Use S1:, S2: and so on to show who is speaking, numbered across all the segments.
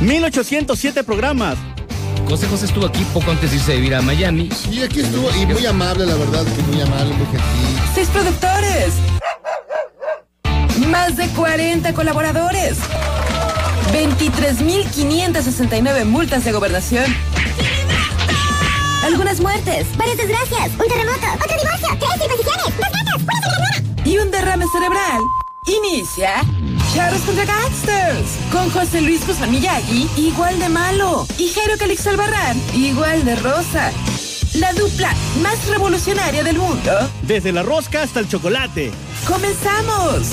S1: 1807 programas.
S2: José José estuvo aquí poco antes de irse a vivir a Miami.
S3: Sí, aquí estuvo y muy amable, la verdad, que muy amable, muy gentil.
S4: Seis productores. Más de 40 colaboradores. 23.569 multas de gobernación.
S5: Algunas muertes, varias desgracias, un terremoto, otro divorcio, tres circuncisiones, dos una cerebral.
S4: Y un derrame cerebral. Inicia Charros contra Gangsters con José Luis Guzmán Miyagi, igual de malo, y Jero Calix Albarrán, igual de rosa. La dupla más revolucionaria del mundo.
S1: Desde la rosca hasta el chocolate.
S4: ¡Comenzamos!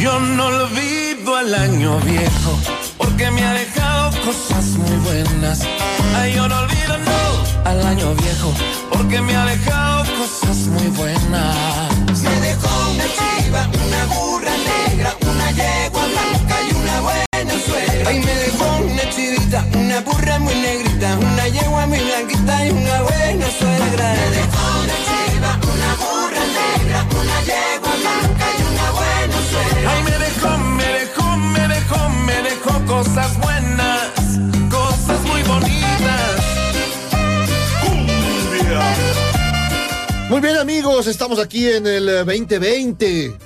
S6: Yo no olvido el año viejo porque me ha dejado cosas muy buenas. Ay, yo no olvido no al año viejo porque me ha dejado cosas muy buenas.
S7: Me dejó una chiva, una burra negra, una yegua blanca y una buena suegra.
S6: Ay, me dejó una chivita, una burra muy negrita, una yegua muy blanquita y una buena suegra.
S7: Me dejó una chiva, una burra negra, una yegua blanca y una buena suegra.
S6: Ay, me dejó, me dejó, me dejó, me dejó cosas Muy
S3: bien, amigos, estamos aquí en el eh, 2020. Dios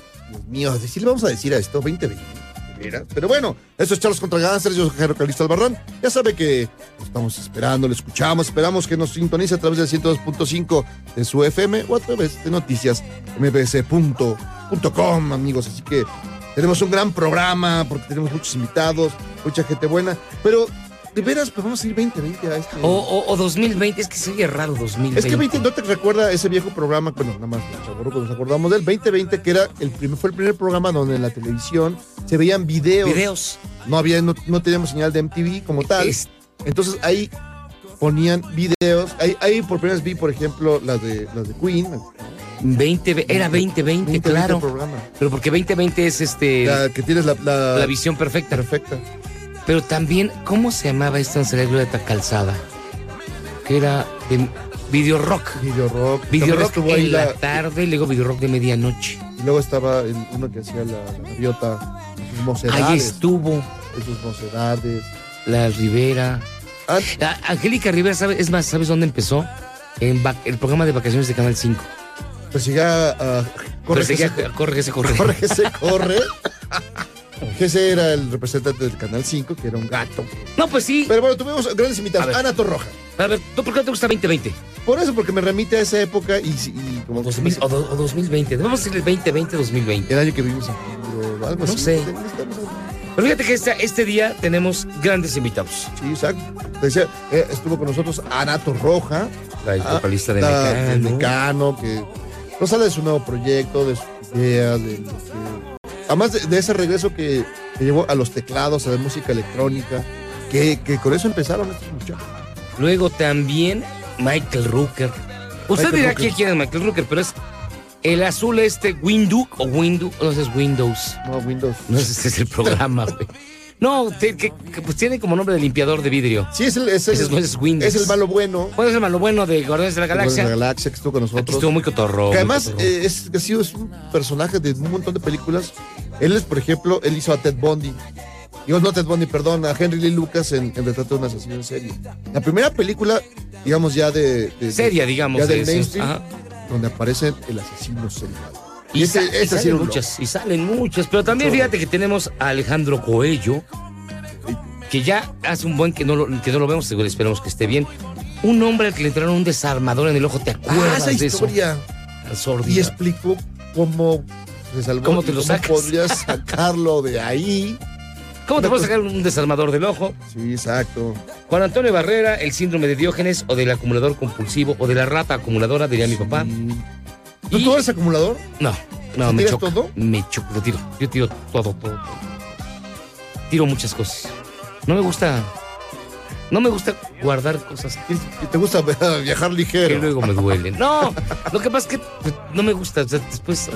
S3: mío, ¿sí le vamos a decir a esto? 2020. ¿de veras? Pero bueno, eso es Charlos contra Gánsteres, yo soy Jero Calixto Albarrán. Ya sabe que lo estamos esperando, lo escuchamos, esperamos que nos sintonice a través del 102.5 de su FM o a través de noticias mbs.com, amigos. Así que tenemos un gran programa porque tenemos muchos invitados, mucha gente buena, pero de veras, pues vamos a ir 2020 a este.
S2: O, o- o 2020, es que se oye raro 2020.
S3: Es que 20, ¿no te recuerda ese viejo programa? Bueno, nada más, nos acordamos del 2020, que era el primer, fue el primer programa donde en la televisión se veían videos.
S2: Videos.
S3: No había, no, no teníamos señal de MTV como tal.
S2: Es-
S3: Entonces ahí ponían videos. Ahí, ahí por primera vez vi, por ejemplo, las de, las de Queen.
S2: 20, era 2020,
S3: 2020
S2: claro.
S3: programa.
S2: Pero porque 2020 es este
S3: La que tienes la, la,
S2: la visión perfecta.
S3: perfecta.
S2: Pero también, ¿cómo se llamaba esta en Salud de Calzada? Que era de video rock.
S3: Video rock.
S2: Video
S3: También
S2: rock
S3: estuvo ahí
S2: en la tarde y luego video rock de medianoche.
S3: Y luego estaba el- uno que hacía la, la gaviota. Mocedades.
S2: Ahí estuvo
S3: Sus mocedades.
S2: la Rivera.
S3: Ah,
S2: Angélica Rivera, ¿sabe? es más, ¿sabes dónde empezó? En el programa de vacaciones de Canal 5.
S3: pues llega a. Corre, se-
S2: corre, que se corre.
S3: corre, que. Ese era el representante del Canal 5, que era un gato.
S2: No, pues sí.
S3: Pero bueno, tuvimos grandes invitados.
S2: A.
S3: Ana Torroja.
S2: A ver, ¿tú por qué no te gusta 2020?
S3: Por eso, porque me remite a esa época y, y como
S2: O, 2000 o, do- o 2020. Debemos decirle 2020-2020.
S3: el año que vivimos en algo
S2: No
S3: así.
S2: sé. Pero fíjate que este, este día tenemos grandes invitados.
S3: Sí, exacto. Decía, eh, estuvo con nosotros Ana Torroja.
S2: La
S3: ah,
S2: vocalista de Mecano.
S3: del Mecano, que nos habla de su nuevo proyecto, de sus ideas, de que- Además de, de ese regreso que, que llevó a los teclados, a la música electrónica, que, que con eso empezaron estos muchachos.
S2: Luego también Michael Rooker. Usted
S3: Michael
S2: dirá
S3: Rooker.
S2: quién quién es Michael Rooker, pero es el azul este Windows o Windows, no sé, es Windows.
S3: No, Windows.
S2: No sé si es el programa, güey. No, te- que, que, pues tiene como nombre de limpiador de vidrio.
S3: Sí, es el, es el,
S2: Ese es- es
S3: el malo bueno.
S2: ¿Cuál es el malo bueno de Guardianes de la
S3: de
S2: Galaxia?
S3: la galaxia que estuvo con nosotros.
S2: Aquí estuvo muy cotorro.
S3: que además
S2: cotorro.
S3: eh, es, ha sido es un personaje de un montón de películas. Él es, por ejemplo, él hizo a Ted Bundy. Digo, no Ted Bundy, perdón, a Henry Lee Lucas en, en Retrato de un asesino en serie. La primera película, digamos, ya de... de- de-
S2: Seria, digamos.
S3: Ya
S2: de
S3: del mainstream,
S2: ajá.
S3: donde aparece el asesino serial.
S2: Y, sa- y
S3: sí
S2: salen muchas, y salen muchas. Pero también fíjate que tenemos a Alejandro Coello, que ya hace un buen que no lo, que no lo vemos, seguro esperamos que esté bien. Un hombre al que le entraron un desarmador en el ojo, ¿te
S3: Ah,
S2: acuerdas
S3: esa
S2: de eso?
S3: historia.
S2: Sórdida.
S3: Y explicó cómo se salvó.
S2: ¿Cómo te lo sacas?
S3: podrías sacarlo de ahí.
S2: ¿Cómo te puedes sacar un desarmador del ojo?
S3: Sí, exacto.
S2: Juan Antonio Barrera, el síndrome de Diógenes o del acumulador compulsivo o de la rata acumuladora, diría mi papá.
S3: ¿Tú,
S2: Y-
S3: tú eres acumulador?
S2: No, no,
S3: ¿Tú
S2: me choca.
S3: todo?
S2: Me choca, lo tiro. Yo tiro todo, todo, todo. tiro muchas cosas. No me gusta. No me gusta guardar cosas
S3: ¿Y te gusta viajar
S2: que
S3: ligero?
S2: luego me duelen. No, lo que pasa es que no me gusta. o sea, después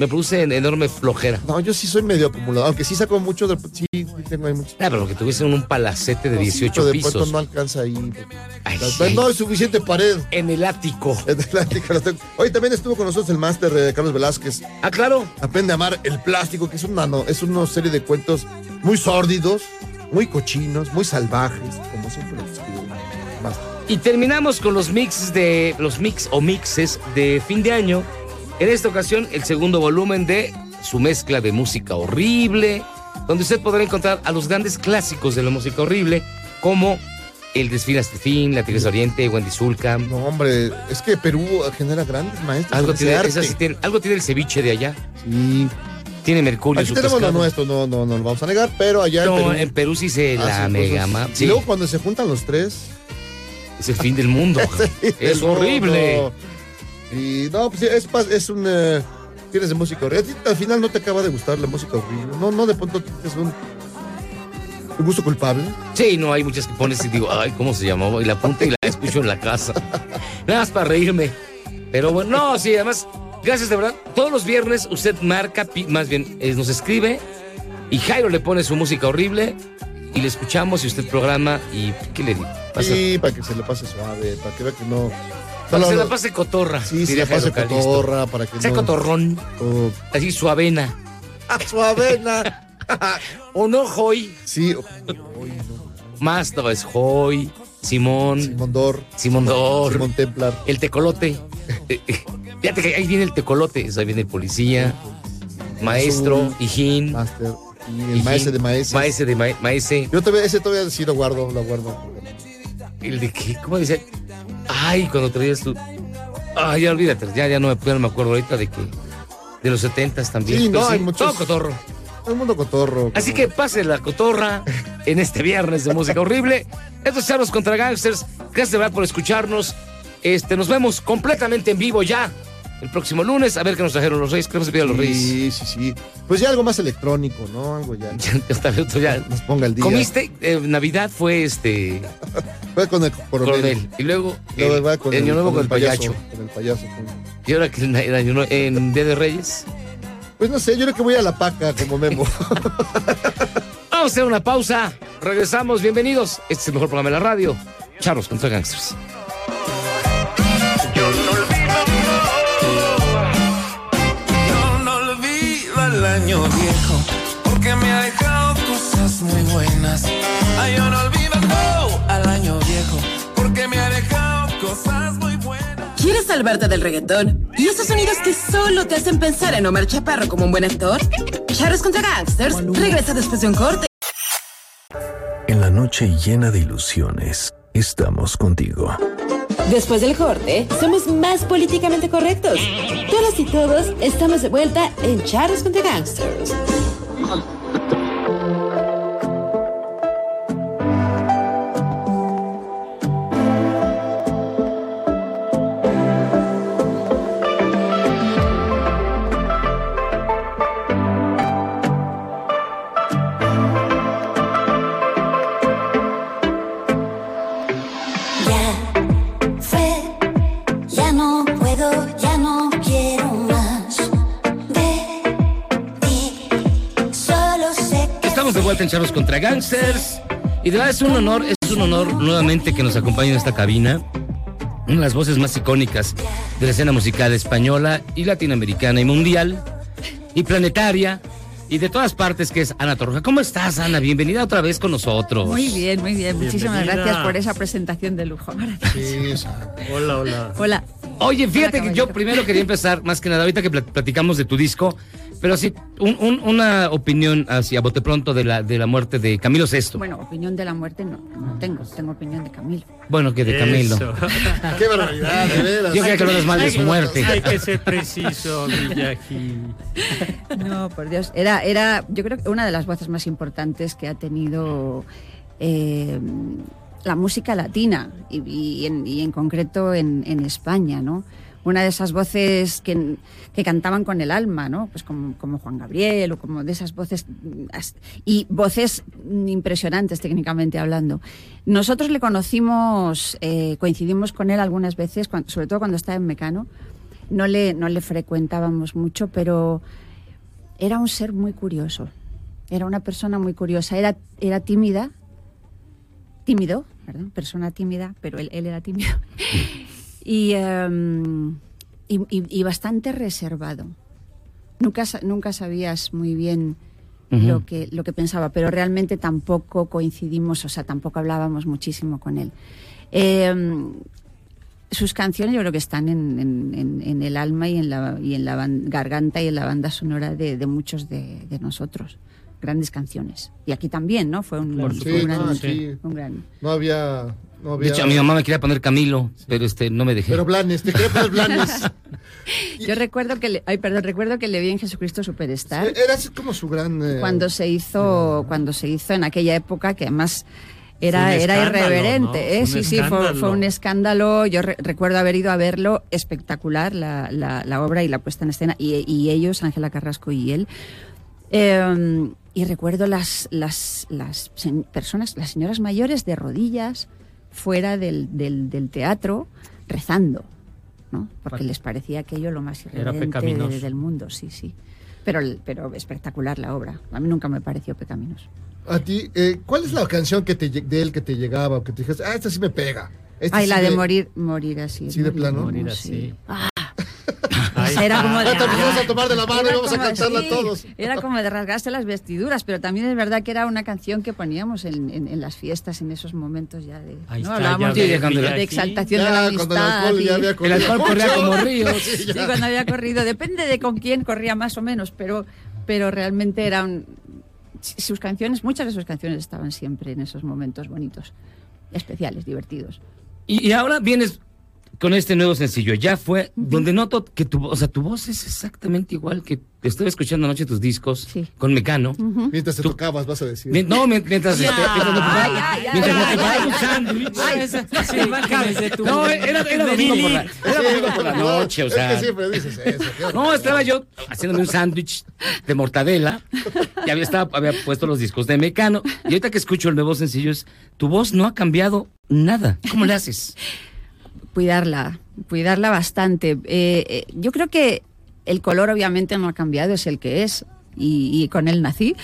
S2: me produce en- enorme flojera.
S3: No, yo sí soy medio acumulado, aunque sí saco mucho, de, sí, sí tengo ahí mucho.
S2: Ah, pero que tuviese un palacete de
S3: No, sí,
S2: 18
S3: pero de
S2: pisos.
S3: pronto no alcanza ahí. porque-
S2: Ay,
S3: No,
S2: ay,
S3: no hay suficiente pared.
S2: En el ático.
S3: En el tengo. Hoy también estuvo con nosotros el máster eh, Carlos Velázquez.
S2: Ah, claro.
S3: Aprende a amar el plástico, que es una, no, es una serie de cuentos muy sórdidos, muy cochinos, muy salvajes, como siempre lo describe el máster.
S2: Y terminamos con los mixes de los mix o mixes de fin de año. En esta ocasión, el segundo volumen de su mezcla de música horrible, donde usted podrá encontrar a los grandes clásicos de la música horrible, como El Desfile hasta el fin, La Tigresa Oriente, Wendy Zulka.
S3: No, hombre, es que Perú genera grandes maestros.
S2: Algo tiene, esa sí tiene- algo tiene el ceviche de allá.
S3: Sí.
S2: Tiene mercurio
S3: Aquí
S2: su
S3: tenemos lo
S2: pescado.
S3: nuestro, no, no, no lo vamos a negar, pero allá
S2: No,
S3: en Perú.
S2: en Perú sí se
S3: hacen
S2: la
S3: cosas-
S2: mega ma-
S3: Y
S2: sí,
S3: luego cuando se juntan los tres.
S2: es el fin del mundo. es
S3: el
S2: horrible.
S3: mundo. Y no, pues sí, es, es un. eh, tienes de música horrible. Al final no te acaba de gustar la música horrible. No, no de pronto tienes un. un gusto culpable.
S2: Sí, no, hay muchas que pones y digo, ay, ¿cómo se llamaba? Y la apunto y la escucho en la casa. Nada más para reírme. Pero bueno, no, sí, además, gracias de verdad. Todos los viernes usted marca, más bien, eh, nos escribe y Jairo le pone su música horrible y le escuchamos y usted programa y ¿qué le digo? Pasa-
S3: Sí, para que se le pase suave, para que vea que no.
S2: Para que se la pase cotorra.
S3: Sí, se la pase cotorra, para que
S2: Sea cotorrón,
S3: todo-
S2: así suavena.
S3: Suavena.
S2: O no, Joy.
S3: Sí,
S2: Más no es Joy, Simón,
S3: Simón Dor,
S2: Simón Dor,
S3: Simón Templar.
S2: el tecolote. Fíjate que ahí viene el tecolote, sea, viene el policía, maestro, hijín.
S3: Master. Y el
S2: hijín,
S3: maese de maese.
S2: Maese de ma- maese.
S3: Yo todavía, ese todavía sí lo guardo, lo guardo.
S2: ¿El de qué? ¿Cómo decía? Ay, cuando traías tú. Ay, ya olvídate, ya, ya, no, me- ya no me acuerdo ahorita de que. De los setentas también.
S3: Sí, no, hay muchos-
S2: Todo cotorro.
S3: Todo el mundo cotorro.
S2: Así que pase la cotorra en este viernes de música horrible. Estos Charlos contra Gangsters. Gracias de verdad por escucharnos. Este, nos vemos completamente en vivo ya el próximo lunes. A ver qué nos trajeron los Reyes. Creo que se pide a los Reyes.
S3: Sí, sí, sí. Pues ya algo más electrónico, ¿no? Algo ya.
S2: Ya, ya.
S3: Nos ponga el día.
S2: ¿Comiste? Eh, Navidad fue este.
S3: Fue con el coronel.
S2: Coronel. Y luego.
S3: Luego
S2: el,
S3: va con
S2: el Año Nuevo con el payacho.
S3: Con el payaso. con-
S2: Y ahora que el Año Nuevo- en Día de Reyes.
S3: Pues no sé, yo creo que voy a la paca como Memo.
S2: Vamos a hacer una pausa. Regresamos. Bienvenidos. Este es el mejor programa de la radio. Charlos contra Gangsters.
S6: Año viejo, porque me ha dejado cosas muy buenas. Ay, yo no olvido no, al año viejo, porque me ha dejado cosas muy buenas.
S4: ¿Quieres salvarte del reggaetón? ¿Y esos sonidos que solo te hacen pensar en Omar Chaparro como un buen actor? Charros contra Gangsters regresa después de un corte.
S8: En la noche llena de ilusiones, estamos contigo.
S9: Después del corte, somos más políticamente correctos. Todas y todos estamos de vuelta en Charros contra Gangsters.
S2: En Charlos contra Gangsters. Y de verdad es un honor, es un honor nuevamente que nos acompañe en esta cabina. Una de las voces más icónicas de la escena musical española y latinoamericana y mundial y planetaria y de todas partes que es Ana Torroja. ¿Cómo estás, Ana? Bienvenida otra vez con nosotros.
S10: Muy bien, muy bien. Muchísimas
S1: Bienvenida.
S10: gracias por esa presentación de lujo.
S3: Sí.
S1: Hola, hola.
S10: Hola.
S2: Oye, fíjate
S10: Hola,
S2: que yo primero quería empezar, más que nada, ahorita que plat- platicamos de tu disco, pero sí, un- un- una opinión así a bote pronto de la, de la muerte de Camilo VI.
S10: Bueno, opinión de la muerte no, no tengo. Tengo opinión de Camilo.
S2: Bueno, que de Camilo.
S1: Eso.
S3: Qué barbaridad, de veras.
S2: Yo quería que hablaras mal de su muerte.
S1: Hay que ser preciso, Miyagi.
S10: No, por Dios. Era, era, yo creo que una de las voces más importantes que ha tenido eh, la música latina y, y en, y en concreto en, en España, ¿no? Una de esas voces que, que cantaban con el alma, ¿no? Pues como, como Juan Gabriel o como de esas voces y voces impresionantes técnicamente hablando. Nosotros le conocimos, eh, coincidimos con él algunas veces, sobre todo cuando estaba en Mecano. No le, no le frecuentábamos mucho, pero era un ser muy curioso. Era una persona muy curiosa. Era, era tímida, tímido, perdón, persona tímida, pero él era tímido. y, em, y, y- y bastante reservado. Nunca, sa- nunca sabías muy bien lo, que, lo que pensaba, pero realmente tampoco coincidimos, o sea, tampoco hablábamos muchísimo con él. Em, sus canciones yo creo que están en, en- en- en el alma y en la, y en la garganta y en la banda sonora de, de muchos de, de nosotros. Grandes canciones. Y aquí también, ¿no? Fue un, gran,
S3: no,
S10: un gran-
S3: No había. No
S2: De hecho, a mi mamá me quería poner Camilo, pero este no me dejé.
S3: Pero Blanes, te quería poner Blanes.
S10: Yo recuerdo que le, ay, perdón, recuerdo que le vi en Jesucristo Superstar.
S3: Era así como su gran. eh,
S10: cuando se hizo cuando se hizo en aquella época que además era, era irreverente
S3: ¿no?
S10: ¿eh? Sí sí fue, fue un escándalo yo re- recuerdo haber ido a verlo espectacular la, la- la obra y la puesta en escena y, y ellos Ángela Carrasco y él Eh, y recuerdo las las las personas las señoras mayores de rodillas fuera del, del, del teatro rezando ¿no? porque les parecía aquello lo más irreverente del mundo sí sí pero, pero espectacular la obra. A mí nunca me pareció pecaminoso.
S3: A ti, eh, ¿cuál es la canción que te, de él que te llegaba o que te dijiste, ah, esta sí me pega? Esta
S10: Ay,
S3: sí
S10: la de
S3: me-
S10: morir, morir así.
S3: ¿Sí de plano?
S10: Morir
S3: Morir
S10: así. Era como de,
S3: vamos a tomar de la mano y vamos a cantarla
S10: sí,
S3: todos.
S10: Era como de rasgarse las vestiduras, pero también es verdad que era una canción que poníamos en, en- en las fiestas en esos momentos ya de.
S2: Ahí
S10: ¿no?
S2: está,
S10: Hablábamos
S2: ya
S10: de,
S2: ves, cuando la-
S10: de exaltación
S3: Ya,
S10: de la
S3: cuando
S10: amistad.
S3: el alcohol ya había corrido
S2: El alcohol corría como río.
S3: Sí,
S10: cuando había corrido. Depende de con quién corría más o menos, pero, pero realmente eran. Sus canciones, muchas de sus canciones estaban siempre en esos momentos bonitos, especiales, divertidos.
S2: Y, y ahora vienes con este nuevo sencillo. Ya fue donde noto que tu, voz- o sea, tu voz es exactamente igual que estuve escuchando anoche tus discos con Mecano.
S3: Mientras te tocabas, vas a decir.
S2: Mi- No, mi- mientras, este, mientras No, era, era
S1: de
S2: domingo por la, era domingo por la noche, o
S3: Es
S2: sea.
S3: que siempre dices eso.
S2: No, estaba yo haciéndome un sándwich de mortadela y había, estaba, había puesto los discos de Mecano. Y ahorita que escucho el nuevo sencillo es, tu voz no ha cambiado nada. ¿Cómo le haces?
S10: Cuidarla, cuidarla bastante. Eh, eh, yo creo que el color obviamente no ha cambiado, es el que es y, y con él nací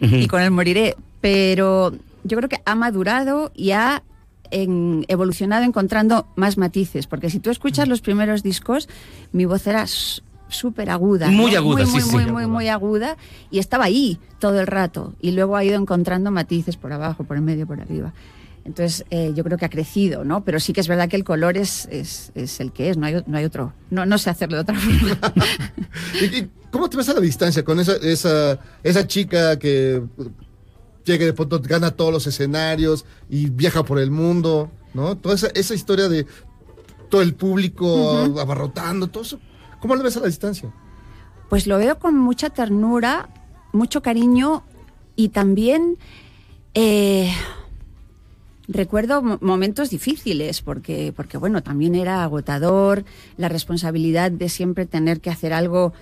S10: y con él moriré, pero yo creo que ha madurado y ha en- evolucionado encontrando más matices, porque si tú escuchas los primeros discos, mi voz era súper aguda.
S2: Muy
S10: ¿no?
S2: aguda,
S10: muy,
S2: sí,
S10: muy,
S2: sí.
S10: muy, muy, muy aguda y estaba ahí todo el rato y luego ha ido encontrando matices por abajo, por el medio, por arriba. Entonces, eh, yo creo que ha crecido, ¿no? Pero sí que es verdad que el color es, es, es el que es, no hay, no hay otro. No, no sé hacerlo de otra forma.
S3: ¿Y, y cómo te ves a la distancia con esa, esa, esa chica que llega de pronto gana todos los escenarios y viaja por el mundo, ¿no? Toda esa, esa historia de todo el público abarrotando, todo eso. ¿Cómo lo ves a la distancia?
S10: Pues lo veo con mucha ternura, mucho cariño y también eh, recuerdo mo- momentos difíciles porque, porque, bueno, también era agotador la responsabilidad de siempre tener que hacer algo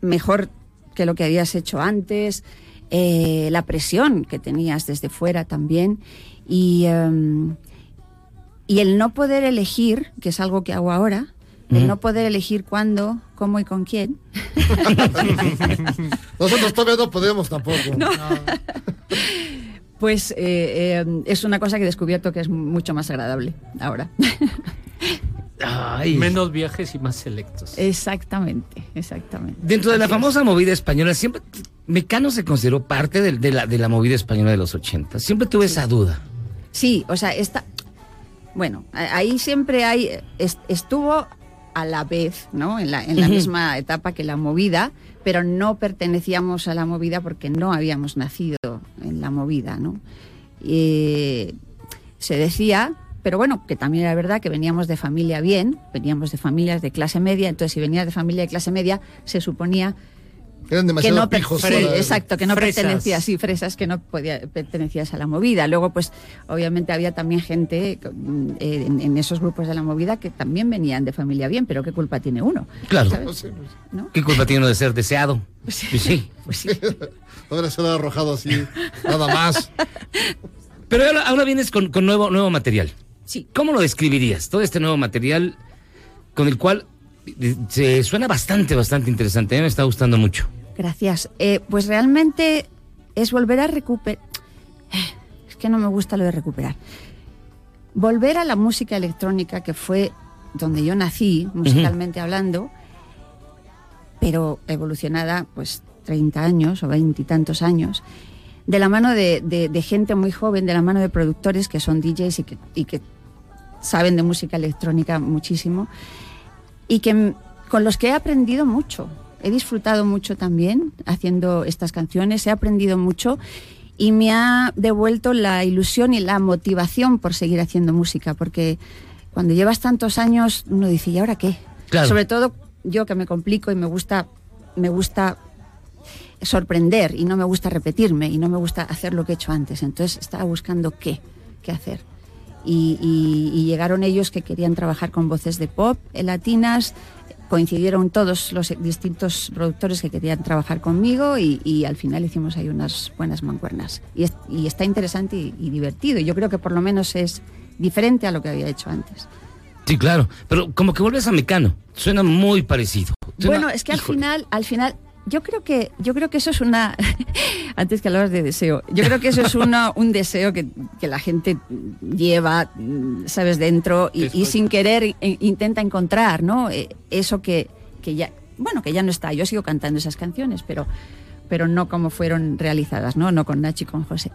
S10: mejor que lo que habías hecho antes, eh, la presión que tenías desde fuera también y, em, y el no poder elegir, que es algo que hago ahora, el no poder elegir cuándo, cómo y con quién.
S3: Nosotros todavía no podemos tampoco.
S10: Pues eh, eh, es una cosa que he descubierto que es mucho más agradable ahora.
S1: Menos viajes y más selectos.
S10: exactamente, exactamente.
S2: Dentro de la
S10: es.
S2: famosa movida española, siempre Mecano se consideró parte de, de la, de la movida española de los 80. Siempre tuve esa duda.
S10: Sí, o sea, esta, bueno, ahí siempre hay, est- estuvo a la vez, ¿no? En la, en la misma etapa que la movida, pero no pertenecíamos a la movida porque no habíamos nacido en la movida, ¿no? Eh, se decía, pero bueno, que también era verdad que veníamos de familia bien, veníamos de familias de clase media, entonces si venías de familia de clase media, se suponía
S3: Eran
S10: que
S3: demasiado
S10: no
S3: pijos.
S10: sí,
S3: para-
S10: exacto, que no
S1: Fresas.
S10: pertenecía, sí, fresas que no podía, pertenecías a la movida. Luego, pues, obviamente había también gente mm, eh, en, en esos grupos de la movida que también venían de familia bien, pero qué culpa tiene uno.
S2: Claro.
S10: ¿sabes? ¿No?
S2: ¿Qué culpa tiene uno de ser deseado?
S10: Pues sí.
S2: Pues sí.
S10: Pues sí.
S3: Ahora se lo ha arrojado así, nada más.
S2: Pero ahora, ahora vienes con, con nuevo, nuevo material.
S10: Sí.
S2: ¿Cómo lo describirías? Todo este nuevo material con el cual se suena bastante, bastante interesante. Mí me está gustando mucho.
S10: Gracias. Eh, pues realmente es volver a recuperar. Es que no me gusta lo de recuperar. Volver a la música electrónica, que fue donde yo nací, musicalmente hablando, pero evolucionada pues 30 años o 20 y tantos años, de la mano de, de- de gente muy joven, de la mano de productores que son DJs y que, y que saben de música electrónica muchísimo y que con los que he aprendido mucho. He disfrutado mucho también haciendo estas canciones, he aprendido mucho y me ha devuelto la ilusión y la motivación por seguir haciendo música, porque cuando llevas tantos años uno dice, ¿y ahora qué?
S2: Claro.
S10: Sobre todo yo que me complico y me gusta, me gusta sorprender y no me gusta repetirme y no me gusta hacer lo que he hecho antes. Entonces estaba buscando qué, qué hacer. Y, y- y llegaron ellos que querían trabajar con voces de pop eh, latinas, coincidieron todos los distintos productores que querían trabajar conmigo y, y al final hicimos ahí unas buenas mancuernas. Y, es- y está interesante y, y divertido. Yo creo que por lo menos es diferente a lo que había hecho antes.
S2: Sí, claro. Pero como que vuelves a Mecano. Suena muy parecido. Suena-
S10: Bueno, es que al
S2: híjole.
S10: final, al final, yo creo que, yo creo que eso es una, antes que hablabas de deseo, yo creo que eso es una, un deseo que, que la gente lleva, sabes, dentro y, y sin querer intenta encontrar, ¿no? Eh, Eso que, que ya, bueno, que ya no está. Yo sigo cantando esas canciones, pero, pero no como fueron realizadas, ¿no? No con Nachi y con José.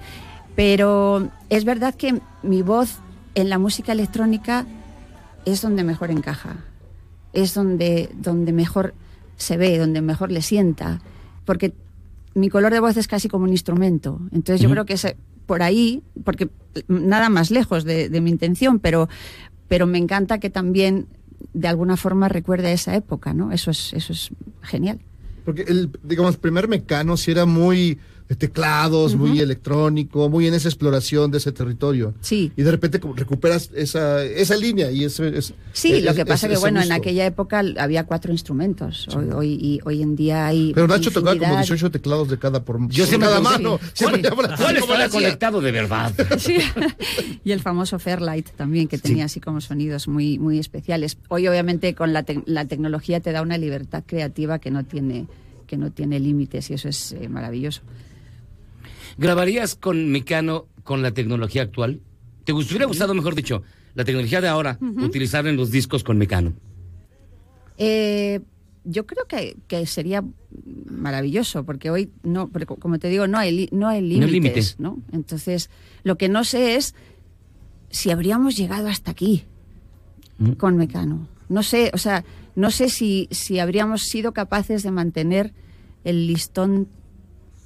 S10: Pero es verdad que mi voz en la música electrónica es donde mejor encaja es donde, donde mejor se ve, donde mejor le sienta, porque mi color de voz es casi como un instrumento. Entonces yo creo que es por ahí, porque nada más lejos de, de mi intención, pero, pero me encanta que también de alguna forma recuerde a esa época, ¿no? Eso es, eso es genial.
S3: Porque el, digamos, primer mecano sí era muy de teclados, muy electrónico, muy en esa exploración de ese territorio.
S10: Sí.
S3: Y de repente como recuperas esa, esa línea y ese... es-
S10: Sí,
S3: es-
S10: lo que
S3: es-
S10: pasa que
S3: ese
S10: bueno, en aquella época había cuatro instrumentos. Hoy, hoy, y hoy en día hay.
S3: Pero Nacho tocaba como
S10: infinidad.
S3: 18 teclados de cada por
S2: Yo
S3: por
S2: siempre
S3: cada mano.
S2: sí.
S3: Siempre
S2: ¿Cuál-
S3: llama la
S2: ¿Cuál
S3: hacía.
S2: conectado de verdad?
S10: Sí. y el famoso Fairlight también, que tenía así como sonidos muy, muy especiales. Hoy, obviamente, con la, tec- la tecnología te da una libertad creativa que no tiene, que no tiene límites y eso es eh, maravilloso.
S2: ¿Grabarías con Mecano con la tecnología actual? ¿Te hubiera gustado, mejor dicho, la tecnología de ahora, utilizarla en los discos con Mecano?
S10: Eh, yo creo que, que sería maravilloso, porque hoy, no, porque co- como te digo, no hay, li- no hay límites.
S2: límite.
S10: ¿no? Entonces, lo que no sé es si habríamos llegado hasta aquí
S2: Mm.
S10: con Mecano. No sé, o sea, no sé si, si habríamos sido capaces de mantener el listón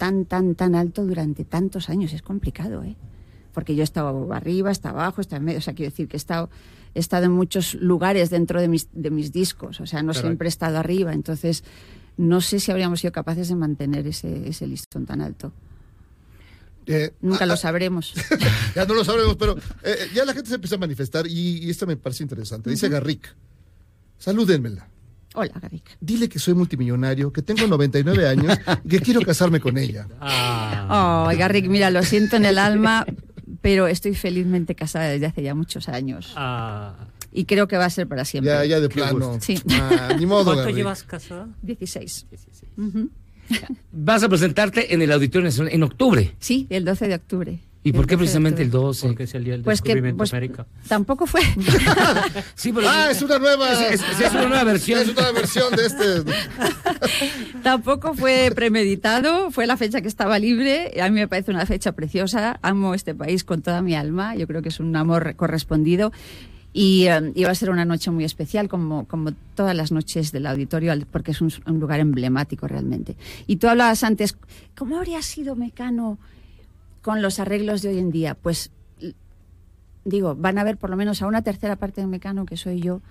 S10: tan, tan, tan alto durante tantos años. Es complicado, ¿eh? Porque yo he estado arriba, he estado abajo, he estado en medio. O sea, quiero decir que he estado, he estado en muchos lugares dentro de mis, de mis discos. O sea, no
S3: Caray.
S10: siempre he estado arriba. Entonces, no sé si habríamos sido capaces de mantener ese, ese listón tan alto.
S3: Eh,
S10: Nunca
S3: ah,
S10: lo
S3: ah,
S10: sabremos.
S3: ya no lo sabremos, pero eh, ya la gente se empieza a manifestar y, y esto me parece interesante. Dice Garrick, salúdenmela.
S10: Hola, Garik.
S3: Dile que soy multimillonario, que tengo 99 años y que quiero casarme con ella.
S1: Ah,
S10: Oh, Garrick, mira, lo siento en el alma, pero estoy felizmente casada desde hace ya muchos años.
S1: ah.
S10: Y creo que va a ser para siempre.
S3: Ya, ya de plano.
S10: Sí.
S3: Ah, ni modo,
S1: ¿Cuánto
S3: Garrick.
S1: llevas casada?
S10: 16. Ujú.
S2: Vas a presentarte en el Auditorio Nacional en octubre.
S10: Sí, el 12 de octubre.
S2: ¿Y por qué
S10: 12 de
S2: precisamente el
S10: octubre.
S2: 12?
S1: Porque es el día del
S10: Pues que
S1: descubrimiento
S10: pues,
S1: de América.
S10: tampoco fue.
S2: Sí, pero
S3: Ah, es una nueva.
S2: Es- es- es una nueva versión.
S3: Es una nueva versión de este.
S10: tampoco fue premeditado, fue la fecha que estaba libre. A mí me parece una fecha preciosa. Amo este país con toda mi alma. Yo creo que es un amor correspondido. Y eh, iba a ser una noche muy especial, como, como todas las noches del auditorio, porque es un, un lugar emblemático realmente. Y tú hablabas antes, ¿cómo habría sido Mecano con los arreglos de hoy en día? Pues digo, van a ver por lo menos a una tercera parte de Mecano, que soy yo,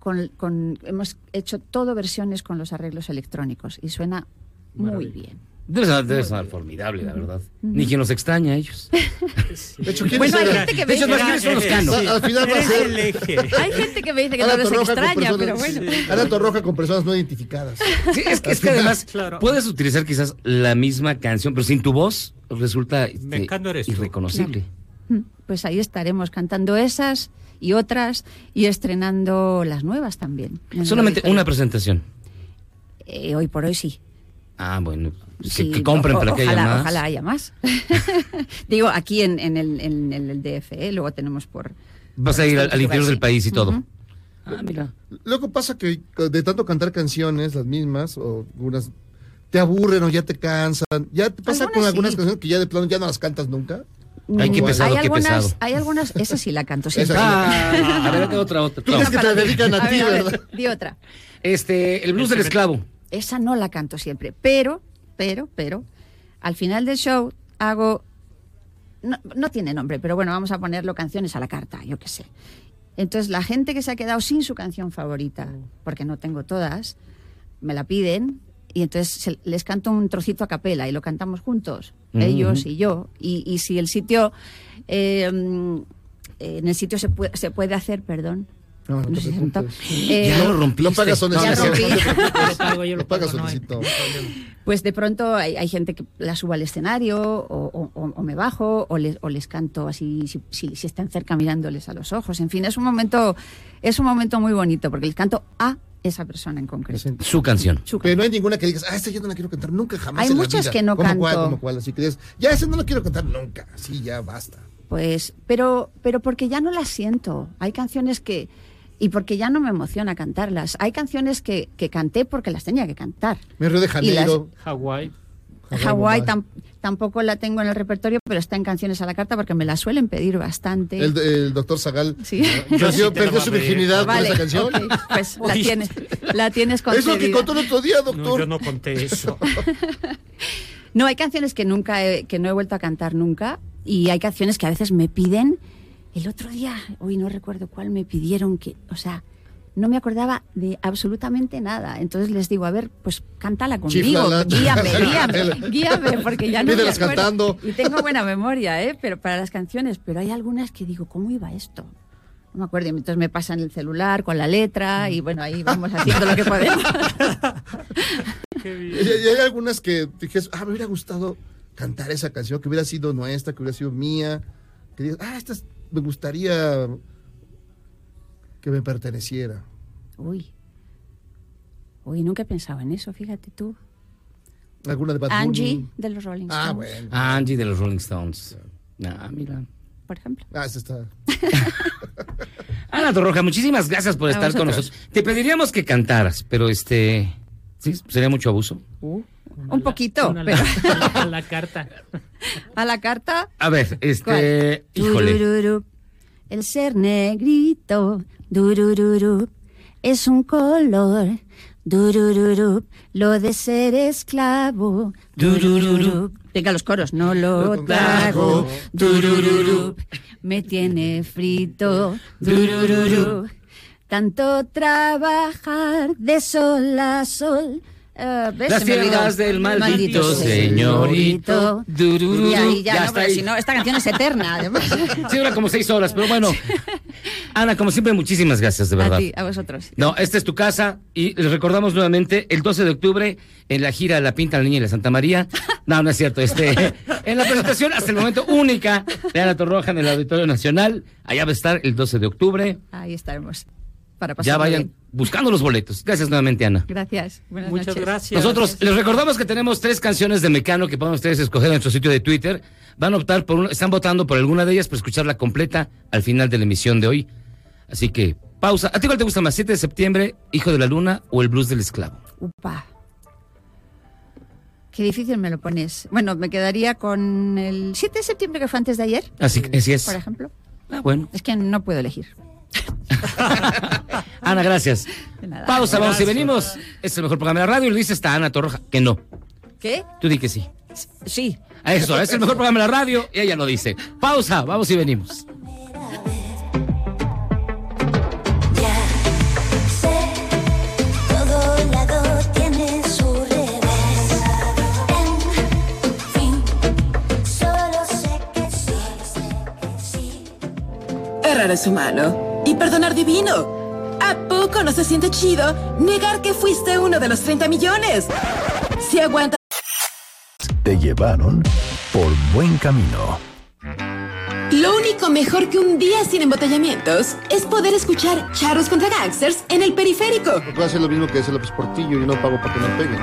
S10: con, con- hemos hecho todo versiones con los arreglos electrónicos y suena muy bien.
S2: Debe sonar, debe sonar formidable, la verdad. Ni quien los extraña a ellos.
S3: De hecho, ¿quiénes
S10: Bueno, hay gente que
S2: De
S10: me dice,
S2: son los canos.
S3: Al al final va a ser
S1: el eje.
S10: hay gente que me dice que
S3: Ana
S10: no los extraña, pero bueno.
S3: sí, Ana Torroja con personas no identificadas.
S2: Sí, es que, es que además
S1: Claro.
S2: puedes utilizar quizás la misma canción, pero sin tu voz resulta este,
S1: tú.
S2: irreconocible.
S10: Pues ahí estaremos cantando esas y otras y estrenando las nuevas también.
S2: Solamente una presentación.
S10: Eh, hoy por hoy sí.
S2: Ah, bueno, que,
S10: Sí,
S2: que compren
S10: o-
S2: para que haya
S10: ojalá,
S2: más.
S10: Ojalá haya más. Digo, aquí en, en el, en el DF, ¿eh? luego tenemos por...
S2: Vas a ir al, al interior del país y todo. Ah, mira.
S3: Luego pasa que de tanto cantar canciones, las mismas, o algunas, te aburren o ya te cansan. ¿Ya te pasa
S10: Algunas
S3: con algunas
S10: sí.
S3: canciones que ya de plano ya no las cantas nunca?
S2: Ay, qué pesado,
S10: hay
S2: qué
S10: algunas,
S2: pesado.
S10: Hay algunas, esa sí la canto siempre.
S3: sí.
S2: Ah, a ver, otra, otra.
S3: Tú que te dedican a ti,
S10: ver, ver,
S3: ¿verdad?
S10: di otra.
S2: Este, el blues del esclavo.
S10: Esa no la canto siempre, pero, pero, pero, al final del show hago, no, no tiene nombre, pero bueno, vamos a ponerlo canciones a la carta, yo qué sé. Entonces la gente que se ha quedado sin su canción favorita, porque no tengo todas, me la piden y entonces se- les canto un trocito a capela y lo cantamos juntos, ellos y yo. Y, y si el sitio, eh, mm, en el sitio se puede, se puede hacer, perdón.
S3: No, no
S10: No
S3: te preocupes.
S10: Eh,
S2: ya lo
S10: rompí.
S3: No pagas.
S10: Pues de pronto hay, hay gente que la subo al escenario o, o- o- o me bajo o les, o les canto así si, si- si están cerca mirándoles a los ojos. En fin, es un momento es un momento muy bonito porque les canto a esa persona en concreto.
S2: Su canción.
S10: Su
S3: Pero no hay ninguna que digas, ah, esta yo no la quiero cantar nunca, jamás.
S10: Hay
S3: en la
S10: muchas
S3: vida".
S10: que no
S3: ¿Cómo cuál,
S10: canto.
S3: cómo cuál? Así que dices, ya esa no la quiero cantar nunca. Sí, ya basta.
S10: Pues, pero, pero porque ya no las siento. Hay canciones que y porque ya no me emociona cantarlas. Hay canciones que, que canté porque las tenía que cantar.
S3: Me río de
S10: las-
S3: Janeiro.
S1: Hawái.
S10: Hawái tam- tampoco la tengo en el repertorio, pero está en canciones a la carta porque me la suelen pedir bastante.
S3: El, el doctor Zagal
S10: Sí.
S1: Yo
S3: perdió,
S1: sí
S3: perdió su virginidad
S10: Vale,
S3: con esa canción.
S10: pues la tienes, la tienes
S3: Es lo que
S10: concedida.
S3: contó el otro día,
S1: No,
S3: doctor.
S1: yo no conté eso.
S10: No, hay canciones que nunca he- que no he vuelto a cantar nunca y hay canciones que a veces me piden. El otro día, hoy no recuerdo cuál me pidieron que, o sea, no me acordaba de absolutamente nada. Entonces les digo, a ver, pues cántala conmigo,
S3: Chíflala.
S10: guíame, guíame, guíame, porque ya no me acuerdo.
S3: cantando.
S10: Y tengo buena memoria, ¿eh? Pero para las canciones, pero hay algunas que digo, ¿cómo iba esto? No me acuerdo, y entonces me pasan el celular con la letra y bueno, ahí vamos haciendo lo que podemos.
S1: Qué
S3: Y,
S1: bien.
S3: y hay algunas que dijes, ah, me hubiera gustado cantar esa canción, que hubiera sido nuestra, que hubiera sido mía. Que digas, ah, esta es- me gustaría que me perteneciera.
S10: Uy. Uy, nunca he pensado en eso, fíjate tú.
S3: Alguna de Bad
S10: Angie
S3: Bunny.
S10: de los Rolling Stones,
S3: Ah, bueno.
S2: Angie de los Rolling Stones. Ah, mira.
S10: por ejemplo.
S3: Ah, esa está.
S2: Ana Torroja, muchísimas gracias por
S10: A
S2: estar con nosotros. Te pediríamos que cantaras, pero este. Sí, sería mucho abuso.
S10: Un poquito,
S1: Una a
S10: pero
S1: la, a la carta.
S10: a la carta.
S2: A ver, este.
S10: ¿Cuál?
S2: Híjole.
S10: El ser negrito, durururu, es un color. Durururu, lo de ser esclavo. Durururu. Venga, los coros. No lo trago. Durururu. Me tiene frito. Durururu. Tanto trabajar de sol a sol. ¿Ves?
S2: Las tierras del maldito señorito.
S10: Y ahí ya,
S2: Ya
S10: no,
S2: está
S10: pero
S2: ahí.
S10: si no, esta canción es eterna, además.
S2: Sí, dura como seis horas, pero bueno. Ana, como siempre, muchísimas gracias, de verdad.
S10: A ti, a vosotros.
S2: No, esta es tu casa y les recordamos nuevamente el 12 de octubre en la gira La Pinta la Niña y la Santa María. No, no es cierto. Este, en la presentación hasta el momento única de Ana Torroja en el Auditorio Nacional. Allá va a estar el 12 de octubre.
S10: Ahí estaremos. Para pasar
S2: Ya vayan buscando los boletos. Gracias nuevamente, Ana.
S10: Gracias. Buenas
S1: Muchas
S10: noches.
S1: gracias.
S2: Nosotros les recordamos que tenemos tres canciones de Mecano que pueden ustedes escoger en nuestro sitio de Twitter. Van a optar por una, están votando por alguna de ellas para escucharla completa al final de la emisión de hoy. Así que, pausa. ¿A ti cuál te gusta más? ¿7 de septiembre, Hijo de la Luna o El Blues del Esclavo?
S10: Upa. Qué difícil me lo pones. Bueno, me quedaría con el 7 de septiembre que fue antes de ayer,
S2: Así, así es.
S10: por ejemplo.
S2: Ah, bueno.
S10: Es que no puedo elegir.
S2: Ana, gracias. Pausa, vamos y venimos. Es el mejor programa de la radio. y dice está Ana Torroja, que no.
S10: ¿Qué?
S2: Tú di que sí.
S10: Sí.
S2: Eso, es el mejor programa de la radio y ella lo dice. Pausa, vamos y venimos.
S4: Errar es humano y perdonar divino. ¿A poco no se siente chido negar que fuiste uno de los 30 millones? Si aguanta.
S8: Te llevaron por buen camino.
S4: Lo único mejor que un día sin embotellamientos es poder escuchar charros contra gangsters en el periférico.
S3: Puedo hacer lo mismo que hace López Portillo y no pago para que me peguen.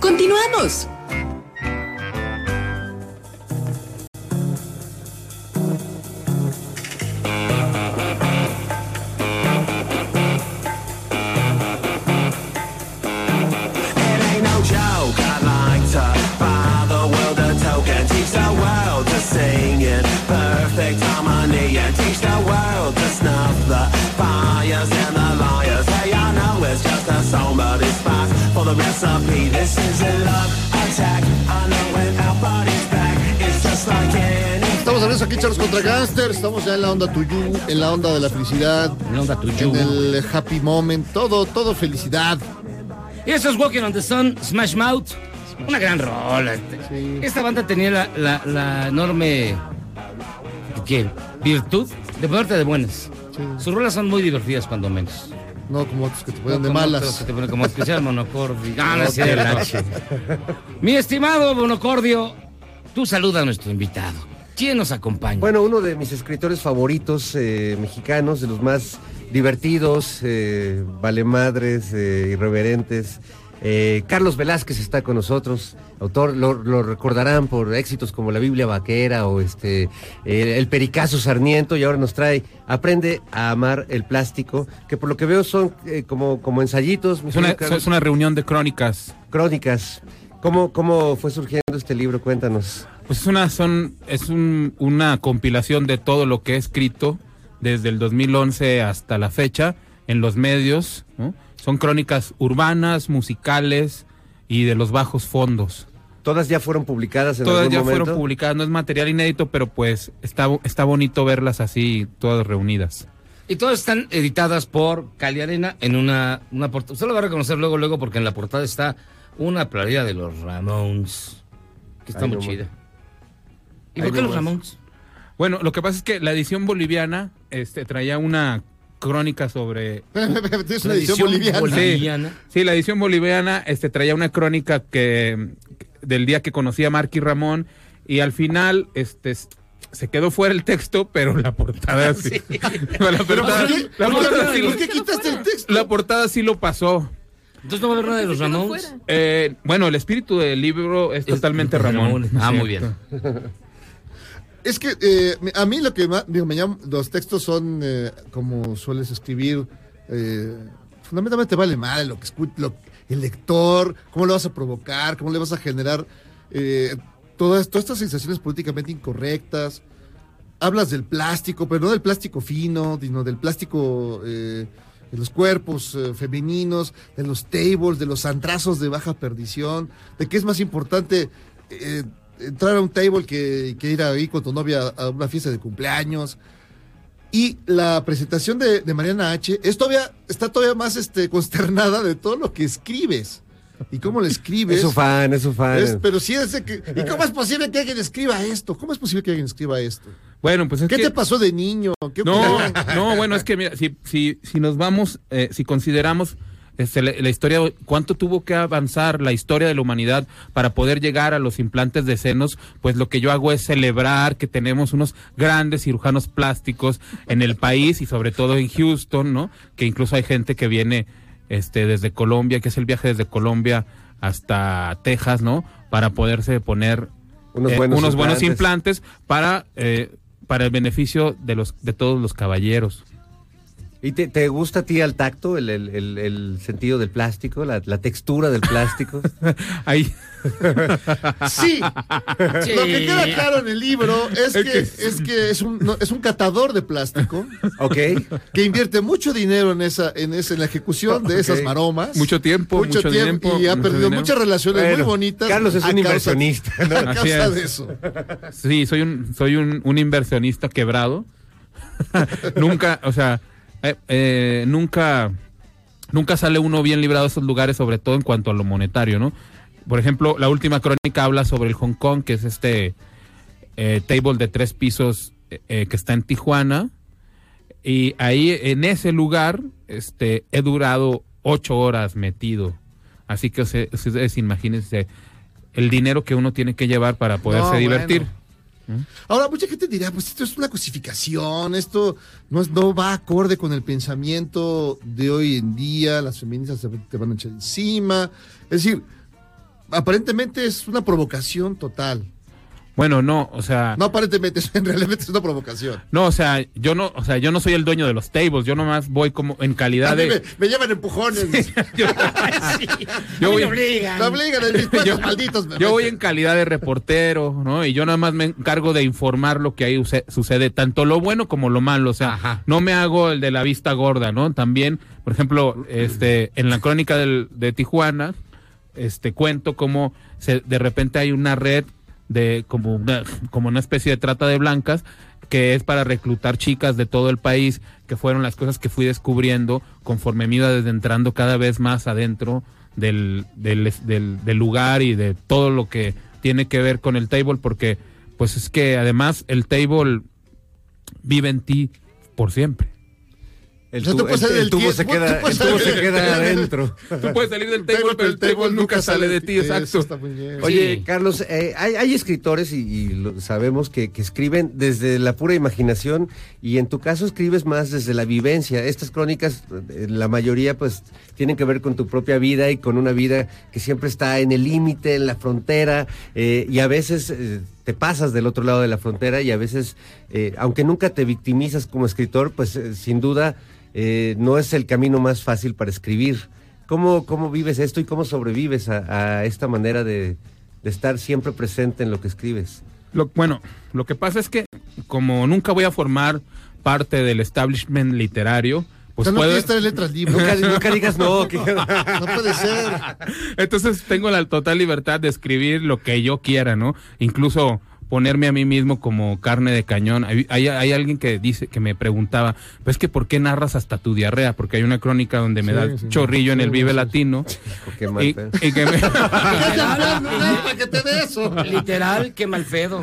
S4: Continuamos.
S6: This is a love attack. I know when our body's back, it's just like any.
S3: Estamos hablando aquí, Charlos contra Gangsters. Estamos ya en la onda tuyu, en la onda de la felicidad.
S2: En la onda tuyu.
S3: En el happy moment. Todo, todo felicidad.
S2: Y eso es Walking on the Sun, Smash Mouth. Una gran rola. Esta banda tenía la, la- la enorme ¿qué? virtud de ponerte de buenas. Sus rolas son muy divertidas cuando menos.
S3: No como otros que te ponen
S2: No
S3: de malas.
S2: otros que te ponen como especial monocordio. Ah, no,
S3: No.
S2: Mi estimado monocordio, tú saluda a nuestro invitado. ¿Quién nos acompaña?
S11: Bueno, uno de mis escritores favoritos eh, mexicanos, de los más divertidos, eh, valemadres, eh, irreverentes. Eh, Carlos Velázquez está con nosotros, autor, lo, lo recordarán por éxitos como La Biblia Vaquera o este El Pericazo Sarniento y ahora nos trae Aprende a amar el plástico, que por lo que veo son eh, como, como ensayitos.
S12: Es una, es reunión de crónicas.
S11: Crónicas. ¿Cómo, ¿Cómo fue surgiendo este libro? Cuéntanos.
S12: Pues es una, son, es un- una compilación de todo lo que he escrito desde el 2011 hasta la fecha en los medios. ¿no? Son crónicas urbanas, musicales y de los bajos fondos.
S11: ¿Todas ya fueron publicadas en
S12: Todas
S11: algún
S12: ya
S11: momento?
S12: fueron publicadas, no es material inédito, pero pues está, está bonito verlas así, todas reunidas.
S2: Y todas están editadas por Cali Arena en una, una portada. Usted lo va a reconocer luego, luego, porque en la portada está una playera de los Ramones, que está
S12: Ay,
S2: muy
S12: no
S2: chida. ¿Y
S12: Ay,
S2: por qué
S12: no
S2: los. Ramones?
S12: Bueno, lo que pasa es que la edición boliviana este, traía una crónica sobre...
S3: Es una edición boliviana.
S12: Sí, sí, la edición boliviana este, traía una crónica que del día que conocí a Marky Ramón y al final este, se quedó fuera el texto, pero la portada sí. la portada,
S3: ¿por qué?
S12: la
S3: ¿Por qué-
S12: sí
S3: por quitaste el texto?
S12: La portada sí lo pasó.
S2: Entonces no va a haber nada de los Ramones.
S12: Eh, bueno, el espíritu del libro es totalmente Ramón.
S2: Ah, muy
S12: Cierto.
S3: Es que eh, a mí lo que más, digo, me llama, los textos son eh, como sueles escribir, eh, fundamentalmente vale mal lo que lo- el lector, cómo lo vas a provocar, cómo le vas a generar eh, todas, todas estas sensaciones políticamente incorrectas. Hablas del plástico, pero no del plástico fino, sino del plástico eh, de los cuerpos eh, femeninos, de los tables, de los antrazos de baja perdición, de qué es más importante entrar a un table que, que ir ahí con tu novia a una fiesta de cumpleaños. Y la presentación de, de Mariana H. Es todavía, está todavía más este, consternada de todo lo que escribes. Y cómo lo escribes.
S11: Es su fan, es su fan.
S3: Es- pero sí es de que. ¿Y cómo es posible que alguien escriba esto? ¿Cómo es posible que alguien escriba esto?
S12: Bueno, pues es
S3: ¿Qué
S12: que-
S3: te pasó de niño? ¿Qué
S12: No,
S3: ocurrió?
S12: no, bueno, es que mira, si, si, si nos vamos, eh, si consideramos este, la, la historia, cuánto tuvo que avanzar la historia de la humanidad para poder llegar a los implantes de senos, pues lo que yo hago es celebrar que tenemos unos grandes cirujanos plásticos en el país y sobre todo en Houston, ¿no? Que incluso hay gente que viene este, desde Colombia, que es el viaje desde Colombia hasta Texas, ¿no? Para poderse poner
S11: Unos
S12: eh,
S11: buenos
S12: unos buenos
S11: implantes.
S12: implantes para, eh, para el beneficio de, los, de todos los caballeros.
S11: ¿Y te, te gusta a ti al tacto el, el- el- el sentido del plástico, la, la textura del plástico?
S12: Ahí.
S3: Sí. Lo que queda claro en el libro es que es, que es, un, no, es un catador de plástico.
S11: Ok.
S3: Que invierte mucho dinero en esa, en esa, en la ejecución de esas maromas.
S12: Mucho tiempo, mucho tiempo,
S3: Y ha
S12: mucho
S3: perdido
S12: dinero.
S3: muchas relaciones muy bonitas.
S11: Carlos es
S3: a
S11: un
S3: causa-
S11: inversionista, ¿no?
S3: A causa
S12: es.
S3: de eso.
S12: Sí, soy un, soy un, un inversionista quebrado. nunca, o sea, eh, eh, nunca, nunca sale uno bien librado de esos lugares, sobre todo en cuanto a lo monetario, ¿no? Por ejemplo, la última crónica habla sobre el Hong Kong, que es este eh, table de tres pisos eh, que está en Tijuana. Y ahí, en ese lugar, este, he durado ocho horas metido. Así que o ustedes imagínense el dinero que uno tiene que llevar para poderse
S3: No,
S12: divertir.
S3: Ahora, mucha gente dirá, pues esto es una cosificación, esto no, es, no va acorde con el pensamiento de hoy en día, las feministas te van a echar encima. Es decir, aparentemente es una provocación total.
S12: Bueno, no, o sea,
S3: No aparentemente, en realidad es una provocación.
S12: no, o sea, yo no, o sea, yo no soy el dueño de los tables, yo nomás voy como en
S3: A
S12: calidad
S3: mí me,
S12: de
S3: me llevan empujones.
S12: yo voy,
S3: Me obligan en mis puestos
S12: Yo-
S3: malditos. me
S12: yo voy en calidad de reportero, ¿no? Y yo nada más me encargo de informar lo que ahí sucede, tanto lo bueno como lo malo. O sea, no me hago el de la vista gorda, ¿no? También, por ejemplo, este, en la crónica del- de Tijuana, este, cuento cómo se, de repente hay una red de como una, como una especie de trata de blancas que es para reclutar chicas de todo el país, que fueron las cosas que fui descubriendo conforme me iba adentrando cada vez más adentro del, del, del- del lugar y de todo lo que tiene que ver con el table, porque pues es que además el table vive en ti por siempre.
S11: El tubo- el- el tubo se queda- el tubo se queda adentro.
S12: Tú puedes salir del table, pero el table nunca sale de ti, exacto.
S11: Oye, Carlos, eh, hay, hay escritores y, y lo sabemos que, que escriben desde la pura imaginación y en tu caso escribes más desde la vivencia. Estas crónicas, eh, la mayoría pues tienen que ver con tu propia vida y con una vida que siempre está en el límite, en la frontera eh, y a veces eh, te pasas del otro lado de la frontera y a veces, eh, aunque nunca te victimizas como escritor, pues eh, sin duda eh, no es el camino más fácil para escribir. ¿Cómo, cómo vives esto y cómo sobrevives a, a esta manera de, de estar siempre presente en lo que escribes?
S12: Lo, bueno, lo que pasa es que como nunca voy a formar parte del establishment literario, pues
S3: O sea, no
S12: puedo...
S3: estar en letras libres.
S11: Nunca, nunca digas no. que-
S3: No puede ser.
S12: Entonces tengo la total libertad de escribir lo que yo quiera, ¿no? Incluso ponerme a mí mismo como carne de cañón. Hay, hay, hay alguien que dice, que me preguntaba, pues que ¿por qué narras hasta tu diarrea? Porque hay una crónica donde me
S11: Sí,
S12: da
S11: sí.
S12: chorrillo en el
S11: Sí,
S12: Vive
S11: sí.
S12: Latino.
S11: Qué mal
S12: y, y que me-.
S2: Literal, qué mal pedo.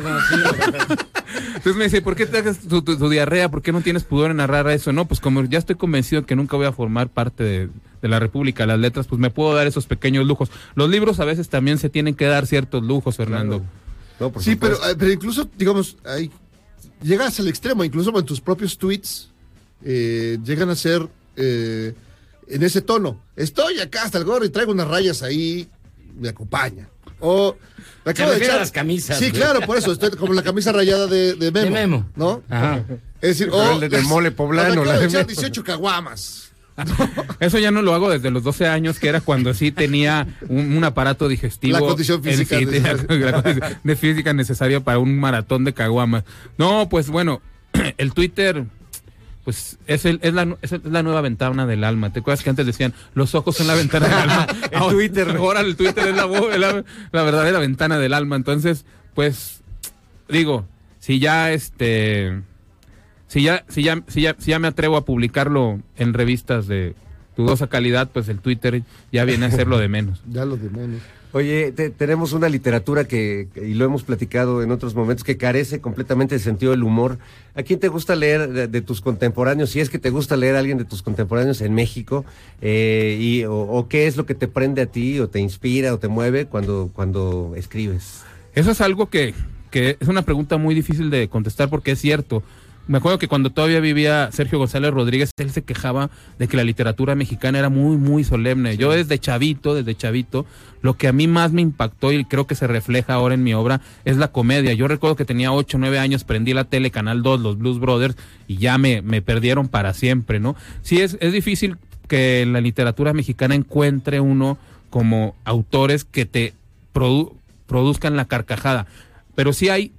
S12: Entonces me dice, ¿por qué te haces tu, tu- tu diarrea? ¿Por qué no tienes pudor en narrar eso? No, pues como ya estoy convencido que nunca voy a formar parte de, de la República de las Letras, pues me puedo dar esos pequeños lujos. Los libros a veces también se tienen que dar ciertos lujos, Fernando.
S3: Sí, pero, pero incluso, digamos, hay, llegas al extremo, incluso en tus propios tweets eh, llegan a ser eh, en ese tono. Estoy acá hasta el gorro y traigo unas rayas ahí, me acompaña. O me acabo de echar-
S2: las camisas,
S3: Sí,
S2: güey.
S3: claro, por eso, estoy como la camisa rayada de, de Memo.
S2: De Memo.
S3: ¿No?
S2: Ajá.
S3: Es decir, o
S11: el de- del
S3: las-
S11: mole poblano,
S3: Me acabo
S11: la
S3: de
S11: de
S3: echar
S11: Memo.
S3: 18 caguamas.
S12: Eso ya no lo hago desde los 12 años, que era cuando sí tenía un, un aparato digestivo.
S3: La condición física
S12: la de física necesaria para un maratón de caguamas. No, pues bueno, el Twitter, pues es, el- es, la, es la nueva ventana del alma. ¿Te acuerdas que antes decían los ojos son la ventana del alma?
S11: El Twitter.
S12: Ahora el Twitter es la, la, la verdadera ventana del alma. Entonces, pues, digo, si ya este si ya, si ya, si ya, si ya me atrevo a publicarlo en revistas de dudosa calidad, pues el Twitter ya viene a ser lo de menos.
S3: Ya lo de menos.
S11: Oye, te- tenemos una literatura que, y lo hemos platicado en otros momentos, que carece completamente del sentido del humor. ¿A quién te gusta leer de, de tus contemporáneos? Si es que te gusta leer a alguien de tus contemporáneos en México, eh, y, o, o qué es lo que te prende a ti, o te inspira, o te mueve cuando, cuando escribes.
S12: Eso es algo que, que es una pregunta muy difícil de contestar porque es cierto. Me acuerdo que cuando todavía vivía Sergio González Rodríguez, él se quejaba de que la literatura mexicana era muy, muy solemne. Yo desde chavito, desde chavito, lo que a mí más me impactó y creo que se refleja ahora en mi obra es la comedia. Yo recuerdo que tenía 8 o 9 años, prendí la tele, Canal 2, los Blues Brothers, y ya me, me perdieron para siempre, ¿no? Sí, es, es difícil que en la literatura mexicana encuentre uno como autores que te produ- produzcan la carcajada. Pero sí hay,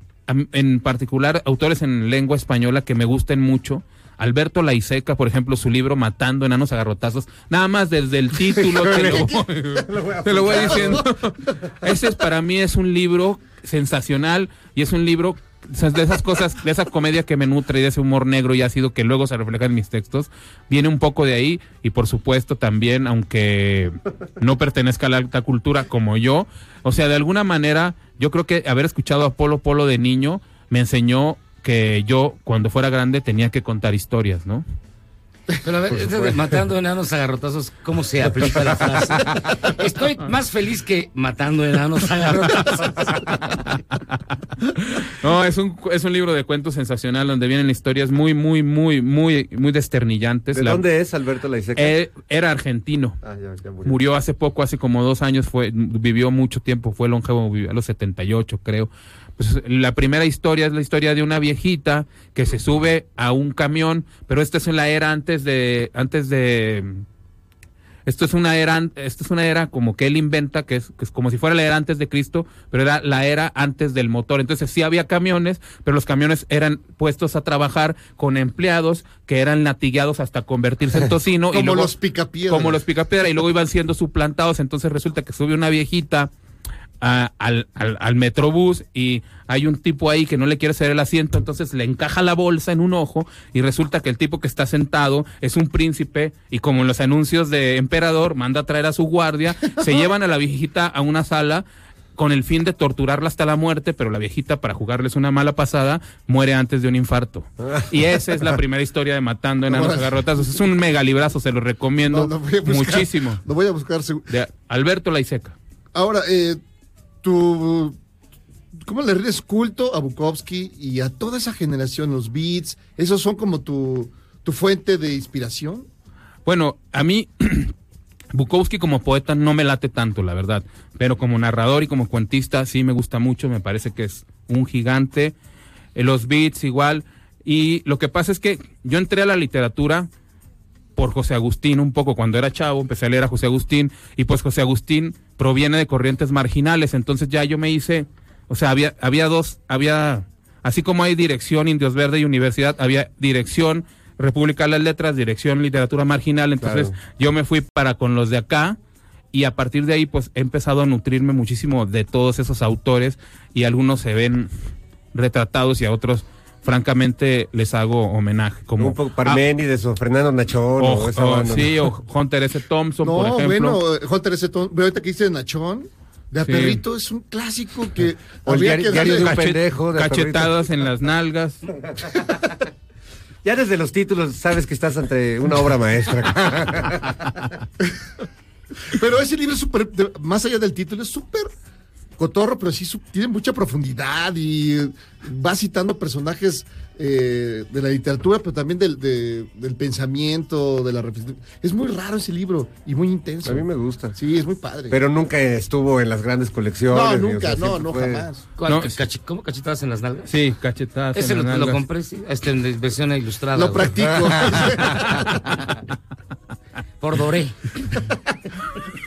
S12: en particular, autores en lengua española que me gusten mucho. Alberto Laiseca, por ejemplo, su libro Matando Enanos a Garrotazos, nada más desde el título te lo voy, te lo voy diciendo. Ese es, para mí es un libro sensacional y es un libro de esas cosas, de esa comedia que me nutre y de ese humor negro y ácido que luego se refleja en mis textos, viene un poco de ahí y por supuesto también, aunque no pertenezca a la alta cultura como yo, o sea, de alguna manera yo creo que haber escuchado a Polo Polo de niño me enseñó que yo cuando fuera grande tenía que contar historias, ¿no?
S2: Pero a ver, este de matando enanos a garrotazos, ¿cómo se aplica la frase? Estoy más feliz que matando enanos a garrotazos.
S12: No, es un, es un libro de cuentos sensacional donde vienen historias muy, muy, muy, muy, muy desternillantes.
S11: ¿De
S12: La-
S11: dónde es Alberto Laiseca?
S12: Eh, era argentino.
S11: Ah, ya- ya murió.
S12: Murió hace poco, hace como dos años, fue, vivió mucho tiempo, fue longevo, vivió a los 78, creo. Pues, la primera historia es la historia de una viejita que se sube a un camión, pero esta es en la era antes de, antes de, esto es una era, esto es una era como que él inventa, que es, que es como si fuera la era antes de Cristo, pero era la era antes del motor. Entonces sí había camiones, pero los camiones eran puestos a trabajar con empleados que eran latigueados hasta convertirse en tocino. y
S3: Como
S12: luego-
S3: los picapiedras.
S12: Como los picapiedra y luego iban siendo suplantados. Entonces resulta que sube una viejita a- al, al, al metrobús y hay un tipo ahí que no le quiere ceder el asiento, entonces le encaja la bolsa en un ojo y resulta que el tipo que está sentado es un príncipe y como en los anuncios de emperador manda a traer a su guardia, se llevan a la viejita a una sala con el fin de torturarla hasta la muerte, pero la viejita para jugarles una mala pasada muere antes de un infarto. Y esa es la primera historia de Matando enanos a garrotazos. Es un mega librazo, se lo recomiendo
S3: No, no voy a buscar-
S12: muchísimo.
S3: Lo voy a buscar.
S12: De Alberto Laiseca.
S3: Ahora, eh, tu. ¿Cómo le rindes culto a Bukowski y a toda esa generación, los beats? ¿Esos son como tu, tu fuente de inspiración?
S12: Bueno, a mí Bukowski como poeta no me late tanto, la verdad, pero como narrador y como cuentista sí me gusta mucho, me parece que es un gigante. Eh, los beats igual. Y lo que pasa es que yo entré a la literatura por José Agustín un poco cuando era chavo, empecé a leer a José Agustín y pues José Agustín proviene de corrientes marginales, entonces ya yo me hice, o sea, había había dos, había así como hay dirección Indios Verde y Universidad, había dirección República de las Letras, dirección Literatura Marginal, entonces
S11: Claro.
S12: yo me fui para con los de acá y a partir de ahí pues he empezado a nutrirme muchísimo de todos esos autores y algunos se ven retratados y a otros francamente les hago homenaje como
S11: Un poco Parménides o Fernando Nachón
S12: o,
S11: o esa
S12: o-
S11: banda, ¿no?
S12: sí, o Hunter S. Thompson,
S3: No,
S12: por ejemplo.
S3: bueno, Hunter S. Thompson, ahorita que dice Nachón, de a
S12: Sí.
S3: perrito es un clásico que.
S11: O el
S3: habría
S11: diario-
S3: que
S11: diario
S3: darle-
S11: de un pendejo, de
S12: cachetadas en las nalgas.
S11: Ya desde los títulos sabes que estás ante una obra maestra.
S3: Pero ese libro es súper, más allá del título, es súper cotorro, pero sí su- tiene mucha profundidad y va citando personajes eh, de la literatura, pero también del, de- del pensamiento, de la reflexión. Es muy raro ese libro y muy intenso.
S11: A mí me gusta.
S3: Sí, es muy padre.
S11: Pero nunca estuvo en las grandes colecciones.
S3: no,
S11: o
S3: nunca,
S11: sea,
S3: no, no,
S11: fue-
S3: jamás.
S2: ¿Cuál?
S12: No,
S2: Cachi- ¿Cómo cachetadas en las nalgas?
S12: Sí, cachetadas
S2: Ese
S12: en
S2: lo,
S12: las
S2: lo
S12: nalgas.
S2: compré, sí, este, en versión ilustrada.
S3: Lo
S2: güey.
S3: practico.
S2: Por Doré.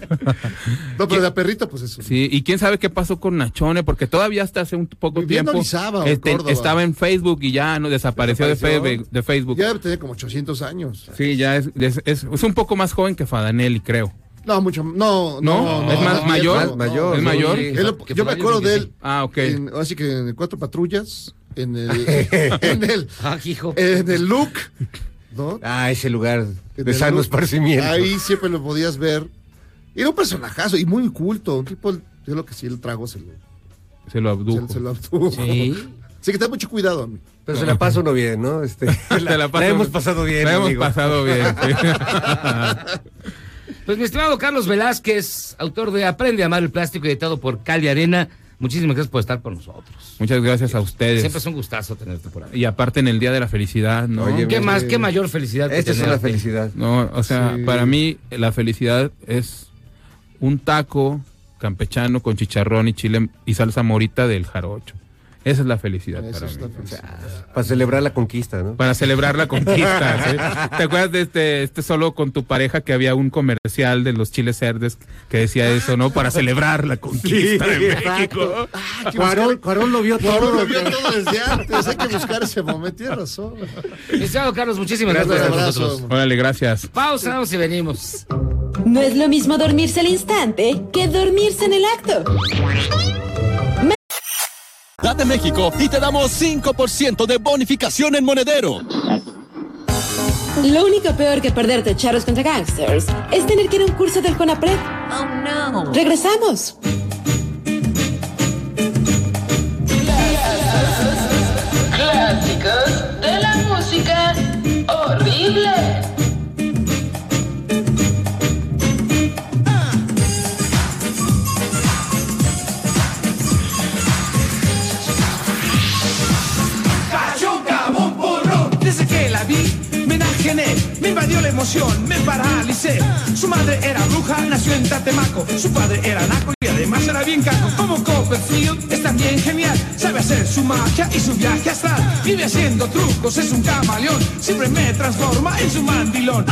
S3: no, pero de a perrito, pues eso.
S12: Sí, y quién sabe qué pasó con Nachone, porque todavía hasta hace un poco
S3: Viviendo en
S12: tiempo
S3: en
S12: este, estaba en Facebook y ya no desapareció, de,
S3: Desapareció.
S12: Facebook, de Facebook.
S3: Ya debe tener como 800 años.
S12: Sí, ya es, es, es- es un poco más joven que Fadanelli, creo.
S3: No, mucho. No, no,
S12: ¿No? ¿Es más mayor?
S3: no,
S11: mayor,
S3: no.
S12: ¿Es mayor?
S2: Sí,
S3: Él yo me acuerdo de él.
S12: Ah, ok.
S3: En, así que en Cuatro Patrullas, en el, en el,
S2: Ah, hijo.
S3: en el look, ¿no?
S11: Ah, ese lugar de
S3: el
S11: sano
S3: look.
S11: esparcimiento.
S3: Ahí siempre lo podías ver. Era un personajazo y muy culto. Un tipo, yo lo que sí, el trago se lo,
S12: Se lo abdujo.
S3: se, se lo abdujo.
S2: Sí.
S3: Sí, que ten mucho cuidado, amigo.
S11: Pero se la pasa uno bien, ¿no? Este,
S12: Te
S11: la,
S12: la
S11: la
S12: paso-
S11: hemos pasado bien.
S12: La hemos
S11: amigo.
S12: pasado bien. sí.
S2: Pues mi estimado Carlos Velázquez, autor de Aprende a amar el plástico, editado por Cali Arena. Muchísimas gracias por estar con nosotros.
S12: Muchas gracias a ustedes.
S2: Siempre es un gustazo tenerte por ahí.
S12: Y aparte en el Día de la Felicidad, ¿no?
S11: Oye,
S2: ¿Qué
S11: bien,
S2: más,
S11: bien.
S2: qué mayor felicidad que
S11: Esta es
S2: tenerte?
S11: felicidad.
S12: No, o sea,
S3: Sí.
S12: para mí la felicidad es un taco campechano con chicharrón y chile y salsa morita del jarocho. Esa es la felicidad
S3: Esa
S12: para
S3: es
S12: mí.
S3: la felicidad.
S11: Para celebrar la conquista, ¿no?
S12: Para celebrar la conquista. ¿sí? ¿Te acuerdas de este, este solo con tu pareja que había un comercial de los chiles verdes que decía eso, ¿no? Para celebrar la conquista de México.
S3: Ah, que
S11: Cuarón, Cuarón lo vio todo.
S3: Cuarón lo vio todo desde antes. Hay que buscar ese momento. Tienes razón.
S2: Mi estimado Carlos, muchísimas gracias, con
S3: abrazo.
S2: nosotros.
S12: Órale, gracias.
S2: Pausa, vamos y venimos.
S9: No es lo mismo dormirse al instante que dormirse en el acto
S13: de México y te damos 5% de bonificación en monedero.
S9: Lo único peor que perderte charros contra gangsters es tener que ir a un curso del CONAPRED.
S5: Oh no.
S9: Regresamos.
S7: Clásicos de la música horrible.
S14: Me invadió la emoción, me paralicé. Su madre era bruja, nació en Tatemaco. Su padre era naco y además era bien caco. Como Copperfield es también genial. Sabe hacer su magia y su viaje astral. Vive haciendo trucos, es un camaleón. Siempre me transforma en su mandilón.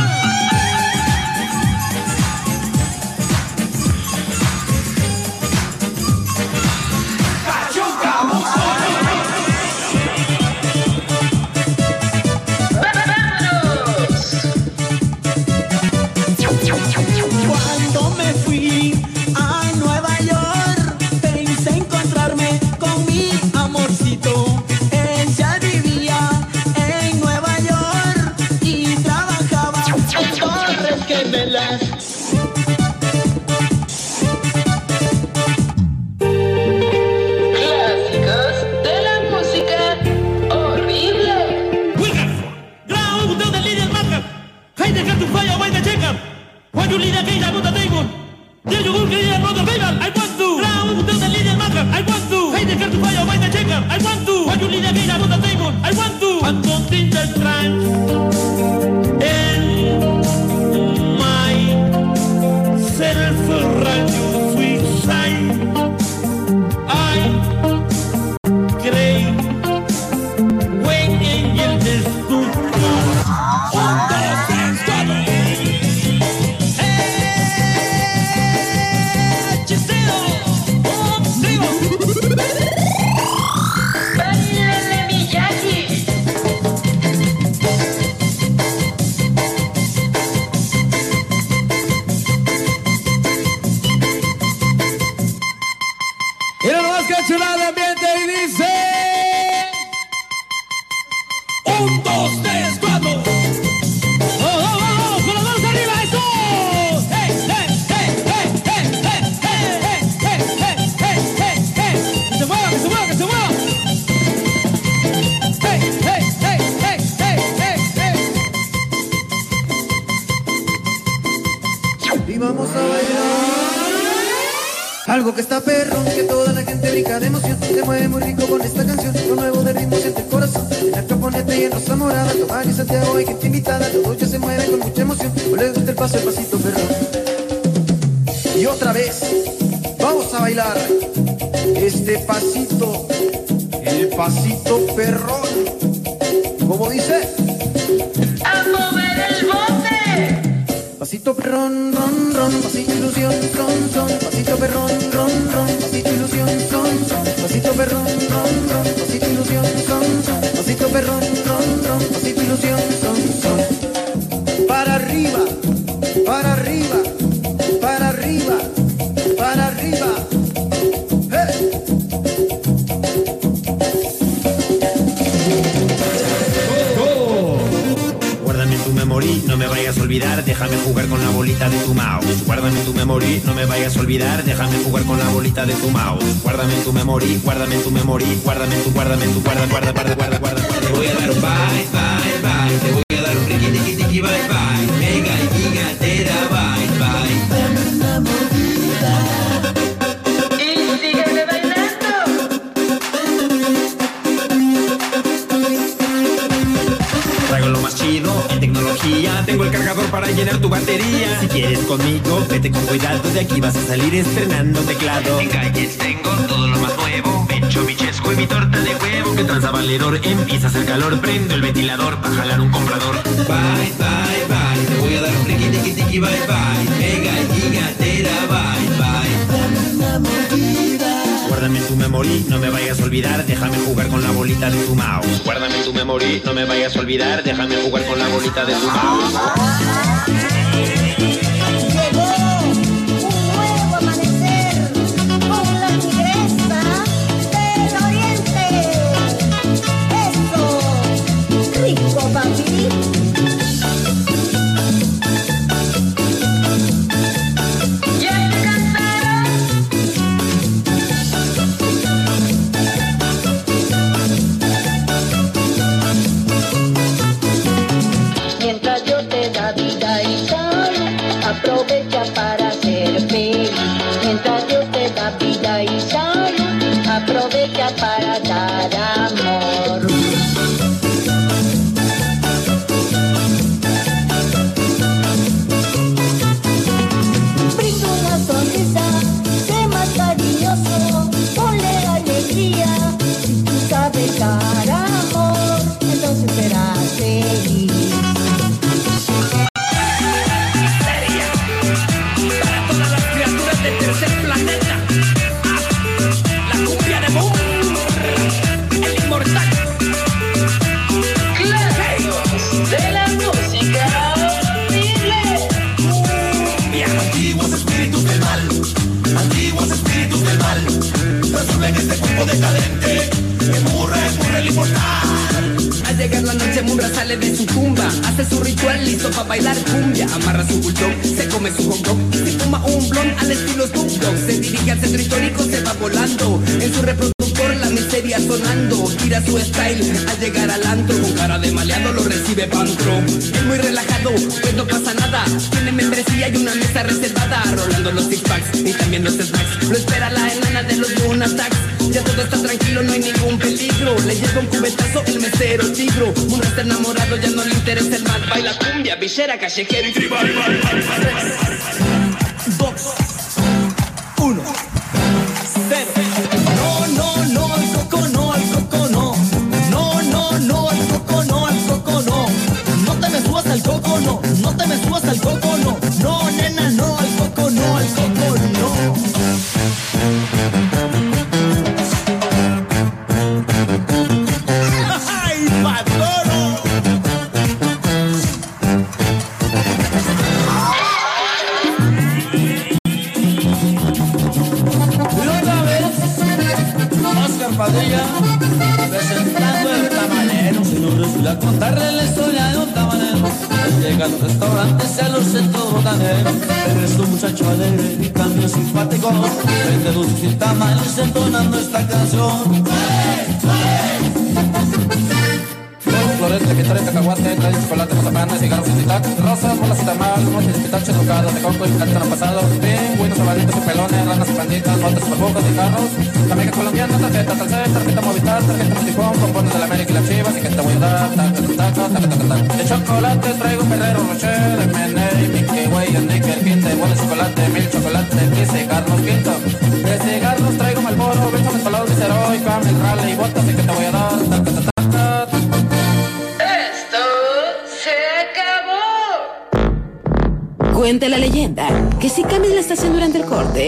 S15: Si quieres conmigo, vete con cuidado. De aquí vas a salir estrenando teclado. En calles tengo todo lo más nuevo. Pecho, mi chesco y mi torta de huevo. Que tranza valedor, empieza a hacer calor. Prendo el ventilador para jalar un comprador. Bye, bye, bye. Te voy a dar un friki, tiki, tiki, bye, bye. Mega, giga, terabyte, bye. Guárdame tu memory, no me vayas a olvidar, déjame jugar con la bolita de tu mouse. Guárdame tu memory, no me vayas a olvidar, déjame jugar con la bolita de tu mouse.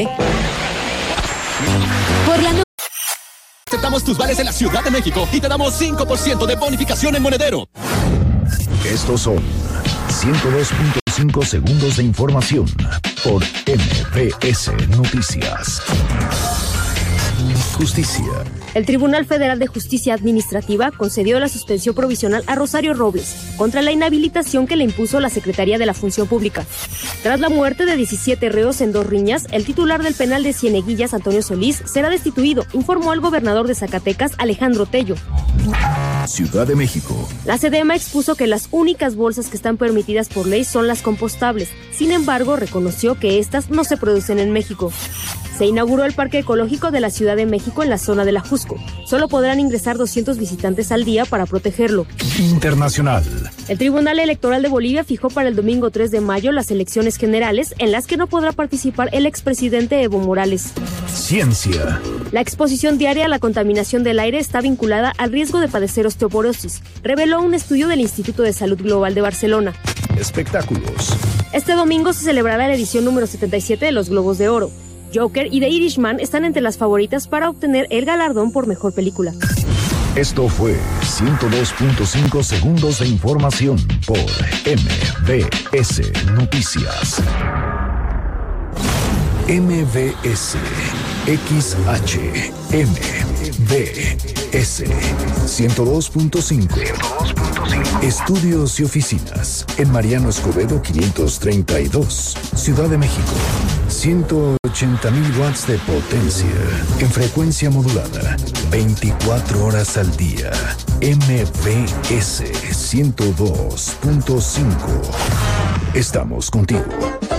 S9: Corte, por la noche
S13: Aceptamos tus vales en la Ciudad de México y te damos 5% de bonificación en monedero.
S8: Estos son 102.5 segundos de información por MBS Noticias. Justicia.
S16: El Tribunal Federal de Justicia Administrativa concedió la suspensión provisional a Rosario Robles contra la inhabilitación que le impuso la Secretaría de la Función Pública. Tras la muerte de 17 reos en dos riñas, el titular del penal de Cieneguillas, Antonio Solís, será destituido, informó el gobernador de Zacatecas, Alejandro Tello.
S8: Ciudad de México.
S16: La CDMA expuso que las únicas bolsas que están permitidas por ley son las compostables. Sin embargo, reconoció que estas no se producen en México. Se inauguró el Parque Ecológico de la Ciudad de México en la zona de la Jusco. Solo podrán ingresar 200 visitantes al día para protegerlo.
S8: Internacional.
S16: El Tribunal Electoral de Bolivia fijó para el domingo 3 de mayo las elecciones generales en las que no podrá participar el expresidente Evo Morales.
S8: Ciencia.
S16: La exposición diaria a la contaminación del aire está vinculada al riesgo de padecer osteoporosis, reveló un estudio del Instituto de Salud Global de Barcelona.
S8: Espectáculos.
S16: Este domingo se celebrará la edición número 77 de los Globos de Oro. Joker y The Irishman están entre las favoritas para obtener el galardón por mejor película.
S8: Esto fue 102.5 segundos de información por MBS Noticias. MBS XH MBS 102.5 Estudios y oficinas en Mariano Escobedo 532 Ciudad de México 180.000 watts de potencia en frecuencia modulada 24 horas al día MBS 102.5 Estamos contigo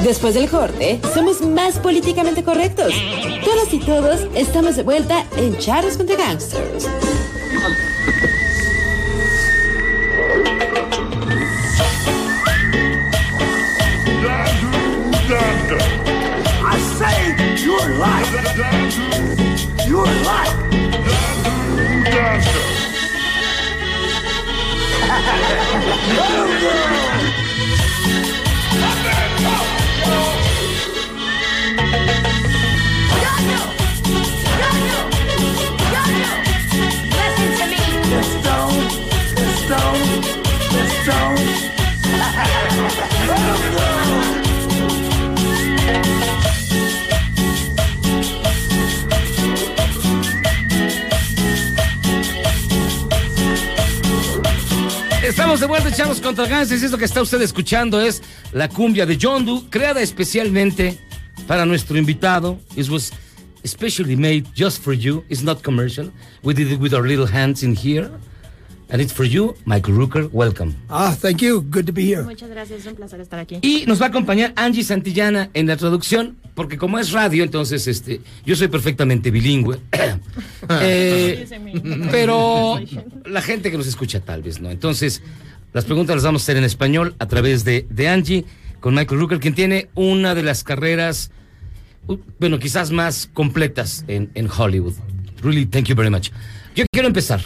S9: Después del corte, somos más políticamente correctos. Todas y todos estamos de vuelta en Charles contra Gangsters.
S7: Say you're life. You're life.
S2: Estamos de vuelta, chavos, contra Gangsters. Esto que está usted escuchando es la cumbia de Yondu, creada especialmente para nuestro invitado. It was especially made just for you. It's not commercial. We did it with our little hands in here. And it's for you, Michael Rooker. Welcome.
S17: Ah, thank you. Good to be here.
S18: Muchas gracias, es un placer estar aquí.
S2: Y nos va a acompañar Angie Santillana en la traducción, porque como es radio, entonces este, yo soy perfectamente bilingüe. Eh, pero la gente que nos escucha tal vez no. Entonces, las preguntas las vamos a hacer en español a través de, de Angie, con Michael Rooker, quien tiene una de las carreras, uh, bueno, quizás más completas en, en Hollywood. Really, thank you very much. Yo quiero empezar.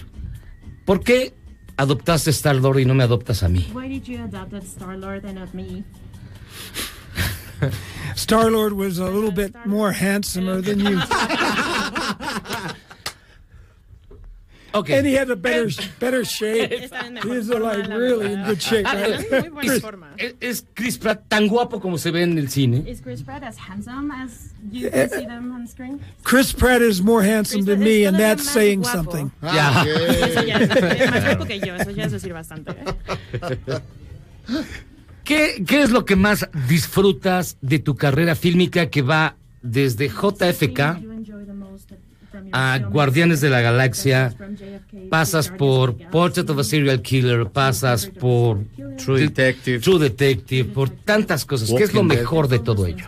S2: ¿Por qué adoptaste Star Lord y no me adoptas a mí?
S18: Why did you adopt Star Lord and not me?
S17: Star Lord was a little bit more handsomer than you.
S2: Okay.
S17: And he had a better better shape. He's like really in good shape, right?
S2: Chris- ¿Es, es Chris Pratt tan guapo como se ve en el cine?
S18: Is Chris Pratt as handsome as you can see them on screen?
S17: Chris Pratt is more handsome than me, and that's saying something.
S2: Ya.
S18: Eso ya es, es más guapo que yo, eso ya es decir bastante. ¿eh?
S2: ¿Qué, ¿Qué es lo que más disfrutas de tu carrera fílmica que va desde JFK a Guardianes de la Galaxia? Pasas por Portrait of a Serial Killer, pasas por True Detective, True Detective por tantas cosas. ¿Qué es lo mejor de todo ello?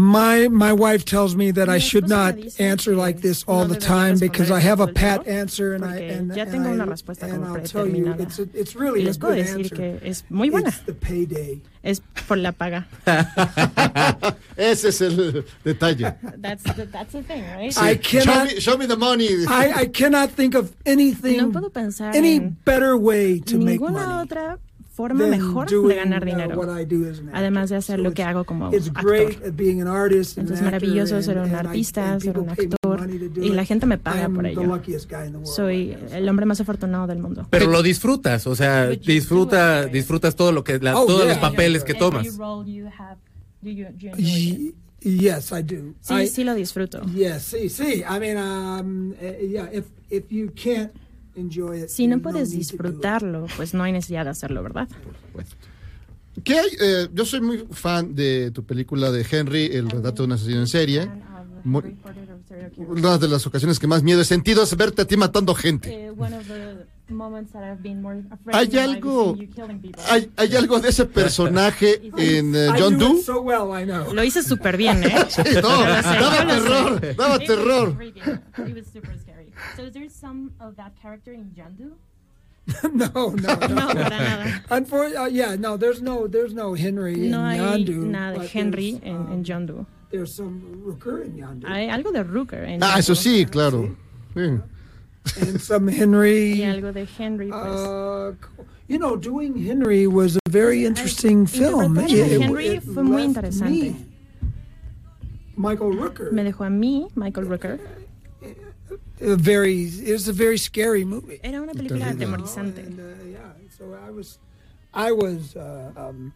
S17: My my wife tells me that I should not answer like this all the time because I have a pat answer, and I and,
S18: Ya
S17: and
S18: tengo
S17: I-
S18: una respuesta
S17: and
S18: como
S17: I'll tell you,
S18: predeterminada.
S17: it's a, it's really
S18: Y
S17: a
S18: les puedo
S17: good
S18: decir
S17: answer.
S18: que es muy buena.
S17: It's the payday.
S18: Es por la paga.
S3: Ese es el detalle.
S18: That's the, that's the thing, right?
S17: I
S3: Show me, show me the money.
S17: I, I cannot think of anything,
S18: No puedo pensar
S17: any
S18: en
S17: better way to make
S18: ninguna
S17: money.
S18: otra forma mejor de ganar
S17: uh,
S18: dinero. Además de hacer lo que hago como actor. Entonces
S17: an
S18: maravilloso ser un artista, ser un actor y la gente me paga por ello. Soy el hombre más afortunado del mundo.
S12: Pero lo disfrutas, o sea, disfruta, disfrutas todo lo que, la-
S17: Oh,
S12: todos los papeles que tomas.
S17: Yes, I do.
S18: Sí,
S17: I-
S18: sí lo disfruto.
S17: Yes, sí, sí. I mean, um, uh, yeah. If if you can't
S18: Si no puedes disfrutarlo, pues no hay necesidad de hacerlo, ¿verdad?
S3: ¿Qué hay? Eh, yo soy muy fan de tu película de Henry, El retrato de un asesino en serie. Muy- una de las ocasiones que más miedo he sentido es verte a ti matando gente.
S18: Eh,
S3: ¿Hay algo, hay, hay algo de ese personaje en
S17: I
S3: John
S17: do
S3: Doe?
S17: so well, I know.
S18: Lo hice súper bien, ¿eh?
S3: Sí, no, daba terror, daba
S18: It was
S3: terror.
S18: Freaking- It was super scary. So is there some of that character in Yandu?
S17: no, no, no.
S18: No, para nada.
S17: Unfor- uh, yeah, no. There's no, there's no Henry
S18: No
S17: in
S18: hay
S17: Yandu.
S18: nada de Henry
S17: there's,
S18: en,
S17: um,
S18: en Yandu.
S17: There's some Rooker in Yandu.
S18: Hay algo de Rooker en
S3: Ah, eso sí, claro. Sí.
S17: and some Henry.
S18: Y algo de Henry, pues.
S17: Uh, you know, doing Henry was a very interesting film.
S18: Interpretar
S17: It-
S18: Henry
S17: it
S18: fue muy interesante.
S17: me, Michael Rooker.
S18: Me dejó a mí, Michael Rooker.
S17: Very, it was a very scary movie.
S18: Era una película atemorizante.
S17: And, uh, yeah, so I was, I was uh, um,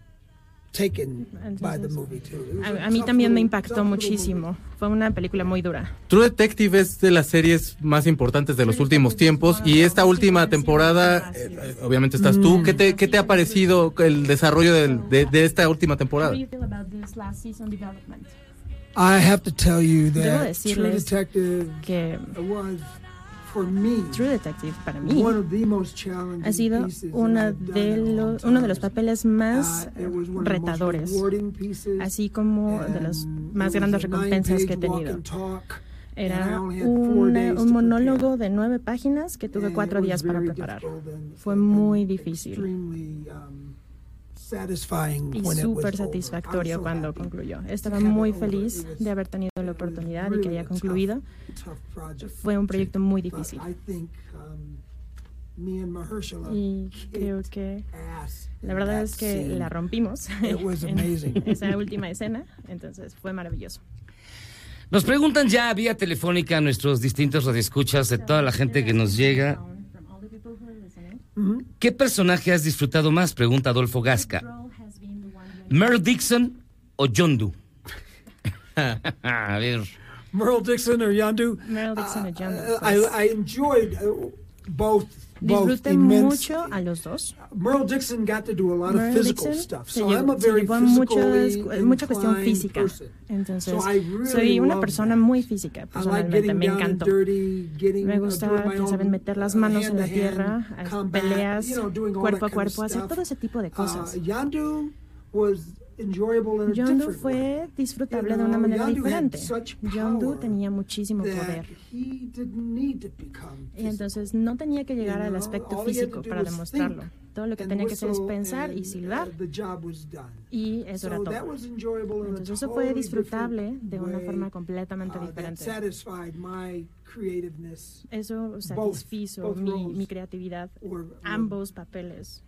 S17: taken by the movie too.
S18: A, a mí también me impactó muchísimo. Fue una película muy dura.
S12: True Detective es de las series más importantes de los últimos tiempos y esta última temporada, eh, eh, obviamente estás tú. ¿Qué te, qué te ha parecido el desarrollo del- de, de esta última temporada?
S17: I have to tell you that True Detective
S18: que
S17: was, for me,
S18: True Detective para mí
S17: one of the most challenging
S18: ha sido una de los, uno de los papeles más
S17: Uh,
S18: retadores, así como de las más grandes recompensas que he tenido. Era una- un monólogo de nueve páginas que tuve cuatro días para preparar. Fue muy difícil y
S17: when it was
S18: súper satisfactorio cuando concluyó. Estaba muy feliz de haber tenido la oportunidad y que haya concluido. Fue un proyecto muy difícil.
S17: Um,
S18: Y creo que la verdad es que la rompimos en
S17: amazing.
S18: esa última escena, entonces fue maravilloso.
S2: Nos preguntan ya vía telefónica a nuestros distintos radioescuchas de toda la gente que nos llega. ¿Qué personaje has disfrutado más? Pregunta Adolfo Gasca. ¿Merle Dixon o John Doe? a ver.
S17: Merle Dixon or Yandu.
S18: Merle Dixon o Yandu,
S17: Uh, I, I enjoyed uh, both
S18: Disfruté mucho a los dos.
S17: Merle Dixon got to do a lot of physical stuff, so I'm a very
S18: muchas- mucha cuestión física. Entonces, soy una persona muy física, personalmente, me encantó. Me
S17: uh,
S18: gusta, ya saben, meter las
S17: uh,
S18: manos en la tierra, peleas cuerpo a cuerpo, hacer todo ese tipo de cosas.
S17: Uh, Yandu was
S18: Yondu fue disfrutable de una manera diferente. Yondu tenía muchísimo poder. Y entonces no tenía que llegar al aspecto físico para demostrarlo. Todo lo que tenía que hacer es pensar y silbar
S17: uh, done.
S18: y eso era todo. Entonces eso fue disfrutable de una forma completamente
S17: uh,
S18: diferente. Eso satisfizo mi, mi creatividad, ambos papeles.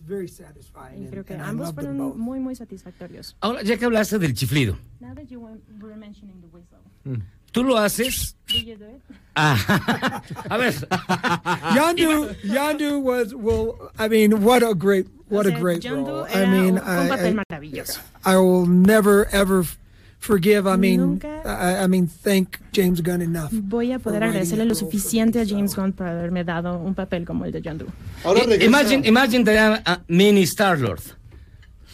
S17: I thought very satisfying.
S18: Y creo que
S17: and I
S18: ambos
S17: loved
S18: fueron
S17: both.
S18: muy, muy satisfactorios.
S2: Ahora, ya que hablaste del chiflido,
S18: Now that you were mentioning the whistle,
S2: ¿tú lo haces?
S18: do you do it?
S2: Ah, a ver.
S17: Yandu, Yandu was well. I mean, what a great, what
S18: O
S17: a
S18: sea,
S17: great
S18: Yondu
S17: role.
S18: era
S17: I mean,
S18: un, un papel
S17: I,
S18: maravilloso.
S17: I, I will never ever f- forgive. I mean, I, I mean, thank James Gunn enough.
S18: Voy a poder agradecerle
S17: that
S18: lo suficiente a James Gunn por haberme dado un papel como el de.
S2: I- Imagine, imagine that I'm a mini Star-Lord.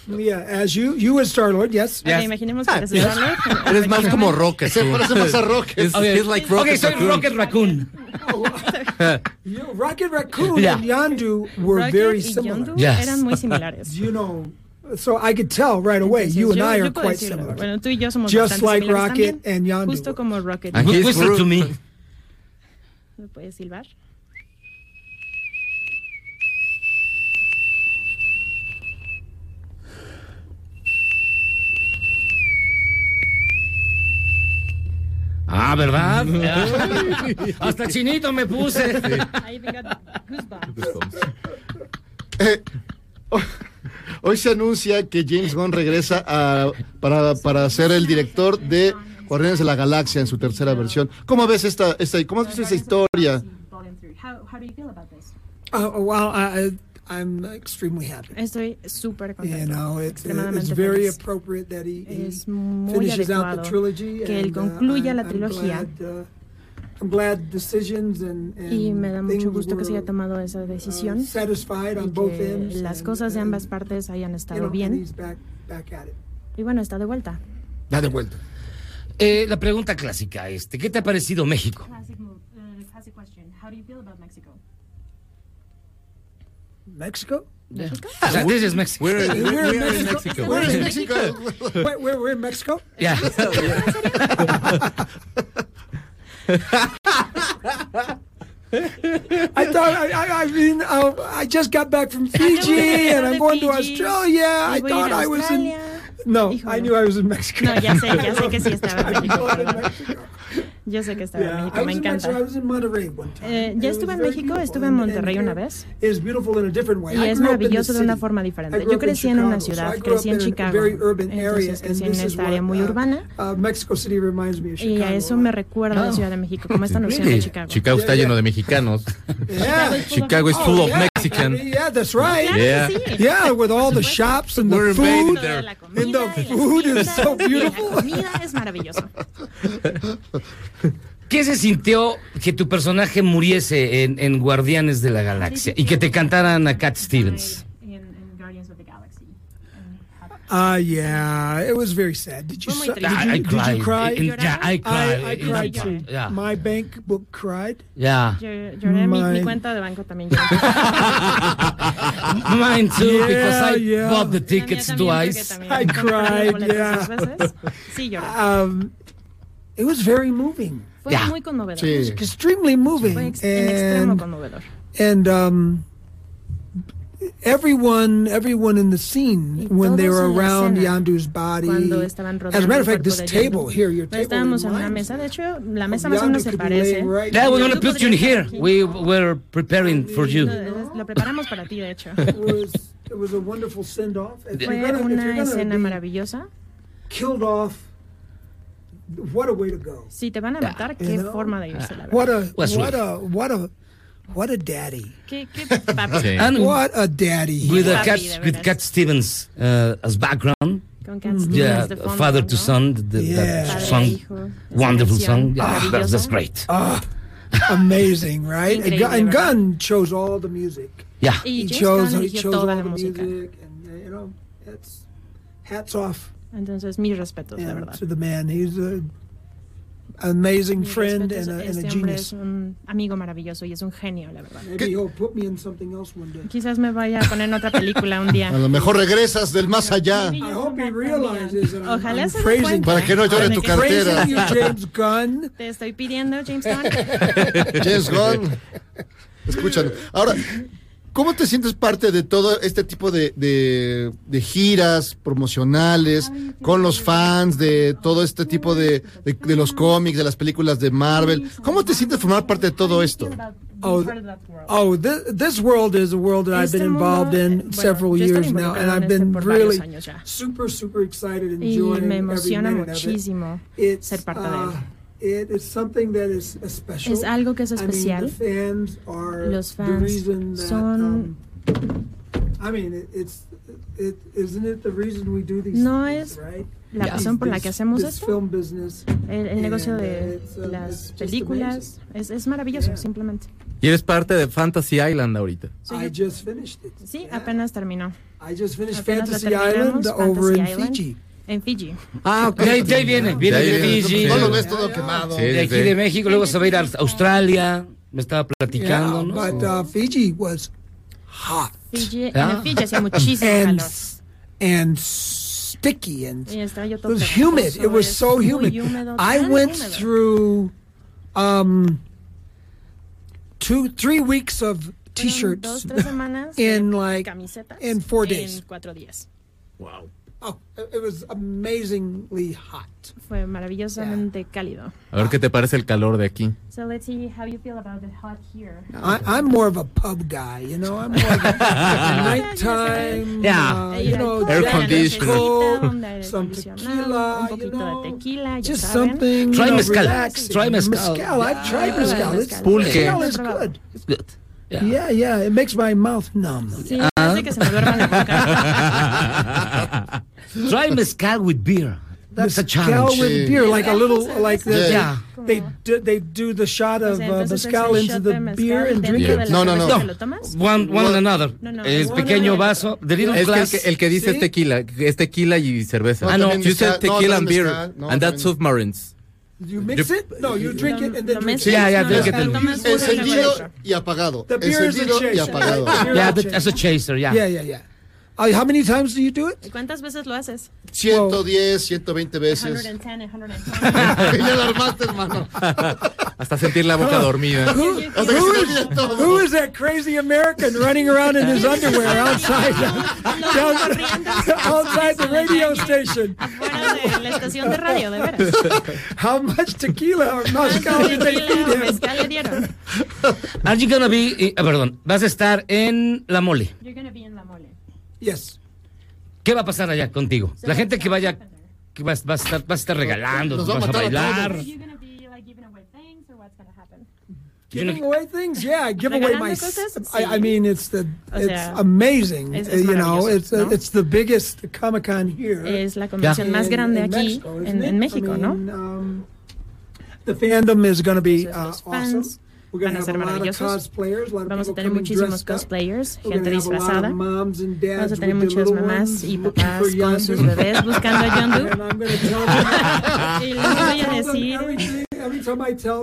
S17: Yeah, as you, you as Star Lord, yes.
S18: Ok, imaginemos que eres
S17: yes.
S18: Star-Lord.
S11: Eres más como Rocket.
S17: Se parece más a Rocket.
S11: It's-
S2: Okay.
S11: he's like
S2: Okay,
S11: Rocket
S2: soy
S11: Raccoon.
S2: Rocket Raccoon.
S17: You, Rocket Raccoon
S2: Yeah.
S17: and Yandu were
S18: Rocket
S17: very
S18: y
S17: similar.
S18: Yondu
S2: Yes.
S18: eran muy similares.
S17: You know, so I could tell right away.
S18: Entonces,
S17: you and
S18: yo-
S17: I are quite
S18: decirlo.
S17: similar.
S18: Bueno, tú y yo somos
S17: Just like Rocket
S18: también,
S17: and Yondu.
S18: Justo como Rocket.
S11: And he's
S2: Whistle
S11: Groot.
S2: to me.
S18: ¿Me puedes silbar?
S2: Ah, ¿verdad? Hasta chinito me puse.
S18: Ahí venga goosebumps.
S3: Oh, hoy se anuncia que James Gunn regresa a- para, para ser el director de Guardianes de la Galaxia en su tercera versión. ¿Cómo ves esta, esta cómo has visto esta historia?
S18: You this?
S17: Uh, well, I- I'm extremely happy.
S18: Estoy súper
S17: You
S18: contento.
S17: know, it's, it's
S18: extremadamente
S17: very
S18: feliz.
S17: appropriate that he, he
S18: Es muy
S17: finishes out the
S18: adecuado
S17: trilogy.
S18: que él
S17: and, uh,
S18: concluya
S17: I'm-
S18: la trilogía.
S17: uh, I'm glad and
S18: Y me da mucho
S17: things
S18: gusto que se haya tomado esa
S17: uh,
S18: decisión
S17: satisfied on
S18: y
S17: both
S18: que
S17: ends.
S18: las
S17: and,
S18: cosas de
S17: and,
S18: ambas partes hayan
S17: you
S18: estado bien.
S17: he's back, back at it.
S18: Y bueno, está de vuelta.
S3: Da de vuelta.
S2: Eh, la pregunta clásica, este, ¿qué te ha parecido México?
S18: Classic, classic question. How do you feel about Mexico?
S17: Mexico?
S2: O sea, this is Mexico.
S11: We're,
S17: We're,
S11: we're,
S17: in
S11: we're in
S17: Mexico.
S11: Mexico.
S17: We're in Mexico. Wait, we're, we're in Mexico?
S2: Yeah.
S17: I thought, I, I, I mean, uh, I just got back from Fiji and I'm going to Australia. I
S18: voy a ir
S17: thought
S18: a
S17: I was in.
S18: Australia.
S17: No,
S18: Híjole.
S17: I knew I was in Mexico.
S18: No, ya sé, ya sé que sí estaba en México.
S17: I was in. Mexico.
S18: Yo sé que estaba en
S17: Yeah,
S18: México,
S17: I
S18: me encanta. Eh, ya estuve en México, estuve en Monterrey una vez. Y es maravilloso de una forma diferente. Yo crecí en una ciudad, crecí en Chicago. Entonces crecí en esta área muy
S17: uh,
S18: urbana.
S17: Uh, of
S18: Y a eso me recuerda la
S2: Oh.
S18: Ciudad de México, como esta noción de? Chicago.
S11: Chicago está lleno de mexicanos. Chicago
S17: Oh,
S11: full of
S17: yeah.
S11: Mexican.
S17: Yeah, that's right.
S11: Yeah.
S18: sí.
S17: Yeah, with all the shops and the
S11: We're
S17: food. And
S18: comida,
S17: the food is so
S18: la
S17: beautiful.
S18: comida es maravilloso.
S2: ¿Qué se sintió que tu personaje muriese en, en Guardianes de la Galaxia y que te cantaran a Cat Stevens?
S17: Uh, yeah, it was very sad. Did you, su- did you,
S2: I
S17: did
S2: cried.
S17: you cry?
S2: In- yeah, I cried.
S17: I, I cried too.
S2: Yeah.
S17: My bank book cried.
S2: Yeah.
S18: Yo- Lloré, mi, mi
S17: My-
S18: cuenta de banco también.
S2: Mine too,
S17: Yeah,
S2: because I
S17: yeah.
S2: bought the tickets twice.
S17: I cried, yeah.
S18: Sí, lloré.
S17: Um, it was very moving.
S18: Fue
S2: Ya.
S18: muy conmovedor.
S3: Sí.
S17: Extremely moving.
S18: Fue ex- en extremo
S17: and
S18: conmovedor.
S17: and um, everyone, everyone in the scene when they were around
S18: escena,
S17: Yandu's body. As a matter of fact, this table here, your
S18: Pues
S17: table,
S18: estábamos en una
S17: reminds
S18: mesa, de hecho, la
S17: of
S18: mesa más o menos se
S17: Yandu could be
S18: parece.
S17: laying right
S2: Yeah, we're
S18: Tú
S2: gonna put you in here. We were preparing for you.
S18: Lo preparamos para ti, de hecho.
S17: It was it was a wonderful send off.
S18: Fue
S17: gonna, if you're
S18: una
S17: gonna
S18: escena
S17: be
S18: maravillosa.
S17: killed off, what a way to go.
S18: Si te van a matar, qué
S17: You know?
S18: forma de irse, la
S17: What a what a what a what a daddy.
S18: Qué, qué papi.
S2: And
S17: What a daddy.
S2: with, a Cat, with. Cat Stevens uh, as background.
S18: Con Cat Stevens
S2: Yeah,
S18: de
S2: father to son, the,
S17: Yeah.
S2: that
S18: a
S2: song,
S18: hijo,
S2: wonderful song. Yeah, that's, that's great.
S17: Ah, amazing, right? And, Gun- and
S18: ¿verdad?
S17: Gunn chose all the music.
S2: Yeah.
S18: Y
S17: He chose, he chose all the music, and uh, you know, it's hats off
S18: Entonces, mis respetos, de
S17: yeah,
S18: verdad.
S17: to the man. He's an amazing friend and a, and a genius.
S18: es un amigo maravilloso y es un genio, la verdad.
S17: Maybe he'll put me in something else one day.
S18: Quizás me vaya a poner en otra película un día.
S3: A lo mejor regresas del más allá.
S17: I hope he realizes that I'm,
S18: Ojalá
S17: I'm
S18: se dé.
S3: Para que no llore tu cartera.
S17: James Gunn.
S18: Te estoy pidiendo, James Gunn.
S3: James Gunn. Escuchan. Ahora, ¿cómo te sientes parte de todo este tipo de, de- de giras promocionales con los fans, de todo este tipo de, de- de los cómics, de las películas de Marvel? ¿Cómo te sientes formar parte de todo esto?
S17: Oh, oh, this, this world is a world that I've
S18: Este
S17: been
S18: mundo,
S17: involved in
S18: bueno,
S17: several years now, and I've
S18: este
S17: been really super, super excited enjoying
S18: me
S17: every
S18: emociona
S17: minute of it.
S18: muchísimo
S17: It's,
S18: ser parte de él.
S17: uh, It is something that is special.
S18: Es algo que es
S17: I mean,
S18: especial.
S17: the fans are
S18: Los
S17: the
S18: fans
S17: reason that,
S18: son-
S17: um, I mean, it, it's it isn't it the reason we do these
S18: No
S17: things,
S18: es
S17: right?
S18: la
S17: This-
S18: razón por la que hacemos esto.
S17: film business.
S18: El, el negocio
S17: And, uh,
S18: de
S17: it's, uh, it's
S18: las películas es, es maravilloso, simplemente.
S12: Y eres parte de Fantasy Island ahorita.
S17: I just finished it.
S18: Sí, apenas terminó.
S17: I just finished
S18: Apenas la
S17: Fantasy Island
S18: terminamos,
S17: over in
S18: Fantasy Island,
S17: Fiji.
S18: En Fiji.
S2: Ah, ok. De ahí, de ahí viene, viene
S12: De ahí
S2: de
S12: viene.
S2: Fiji.
S3: No lo ves todo quemado.
S2: Sí, de aquí de México, luego se va a ir a Australia. Me estaba platicando,
S17: Yeah,
S2: ¿no?
S17: but uh, Fiji was hot.
S18: Fiji,
S2: Ah.
S18: En Fiji hacía muchísimo
S17: and,
S18: calor.
S17: and sticky and
S18: Y estaba yo
S17: it was humid. It was so humid. I went through um two three weeks of t-shirts in like in four
S18: en
S17: days.
S18: cuatro días.
S17: Wow. Oh, it was amazingly hot.
S18: Fue maravillosamente cálido.
S12: A ver qué te parece el calor de aquí.
S18: So let's see how you feel about the hot here.
S17: I, I'm more of a pub guy, you know. I'm more of a nighttime,
S12: Yeah.
S17: uh, you know,
S12: Air conditioner.
S17: Some tequila,
S18: un poquito de tequila, ya
S17: just
S18: saben.
S17: something.
S2: Try
S17: you know,
S2: mezcal.
S17: relaxing.
S2: Try mezcal.
S17: Mezcal. I've tried mezcal. It's.
S12: Pulque.
S17: Mezcal is good.
S2: It's good. Yeah.
S17: Yeah, yeah. It makes my mouth numb.
S18: Sí, hace que se me duerma la boca.
S2: Try mezcal with beer. That's a
S17: Mezcal
S2: challenge.
S17: with beer, like a little, like the,
S2: Yeah.
S17: they do, they do the shot of uh,
S18: entonces es
S17: mezcal into
S18: shot
S17: the
S18: mezcal
S17: beer and
S18: dentro
S17: drink
S18: de
S17: it.
S18: la
S3: No, no,
S18: cerveza
S3: no.
S18: que lo tomas.
S2: One, one and another.
S18: No, no.
S2: El
S18: One
S2: pequeño
S18: and
S2: vaso. The little
S12: Es que el,
S2: glass.
S12: que el que dice es
S17: ¿Sí?
S12: tequila, es tequila y cerveza.
S3: No,
S2: Ah, no.
S3: también
S12: You said
S3: mezcal. No,
S12: tequila and
S3: también
S12: beer,
S3: mezcal. No,
S12: and that's
S3: también-
S12: submarines.
S17: You mix it? No, you drink it and
S18: Lo
S17: then drink
S18: mezclas,
S17: it.
S2: Yeah, yeah,
S18: no,
S2: drink it
S18: lo
S2: and-
S18: tomas uno y luego el
S3: Encendido
S18: otro.
S3: y apagado.
S17: The beer is a
S3: Encendido y
S17: chaser.
S3: apagado.
S2: Yeah,
S17: is
S2: as a chaser, yeah.
S17: Yeah, yeah, yeah. Uh, how many times do you do it?
S18: ¿Y ¿Cuántas veces lo haces?
S3: 110, 120 veces.
S18: 110, 120.
S3: ya la armaste, hermano.
S12: Hasta sentir la boca dormida.
S17: Who, who is, who is that crazy American running around in his underwear outside down, outside the radio station?
S18: Afuera de la estación de radio, de veras.
S17: How much tequila or mezcal did they feed
S18: Tequila,
S17: him?
S18: mezcal le dieron.
S2: Are you gonna be, eh, ah, perdón, vas a estar en La Mole.
S18: You're gonna be in la mole.
S17: Yes.
S2: ¿Qué va a pasar allá contigo? La gente que vaya, que vas, vas a estar, vas a estar regalando,
S3: Nos
S2: vas a
S3: a
S2: bailar.
S18: giving away things or what's gonna happen?
S17: Giving away things, yeah. I give away my.
S18: Cosas?
S17: I, I mean, it's the
S18: O
S17: it's
S18: sea,
S17: amazing.
S18: es- es
S17: you know, it's uh,
S18: ¿no?
S17: it's the biggest Comic Con here.
S18: Es la convención más
S17: in-
S18: grande
S17: in
S18: aquí
S17: Mexico, isn't
S18: en, en México,
S17: I
S18: ¿no?
S17: mean, um, the fandom is going to be uh, awesome.
S18: Van a ser maravillosos. Vamos a tener muchísimos cosplayers, gente disfrazada. Vamos a tener muchas mamás y papás con sus bebés buscando a
S17: them.
S18: Y les voy a decir,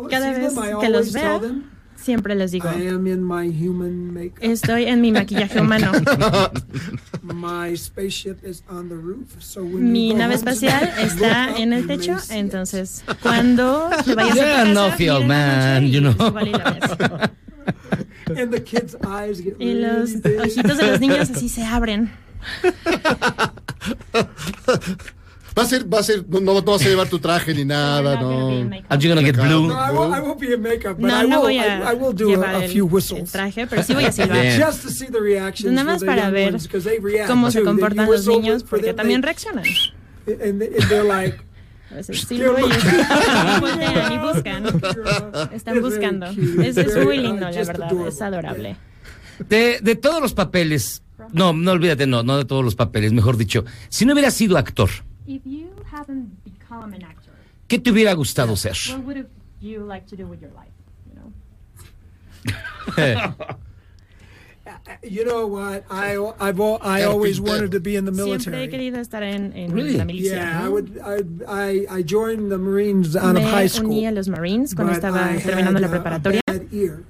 S18: cada vez que los vea, siempre les digo,
S17: I am in my human makeup.
S18: estoy en mi maquillaje humano.
S17: My spaceship is on the roof, so when
S18: Mi nave espacial está en el techo, entonces cuando te vayas a tu casa,
S2: no feel man, you
S18: y
S2: know.
S18: y la ves.
S17: And the kids' eyes get
S18: Y los
S17: really
S18: ojitos de los niños así se abren.
S3: Va a ser, va a ser, no, no vas a llevar tu traje ni nada, no.
S2: Are you gonna get blue?
S17: No, I won't, I won't be in makeup, but
S18: No,
S17: I
S18: no
S17: will.
S18: voy a
S17: I, I will do
S18: llevar
S17: a, a
S18: el-
S17: few
S18: el
S17: whistles.
S18: traje, pero sí voy a silbar.
S17: Just to see the reactions
S18: Nada más
S17: the
S18: para ver
S17: ones, 'cause they react
S18: cómo se comportan los niños, porque
S17: them,
S18: también
S17: they-
S18: reaccionan.
S17: And, they, and they're like,
S18: A veces y y voltean y buscan. Están buscando. Es, es muy lindo, la verdad. Es adorable.
S2: De, de todos los papeles, no, no olvídate, no, no de todos los papeles, mejor dicho. Si no hubieras sido actor,
S18: If you haven't become an actor,
S2: ¿qué te hubiera gustado ser?
S18: what would you like to do with your life? You know?
S17: You know what? I I've al- I always wanted to be in the
S18: Siempre he
S17: military.
S18: querido estar en, en
S17: Really?
S18: la milicia.
S17: Yeah, I would. I I, I joined the Marines out of
S18: Me
S17: high school.
S18: uní a los Marines cuando estaba
S17: I
S18: terminando la
S17: had,
S18: preparatoria,
S17: a bad ear, so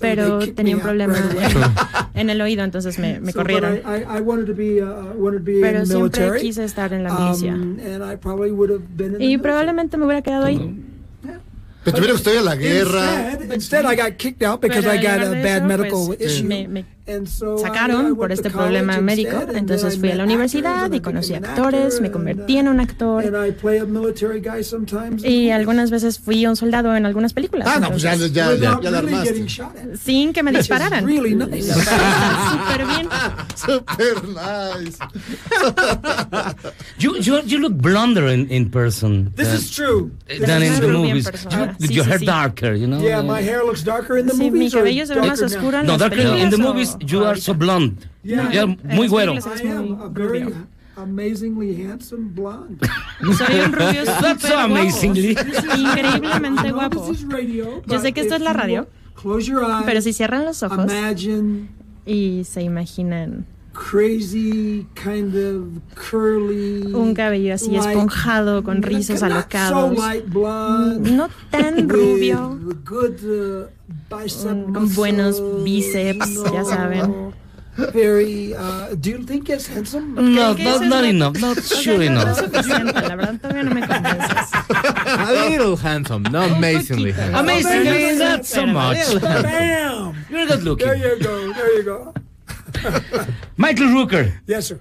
S18: pero tenía un problema en, el oído, entonces me, me corrieron.
S17: I, I, I wanted to be uh,
S18: Pero
S17: the
S18: siempre
S17: military.
S18: quise estar en la milicia.
S17: Um, and I probably would have been in the
S18: Y probablemente me hubiera quedado ahí.
S3: Pero te hubiera gustado ir a la guerra.
S17: Instead, instead I got kicked out because
S18: Pero
S17: I got a bad
S18: eso,
S17: medical
S18: pues,
S17: issue.
S18: Sacaron por este problema médico, entonces fui a la universidad y conocí actores,
S17: actor,
S18: me convertí en un actor y algunas veces fui un soldado en algunas películas.
S17: Ah, no, pues ya- ya- ya- Without ya la armaste. getting shot at.
S18: Sin que me dispararan.
S17: really nice.
S18: Súper bien.
S3: Super nice.
S2: You, you, you look blonder in, in person.
S17: This
S2: than-
S17: is true.
S2: Than in the movies. You-
S17: Sí,
S2: your
S17: sí,
S2: hair
S17: sí.
S2: darker, you know?
S17: Yeah, my hair looks darker in the
S18: Sí, mi
S17: movies. or
S18: cabello se ve más oscuro en
S2: No,
S18: las
S2: darker in the
S18: o-
S2: you are so blonde.
S17: Yeah.
S2: You're muy güero.
S17: I am a very amazingly handsome blonde.
S18: Soy un rubio
S2: That's so amazingly.
S18: Increíblemente guapo. Yo sé que esto es la radio,
S17: Close your eyes.
S18: pero si cierran los ojos
S17: Imagine
S18: y se imaginan
S17: crazy kind of curly.
S18: un cabello así
S17: light-
S18: esponjado con
S17: not-
S18: rizos
S17: not
S18: alocados,
S17: So light blonde.
S18: no tan rubio,
S17: with good uh, bicep
S18: con buenos bíceps, ya saben.
S17: Very. Uh, do you think it's handsome?
S2: No,
S18: ¿Qué
S2: not, not enough, not sure
S18: no, no
S2: enough.
S18: es suficiente, la verdad todavía no me convences.
S11: A little handsome, no amazingly handsome.
S2: Amazingly, not so much.
S17: Bam!
S2: You're good looking.
S17: There you go. There you go.
S2: Michael Rooker,
S17: Yes, sir.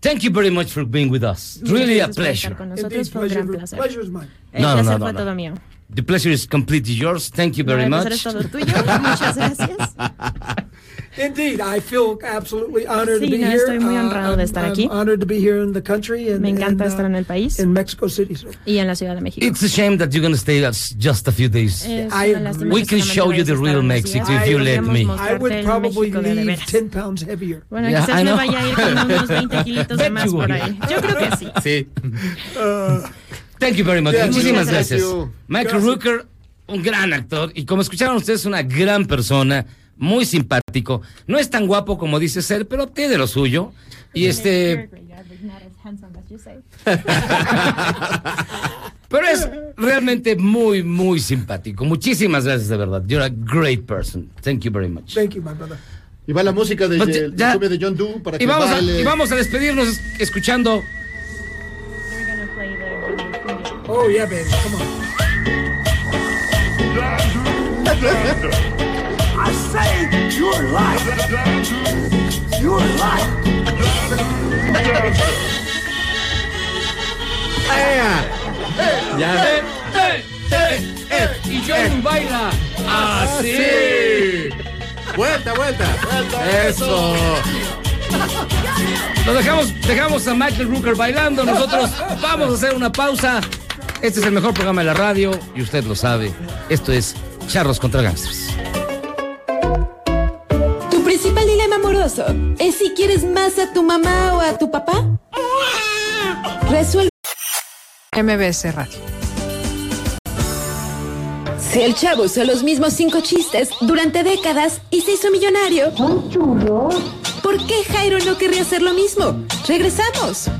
S2: thank you very much for being with us. It's Really a
S18: Gracias por estar
S2: pleasure.
S18: con nosotros
S17: Indeed,
S18: fue un gran
S17: pleasure,
S18: placer.
S17: pleasure is mine.
S18: Eh, el
S2: No, no,
S18: placer
S2: no,
S18: fue
S2: no.
S18: todo mío.
S2: The pleasure is completely yours. Thank you very
S18: el
S2: much.
S18: placer es todo tuyo. Muchas gracias.
S17: Indeed, I feel absolutely honored
S18: Sí,
S17: to be
S18: no,
S17: here.
S18: estoy muy
S17: Uh,
S18: honrado de
S17: I'm-
S18: estar
S17: I'm
S18: aquí.
S17: honored to be here in the country and,
S18: Me encanta
S17: and, uh,
S18: estar en el país
S17: in Mexico City. So.
S18: y en la Ciudad de México.
S2: It's a shame that you're going to stay us just a few days. We
S18: que
S2: can show you the
S18: a estar
S2: real
S18: unos
S2: Mexico
S18: días.
S2: if you let me.
S17: I
S18: mostrarte
S17: would
S18: el
S17: probably leave
S18: veras.
S17: 10 pounds heavier.
S18: Bueno,
S2: Yeah,
S18: quizás
S2: I
S18: me vaya a ir con unos 20 kilitos de más por ahí. Yo creo que sí.
S11: Sí.
S17: Uh,
S2: Thank you very much.
S17: Yeah,
S2: Muchísimas
S17: muchas
S2: gracias.
S17: gracias.
S2: Michael
S17: Gracias.
S2: Rooker, un gran actor. Y como escucharon ustedes, una gran persona, muy simpático. No es tan guapo como dice ser, pero tiene lo suyo. Y este. Pero es realmente muy, muy simpático. Muchísimas gracias, de verdad. You're a great person. Thank you very much.
S17: thank you, my brother.
S3: Y va la música de, de,
S2: ya-
S3: de, de John Doe para que
S2: Y vamos, a,
S3: baile.
S2: y vamos a despedirnos escuchando.
S17: Oh, yeah, baby. Come on.
S14: I say your life. Your life.
S11: Ya.
S2: Eh, eh, eh, eh, y John baila así.
S11: Vuelta, vuelta. Eso.
S2: Lo dejamos, dejamos a Michael Rooker bailando. Nosotros vamos a hacer una pausa. Este es el mejor programa de la radio y usted lo sabe. Esto es Charros contra Gangsters.
S9: Es si quieres más a tu mamá o a tu papá? Resuelve.
S19: MBS Radio.
S9: Si el chavo usó los mismos cinco chistes durante décadas y se hizo millonario. ¿Por qué Jairo no querría hacer lo mismo? Regresamos.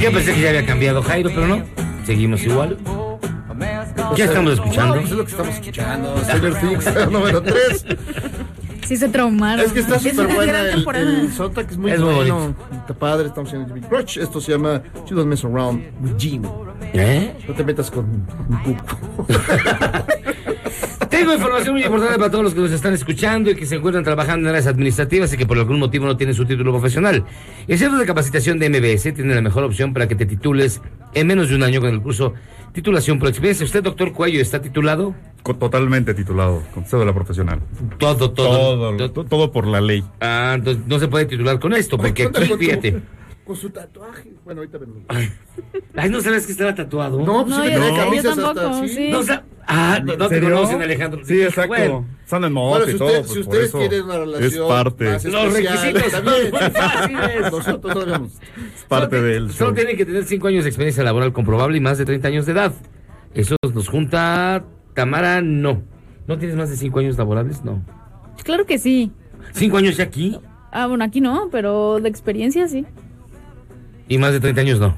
S2: Yo pensé que ya había cambiado Jairo, pero no. Seguimos igual. ¿Qué estamos escuchando?
S3: No, pues es lo que estamos escuchando. Stranger Things número 3.
S20: Sí se traumaron.
S3: Es que está súper
S20: una
S3: buena el, el soundtrack es muy
S2: Es muy
S3: bueno. Está padre, estamos en el Big Crush. Esto se llama You Don't Mess Around with Jim.
S2: ¿Eh?
S3: No te metas con un cuco.
S2: Tengo información muy importante para todos los que nos están escuchando y que se encuentran trabajando en áreas administrativas y que por algún motivo no tienen su título profesional. El Centro de Capacitación de MBS tiene la mejor opción para que te titules en menos de un año con el curso Titulación por Experiencia. ¿Usted, doctor Cuello, está titulado?
S21: Totalmente titulado, con cédula profesional.
S2: Todo, todo.
S21: Todo, to- todo por la ley.
S2: Ah, entonces no se puede titular con esto, porque
S3: ¿Cuánto
S2: aquí, fíjate.
S3: Con su tatuaje. Bueno, ahorita vemos.
S2: Ay, ¿no sabes que estaba tatuado?
S3: No, pues
S20: No,
S3: sí
S20: yo
S3: camisas
S20: tampoco,
S3: hasta así.
S20: sí.
S2: No, sa- ah, no, no te conocen, Alejandro.
S21: Sí, exacto.
S2: Bueno,
S21: Están en moto
S3: Bueno, si,
S21: y
S3: usted-
S21: todo.
S3: si
S21: pues, por
S3: ustedes
S21: eso
S3: quieren una relación
S21: Es parte.
S3: más
S2: Los requisitos son muy fáciles.
S3: Nosotros sabemos.
S21: parte
S2: Solo-
S21: del
S2: Solo
S21: show.
S2: tienen que tener 5 años de experiencia laboral comprobable y más de 30 años de edad. Eso nos junta Tamara, no. ¿No tienes más de 5 años laborables? No.
S20: Claro que sí.
S2: ¿5 años ya aquí?
S20: Ah, bueno, aquí no, pero de experiencia sí.
S2: Y más de 30 años no.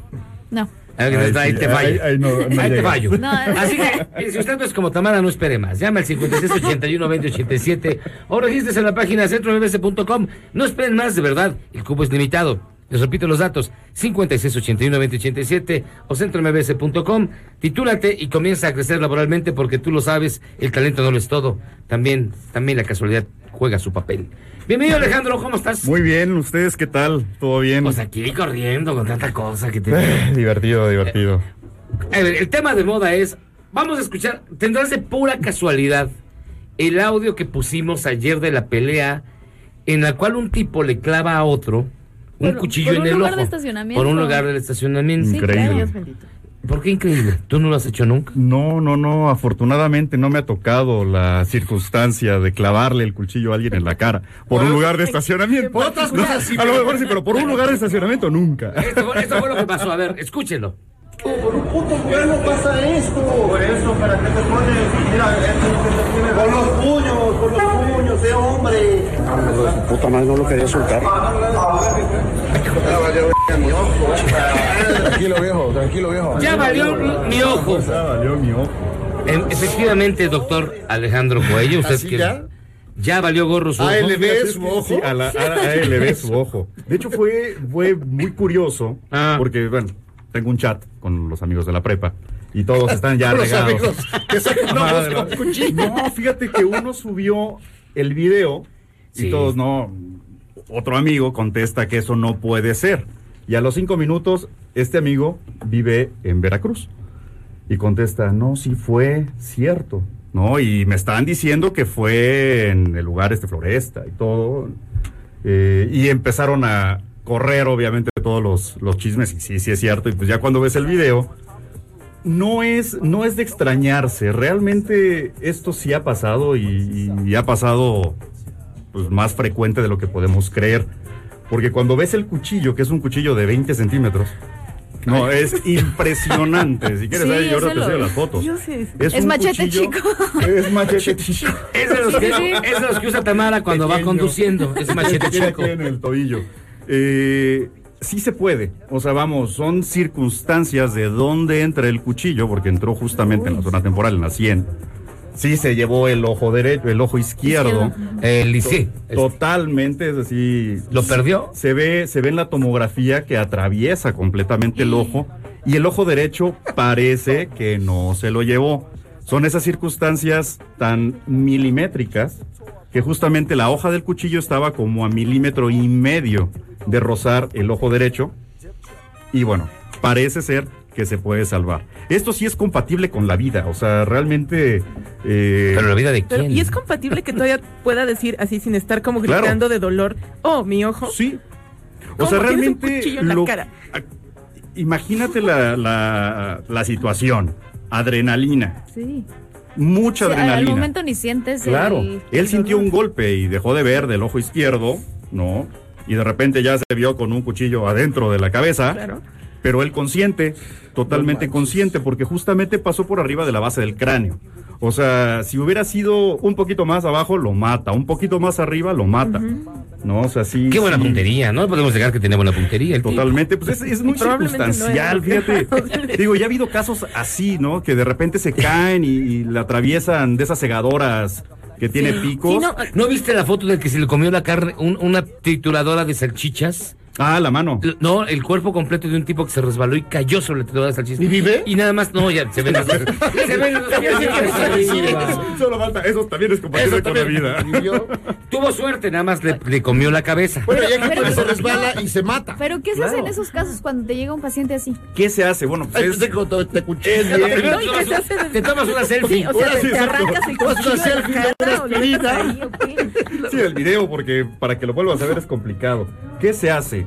S20: No.
S2: Ahí,
S21: Ahí
S2: ahí
S21: sí,
S2: te fallo.
S21: ahí- ahí no- no
S2: Ahí te fallo.
S20: No.
S2: Así que, mire, si usted no es como Tamara, no espere más. Llama al 5681-2087 o regístrese en la página centrombs.com. No esperen más, de verdad. El cupo es limitado. Les repito los datos: 5681-2087 o centrombs.com. Titúlate y comienza a crecer laboralmente porque tú lo sabes, el talento no lo es todo. También, también la casualidad juega su papel. Bienvenido, Alejandro, ¿cómo estás?
S21: Muy bien, ¿ustedes qué tal? ¿Todo bien?
S2: Pues aquí corriendo con tanta cosa que te.
S21: Eh, divertido, divertido.
S2: A ver, el tema de moda es, vamos a escuchar, tendrás de pura casualidad el audio que pusimos ayer de la pelea en la cual un tipo le clava a otro un
S20: Por-
S2: cuchillo
S20: por
S2: en
S20: un
S2: el
S20: lugar
S2: ojo.
S20: de estacionamiento.
S2: Por un lugar del estacionamiento.
S20: Sí,
S21: Increíble.
S20: claro.
S2: ¿Por qué increíble? ¿Tú no lo has hecho nunca?
S21: No, no, no, afortunadamente no me ha tocado la circunstancia de clavarle el cuchillo a alguien en la cara por un lugar de estacionamiento.
S2: Por otras
S21: No,
S2: cosas sí,
S21: a lo mejor sí, pero por un lugar de estacionamiento nunca.
S2: Esto, fue- esto fue lo que pasó, a ver, escúchenlo.
S22: Por un puto vuelo pasa esto. Por eso, ¿para qué te pones? Mira, con los puños, con los puños, sé hombre.
S23: Puta madre, no lo quería soltar.
S22: Tranquilo, viejo, tranquilo, viejo.
S2: Ya valió mi ojo.
S21: Ya valió mi ojo.
S2: En- efectivamente, doctor Alejandro Coello, usted
S3: ¿Así
S2: que
S3: ya?
S2: ya valió gorro su ojo.
S3: ALB su ojo.
S21: Sí, a la ALB su ojo. De hecho, fue, fue muy curioso
S2: Ah.
S21: porque, bueno, tengo un chat con los amigos de la prepa y todos están ya
S3: Los
S21: regados.
S3: amigos que.
S21: No, fíjate que uno subió el video
S2: Sí.
S21: y todos no. Otro amigo contesta que eso no puede ser. Y a los cinco minutos, este amigo vive en Veracruz. Y contesta, no, sí fue cierto. No, y me estaban diciendo que fue en el lugar este Floresta y todo. Eh, y empezaron a correr, obviamente, todos los, los chismes. Y sí, sí es cierto. Y pues ya cuando ves el video, no es, no es de extrañarse. Realmente esto sí ha pasado y ha pasado pues, más frecuente de lo que podemos creer. Porque cuando ves el cuchillo, que es un cuchillo de 20 centímetros, no, es impresionante. Si quieres,
S20: Sí,
S21: ahí, yo ahora te enseño las fotos.
S20: yo sé.
S21: Es,
S20: Es machete
S21: cuchillo-
S20: chico.
S21: Es machete chico.
S2: Es de los que,
S20: Sí, sí.
S2: es de los que usa Tamara cuando va
S21: Pequeño.
S2: conduciendo. Es machete chico.
S21: en el tobillo. Eh, sí se puede. O sea, vamos, son circunstancias de dónde entra el cuchillo, porque entró justamente en la zona temporal, en la 100. Sí se llevó el ojo derecho, el ojo izquierdo.
S2: El sí.
S21: Totalmente, es decir.
S2: ¿Lo perdió?
S21: Se ve, se ve en la tomografía que atraviesa completamente el ojo y el ojo derecho parece que no se lo llevó. Son esas circunstancias tan milimétricas que justamente la hoja del cuchillo estaba como a milímetro y medio de rozar el ojo derecho y bueno, parece ser que se puede salvar. Esto sí es compatible con la vida, o sea, realmente... eh,
S2: Pero la vida de
S24: Pero,
S2: quién?
S24: y es compatible que todavía pueda decir así sin estar como
S21: Claro.
S24: gritando de dolor, oh, mi ojo.
S21: Sí. O
S24: ¿Cómo
S21: sea, realmente
S24: cuchillo en la cara?
S21: imagínate la, la, la situación. Adrenalina,
S20: Sí.
S21: mucha adrenalina.
S20: Al momento ni sientes
S21: Claro,
S20: el-
S21: él
S20: el
S21: sintió
S20: dolor.
S21: un golpe y dejó de ver del ojo izquierdo, ¿no? Y de repente ya se vio con un cuchillo adentro de la cabeza. Pero él consciente, totalmente consciente, porque justamente pasó por arriba de la base del cráneo. O sea, si hubiera sido un poquito más abajo, lo mata. Un poquito más arriba, lo mata. ¿No? O sea, sí.
S2: Qué buena
S21: sí.
S2: puntería, ¿no? Podemos negar que tenía buena puntería. el tipo.
S21: Totalmente, pues es, es muy
S2: no
S21: circunstancial, fíjate. Digo, ya ha habido casos así, ¿no? Que de repente se caen y, y le atraviesan de esas segadoras que tiene picos.
S2: no, viste la foto del que se le comió la carne, un- una trituradora de salchichas?
S21: Ah, la mano.
S2: No, el cuerpo completo de un tipo que se resbaló y cayó sobre la trituradora de salchichas.
S3: ¿Y vive?
S2: Y nada más, no, ya se ven. se ven
S21: Solo falta, eso también es compatible con la vida.
S2: Tuvo suerte, nada más le, le comió la cabeza.
S3: Bueno, y hay gente
S20: Pero-
S3: que se resbala y se mata.
S20: Pero ¿qué se hace en esos casos cuando te llega un paciente así?
S21: ¿Qué se hace? Bueno, pues es,
S3: te, te, te.
S24: No, ¿y qué se hace?
S2: Te tomas una selfie.
S24: Sí, o sea,
S21: sí,
S24: te arrancas el
S3: Tomas una
S24: cuchillo de la
S3: selfie.
S21: Sí, el video, porque para que lo vuelvas a ver es complicado. ¿Qué se hace?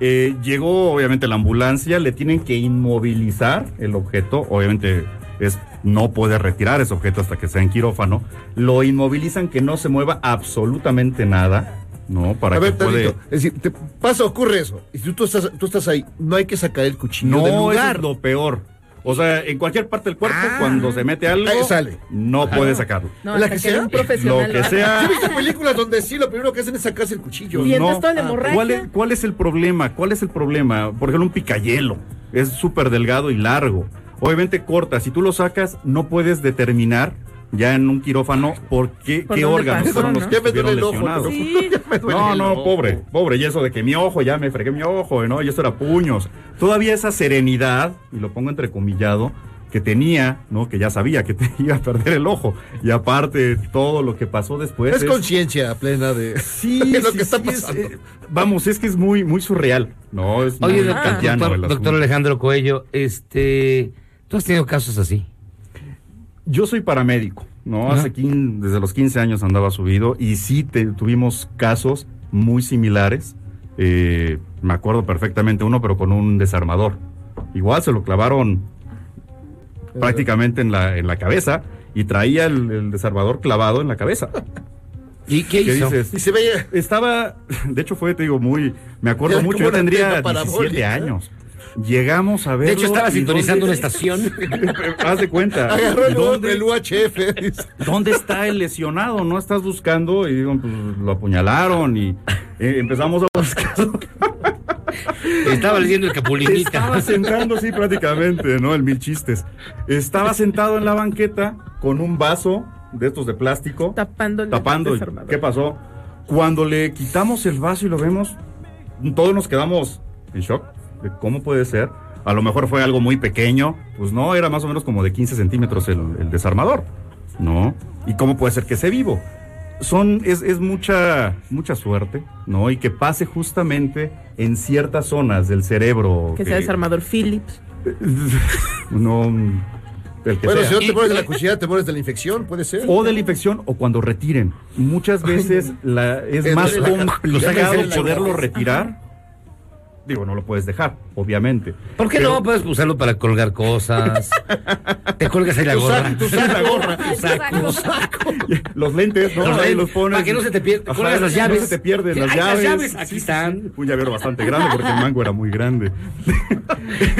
S21: Eh, llegó obviamente la ambulancia, le tienen que inmovilizar el objeto, obviamente es no puede retirar ese objeto hasta que sea en quirófano, lo inmovilizan que no se mueva absolutamente nada ¿no? Para
S3: a
S21: que
S3: ver,
S21: puede...
S3: Es decir, te pasa, ocurre eso. Y si tú estás, tú estás ahí, no hay que sacar el cuchillo
S21: No,
S3: del lugar.
S21: es lo peor. O sea, en cualquier parte del cuerpo, cuando se mete algo,
S3: Ahí sale.
S21: no
S3: Ajá.
S21: puede sacarlo.
S24: No,
S3: ¿La que
S24: que
S3: sea?
S24: un profesional
S21: Lo que sea.
S3: Yo he visto películas donde sí lo primero que hacen es sacarse el cuchillo.
S24: Y
S21: no.
S24: la hemorragia.
S21: ¿Cuál es, cuál es el problema? ¿Cuál es el problema? Por ejemplo, un picayelo. Es súper delgado y largo. Obviamente corta. Si tú lo sacas, no puedes determinar ya en un quirófano por qué,
S24: ¿Por
S21: qué órganos
S24: pasó,
S21: fueron los
S24: no?
S21: que
S3: me duele
S21: estuvieron
S3: el ojo,
S21: lesionados.
S24: Sí.
S21: No, no, pobre, pobre. Y eso de que mi ojo, ya me fregué mi ojo, ¿no? Y esto era puños. Todavía esa serenidad, y lo pongo entrecomillado, que tenía, ¿no? Que ya sabía que te iba a perder el ojo. Y aparte, todo lo que pasó después.
S3: Es conciencia plena de,
S21: Sí,
S3: de lo
S21: sí,
S3: que está
S21: sí, es,
S3: pasando.
S21: eh, vamos, es que es muy, muy surreal. No, es
S2: Oye,
S21: muy
S2: doctor, doctor Alejandro Coello, este, ¿tú has tenido casos así?
S21: Yo soy paramédico, ¿no?
S2: Ajá.
S21: Hace 15 desde los 15 años andaba subido y sí te- tuvimos casos muy similares. Eh, me acuerdo perfectamente uno, pero con un desarmador. Igual se lo clavaron prácticamente en la, en la cabeza y traía el, el desarmador clavado en la cabeza.
S2: ¿Y qué,
S21: ¿Qué
S2: hizo?
S21: dices?
S3: Y se veía.
S21: Estaba, de hecho fue, te digo, muy, me acuerdo mucho, yo tendría
S3: antena
S21: 17
S3: parabólica.
S21: años. Llegamos a ver.
S2: De hecho, estaba sintonizando una estación.
S21: Haz de cuenta.
S3: Agarró el,
S21: ¿Dónde-
S3: el UHF. dice.
S21: ¿Dónde está el lesionado? No estás buscando y digo, pues, lo apuñalaron y eh, empezamos a buscar.
S2: Estaba leyendo el Capulinita.
S21: Estaba sentando, sí, prácticamente, ¿no? El mil chistes. Estaba sentado en la banqueta con un vaso de estos de plástico.
S24: Tapando el
S21: Tapando. ¿Qué pasó? Cuando le quitamos el vaso y lo vemos, todos nos quedamos en shock. De ¿Cómo puede ser? A lo mejor fue algo muy pequeño. Pues no, era más o menos como de 15 centímetros el, el desarmador. ¿No? ¿Y cómo puede ser que esté vivo? Son, es, es mucha, mucha suerte, ¿no? Y que pase justamente en ciertas zonas del cerebro.
S24: Que sea desarmador Phillips.
S21: No, el que
S3: Bueno,
S21: sea.
S3: si no te mueres de la cuchilla, te mueres de la infección, puede ser.
S21: O de la infección o cuando retiren. Muchas veces la, es
S3: Es
S21: más
S3: la-
S21: complicado
S3: la
S21: poderlo retirar. Digo, no lo puedes dejar, obviamente.
S2: ¿Por qué
S21: Pero-
S2: no puedes usarlo para colgar cosas? Te colgas ahí la
S21: Tu
S2: gorra.
S21: saco, tu saco, la gorra.
S2: Tu saco.
S21: Los lentes, ¿no?
S2: Los
S21: Ahí los pones.
S2: para que no se te pierda-
S21: Ajá,
S2: cuelgas las
S21: no
S2: llaves.
S21: se te pierden las
S2: Ay, las
S21: llaves.
S2: llaves, aquí están.
S21: Un llavero bastante grande porque el mango era muy grande.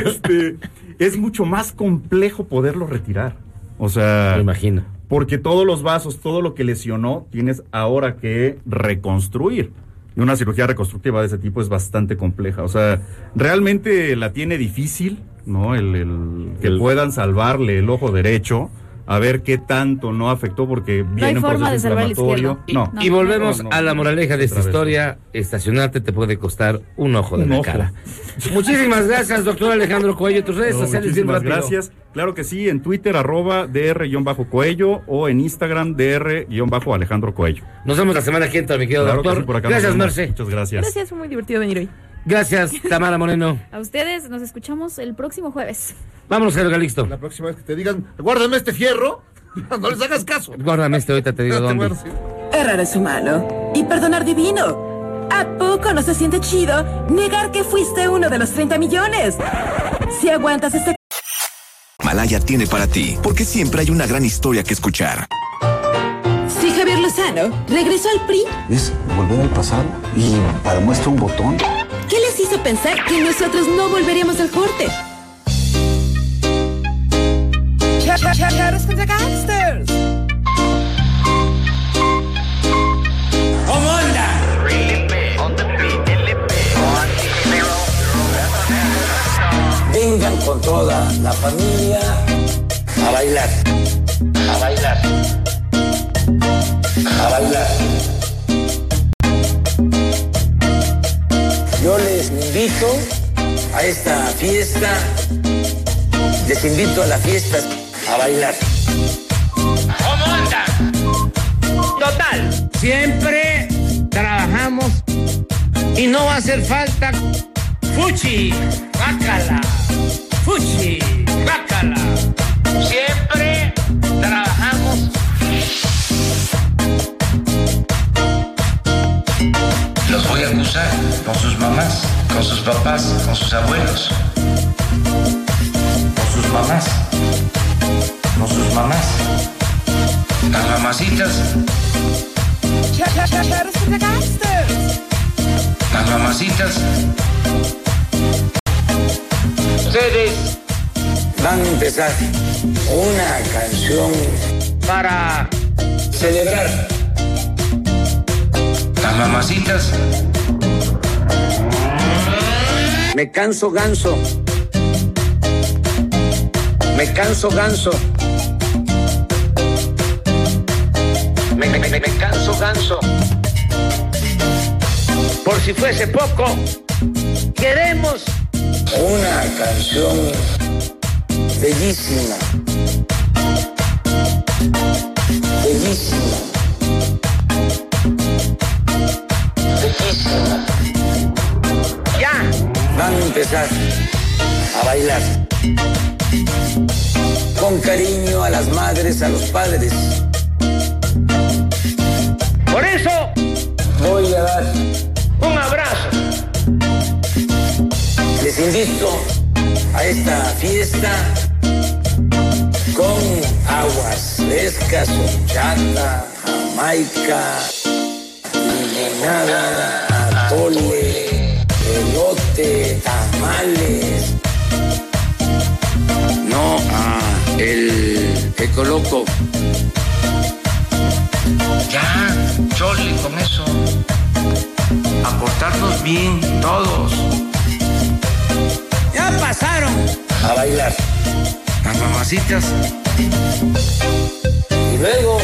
S21: Este, es mucho más complejo poderlo retirar. O sea,
S2: Me imagino.
S21: porque todos los vasos, todo lo que lesionó, tienes ahora que reconstruir. Y una cirugía reconstructiva de ese tipo es bastante compleja. O sea, realmente la tiene difícil, ¿no? El, el- que puedan salvarle el ojo derecho. A ver qué tanto no afectó porque viene
S20: hay
S21: un
S20: forma de salvar el
S21: inflamatorio. No.
S2: Y volvemos
S21: No, no,
S2: a la moraleja de esta historia. Estacionarte te puede costar un ojo de
S21: Un
S2: la
S21: ojo.
S2: cara. Muchísimas gracias, doctor Alejandro Coello. Tus redes
S21: No,
S2: sociales
S21: muchísimas gracias. Claro que sí, en Twitter, arroba DR-Coello o en Instagram, DR-Alejandro Coello.
S2: Nos vemos la semana que entra, mi querido
S21: Claro que
S2: doctor.
S21: sí, por acá nos
S2: gracias. Merce.
S21: Muchas gracias.
S24: Gracias, fue muy divertido venir hoy.
S2: Gracias, Tamara Moreno.
S20: A ustedes nos escuchamos el próximo jueves.
S2: Vámonos, Jairo Calixto.
S3: La próxima vez que te digan, guárdame este fierro, no les hagas caso.
S2: Guárdame este, ahorita te digo
S3: No
S2: dónde.
S4: Errar es humano y perdonar divino. ¿A poco no se siente chido negar que fuiste uno de los 30 millones? Si aguantas este
S8: Malaya tiene para ti, porque siempre hay una gran historia que escuchar.
S9: Si Javier Lozano regresó al PRI,
S23: Es volver al pasado y para muestra un botón.
S9: ¿Qué les hizo pensar que nosotros no volveríamos al corte?
S4: Cha- cha- cha- Charros contra Gangsters.
S25: Vengan con toda la familia a bailar, a bailar, a bailar. Invito a esta fiesta, les invito a la fiesta a bailar.
S14: ¿Cómo anda? Total, siempre trabajamos y no va a hacer falta fuchi, bácala, fuchi, bácala. Siempre
S25: Los voy a acusar con sus mamás, con sus papás, con sus abuelos, con sus mamás, con sus mamás. Las mamacitas. Las mamacitas. Ustedes van a empezar una canción para celebrar. Mamacitas. Me canso ganso. Me canso ganso. Me, me- me- me canso ganso. Por si fuese poco, queremos una canción bellísima. Bellísima. Ya. Van a empezar a bailar. Con cariño a las madres, a los padres. Por eso voy a dar un abrazo. Les invito a esta fiesta con aguas frescas, horchata, jamaica, limonada, atole, elote, tamales. No a el ecoloco. Ya, chole con eso. A portarnos bien todos. Ya pasaron. A bailar. Las mamacitas. Y luego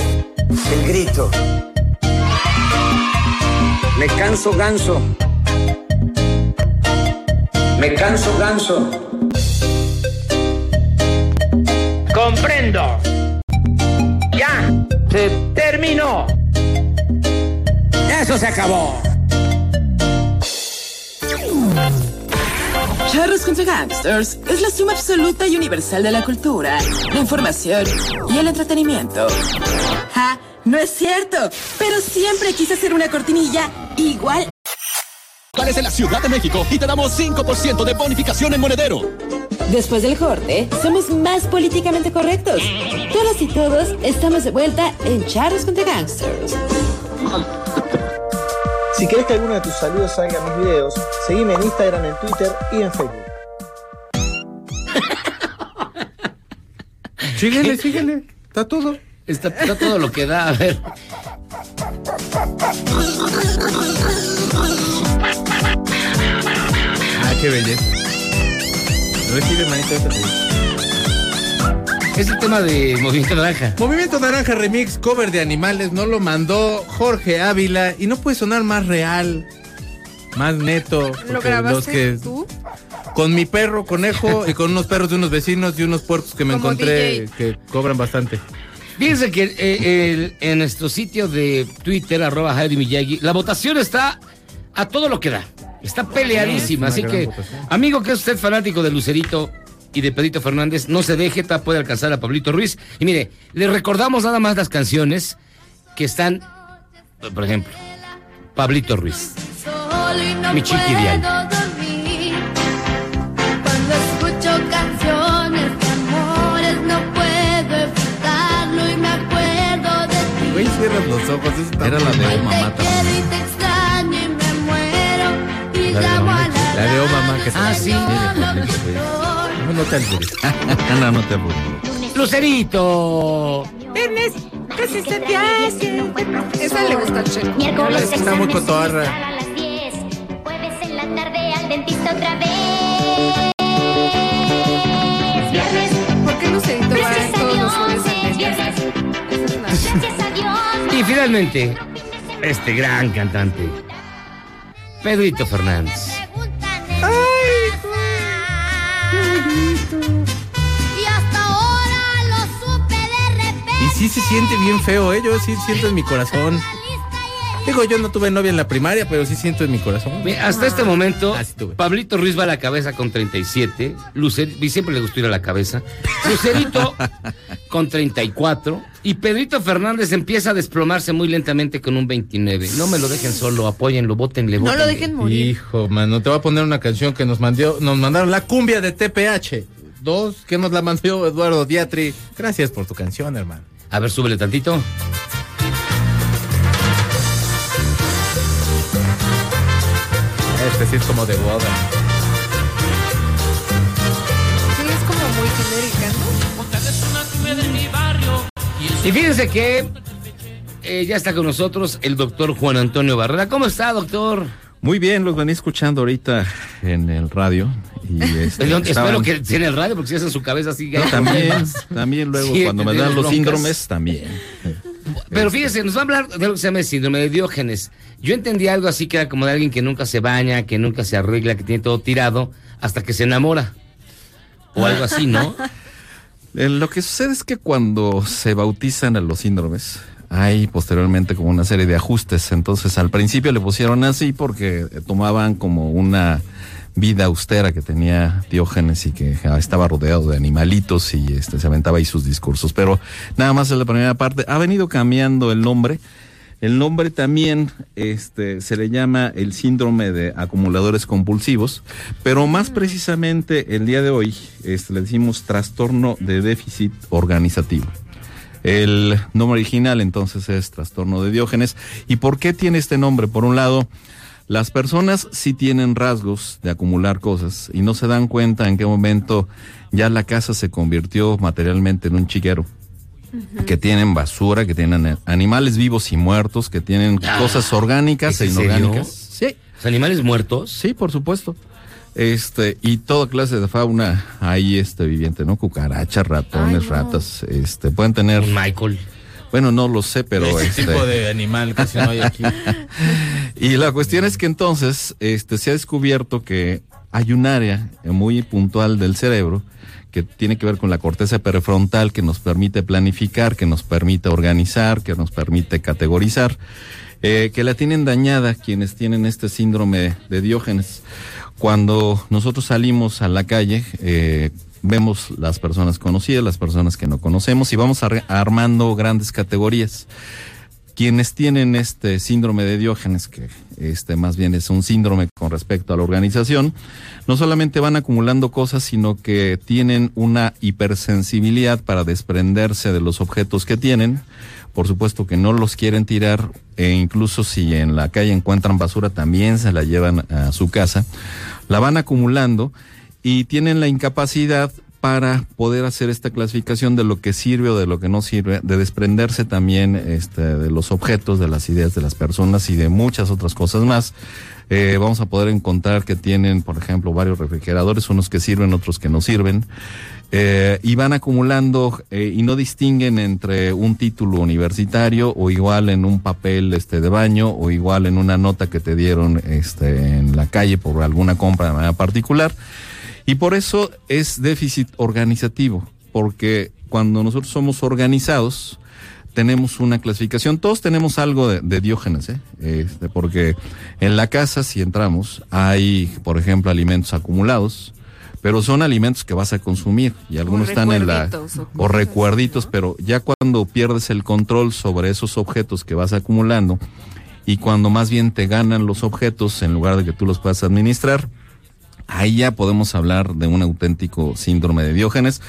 S25: el grito. Me canso ganso. Me canso ganso. Comprendo. Ya. Se terminó. Eso se acabó.
S4: Charros contra Gangsters es la suma absoluta y universal de la cultura, la información y el entretenimiento. ¡Ja! No es cierto, pero siempre quise hacer una cortinilla igual.
S13: Parece la Ciudad de México y te damos 5% de bonificación en monedero.
S9: Después del corte, somos más políticamente correctos. Todas y todos estamos de vuelta en Charros contra Gangsters.
S26: Si querés que alguno de tus saludos salga en mis videos, seguime en Instagram, en Twitter y en Facebook.
S27: Síguele, síguele. Está todo.
S2: Está, está todo lo que da. A ver.
S27: Ah, qué belleza. Recibe manito esta
S2: Es el tema de Movimiento Naranja.
S27: Movimiento Naranja Remix, cover de animales, no lo mandó Jorge Ávila y no puede sonar más real, más neto.
S5: ¿Lo grabaste
S27: los que-
S5: tú?
S27: Con mi perro, conejo y con unos perros de unos vecinos y unos puercos que me
S5: Como
S27: encontré
S5: DJ.
S27: que cobran bastante.
S2: Fíjense que eh, el- en nuestro sitio de Twitter, arroba Javi Miyagi, la votación está a todo lo que da. Está peleadísima.
S27: Es
S2: Así que,
S27: votación.
S2: amigo que es usted fanático de Lucerito y de Pedrito Fernández, no se deje, ta- puede alcanzar a Pablito Ruiz. Y mire, le recordamos nada más las canciones que están, por ejemplo, Pablito Ruiz. Mi chiqui ideal.
S28: dormir. Cuando escucho canciones de amores no puedo evitarlo y me acuerdo de ti.
S27: Güey, cierras los ojos. Era la de Oh Mamá
S28: y
S27: La de de Oh Mamá que
S2: Ah, sí.
S27: No, no te albures. no, no te albures.
S2: Lucerito.
S5: Viernes, casi se te hace. Esa le gusta al Checo.
S28: Miércoles
S27: Está muy cotorra.
S28: a las 10. Jueves en la tarde al dentista otra vez. Viernes,
S5: ¿Por qué Lucerito va
S28: gracias a
S5: todos los jueves al dentista?
S2: Y finalmente, este gran cantante, Pedrito Fernández.
S27: Sí se siente bien feo, ¿eh? Yo sí siento en mi corazón. Digo, yo no tuve novia en la primaria, pero sí siento en mi corazón.
S2: Mira, Hasta este momento,
S27: Ah.
S2: Pablito Ruiz va a la cabeza con 37. Lucer, y siempre le gustó ir a la cabeza. Lucerito con 34. Y Pedrito Fernández empieza a desplomarse muy lentamente con un 29. No me lo dejen solo, apóyenlo, votenle,
S5: No lo
S2: votenle.
S5: dejen morir.
S27: Hijo, mano, te voy a poner una canción que nos mandó, nos mandaron la cumbia de TPH. Dos, que nos la mandó Eduardo Diatri. Gracias por tu canción, hermano.
S2: A ver, súbele tantito.
S12: Este sí es como de boda.
S29: Sí, es como muy genérica.
S2: Y fíjense que eh, ya está con nosotros el doctor Juan Antonio Barrera. ¿Cómo está, doctor?
S30: Muy bien, los venía escuchando ahorita en el radio. Y este,
S2: Perdón,
S30: estaban-
S2: Espero que tiene el radio porque si es en su cabeza así.
S30: No, también, también luego
S2: Sí,
S30: cuando me dan los
S2: broncas.
S30: síndromes, también.
S2: Pero fíjese, nos va a hablar de lo que se llama el síndrome de Diógenes. Yo entendí algo así que era como de alguien que nunca se baña, que nunca se arregla, que tiene todo tirado, hasta que se enamora. O algo así, ¿no?
S30: Eh, Lo que sucede es que cuando se bautizan a los síndromes, hay posteriormente como una serie de ajustes. Entonces, al principio le pusieron así porque tomaban como una vida austera que tenía Diógenes y que ah, estaba rodeado de animalitos y este, se aventaba ahí sus discursos. Pero nada más en la primera parte. Ha venido cambiando el nombre. El nombre también este, se le llama el síndrome de acumuladores compulsivos, pero más precisamente el día de hoy este, le decimos trastorno de déficit organizativo. El nombre original entonces es trastorno de Diógenes. ¿Y por qué tiene este nombre? Por un lado, las personas sí tienen rasgos de acumular cosas y no se dan cuenta en qué momento ya la casa se convirtió materialmente en un chiquero que tienen basura, que tienen animales vivos y muertos, que tienen cosas orgánicas
S2: ¿es
S30: e
S2: serio?
S30: Inorgánicas. Sí.
S2: ¿Los animales muertos?
S30: Sí, por supuesto. Este, y toda clase de fauna ahí este viviente, ¿no? Cucarachas, ratones, ratas, este, pueden tener.
S2: Michael.
S30: Bueno, no lo sé, pero
S12: Ese
S30: este.
S12: tipo de animal casi no hay aquí.
S30: Y la cuestión es que entonces este, se ha descubierto que hay un área muy puntual del cerebro que tiene que ver con la corteza prefrontal que nos permite planificar, que nos permite organizar, que nos permite categorizar, eh, que la tienen dañada quienes tienen este síndrome de Diógenes. Cuando nosotros salimos a la calle, eh, vemos las personas conocidas, las personas que no conocemos y vamos ar- armando grandes categorías quienes tienen este síndrome de Diógenes, que este más bien es un síndrome con respecto a la organización, no solamente van acumulando cosas, sino que tienen una hipersensibilidad para desprenderse de los objetos que tienen. Por supuesto que no los quieren tirar e incluso si en la calle encuentran basura también se la llevan a su casa. La van acumulando y tienen la incapacidad para poder hacer esta clasificación de lo que sirve o de lo que no sirve, de desprenderse también este, de los objetos, de las ideas de las personas y de muchas otras cosas más. Eh, vamos a poder encontrar que tienen, por ejemplo, varios refrigeradores, unos que sirven, otros que no sirven, eh, y van acumulando eh, y no distinguen entre un título universitario o igual en un papel este de baño o igual en una nota que te dieron este en la calle por alguna compra de manera particular. Y por eso es déficit organizativo, porque cuando nosotros somos organizados, tenemos una clasificación. Todos tenemos algo de, de Diógenes, ¿eh? Este, porque en la casa, si entramos, hay, por ejemplo, alimentos acumulados, pero son alimentos que vas a consumir y algunos están en la
S29: o
S30: recuerditos, pero ya cuando pierdes el control sobre esos objetos que vas acumulando y cuando más bien te ganan los objetos en lugar de que tú los puedas administrar, ahí ya podemos hablar de un auténtico síndrome de Diógenes.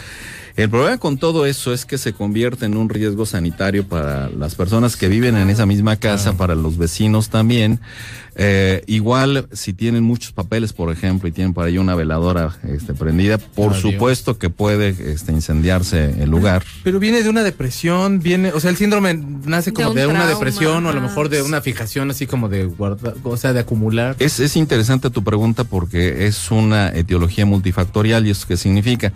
S30: El problema con todo eso es que se convierte en un riesgo sanitario para las personas que viven en esa misma casa, para los vecinos también. Eh, igual, si tienen muchos papeles, por ejemplo, y tienen por ahí una veladora este, prendida, por
S12: Adiós.
S30: supuesto que puede este, incendiarse el lugar.
S12: Pero viene de una depresión, viene, o sea, el síndrome nace como
S29: De
S12: de,
S29: un
S12: una
S29: trauma,
S12: depresión o a lo mejor de una fijación así como de guardar, o sea, de acumular.
S30: Es, es interesante tu pregunta porque es una etiología multifactorial y eso qué significa.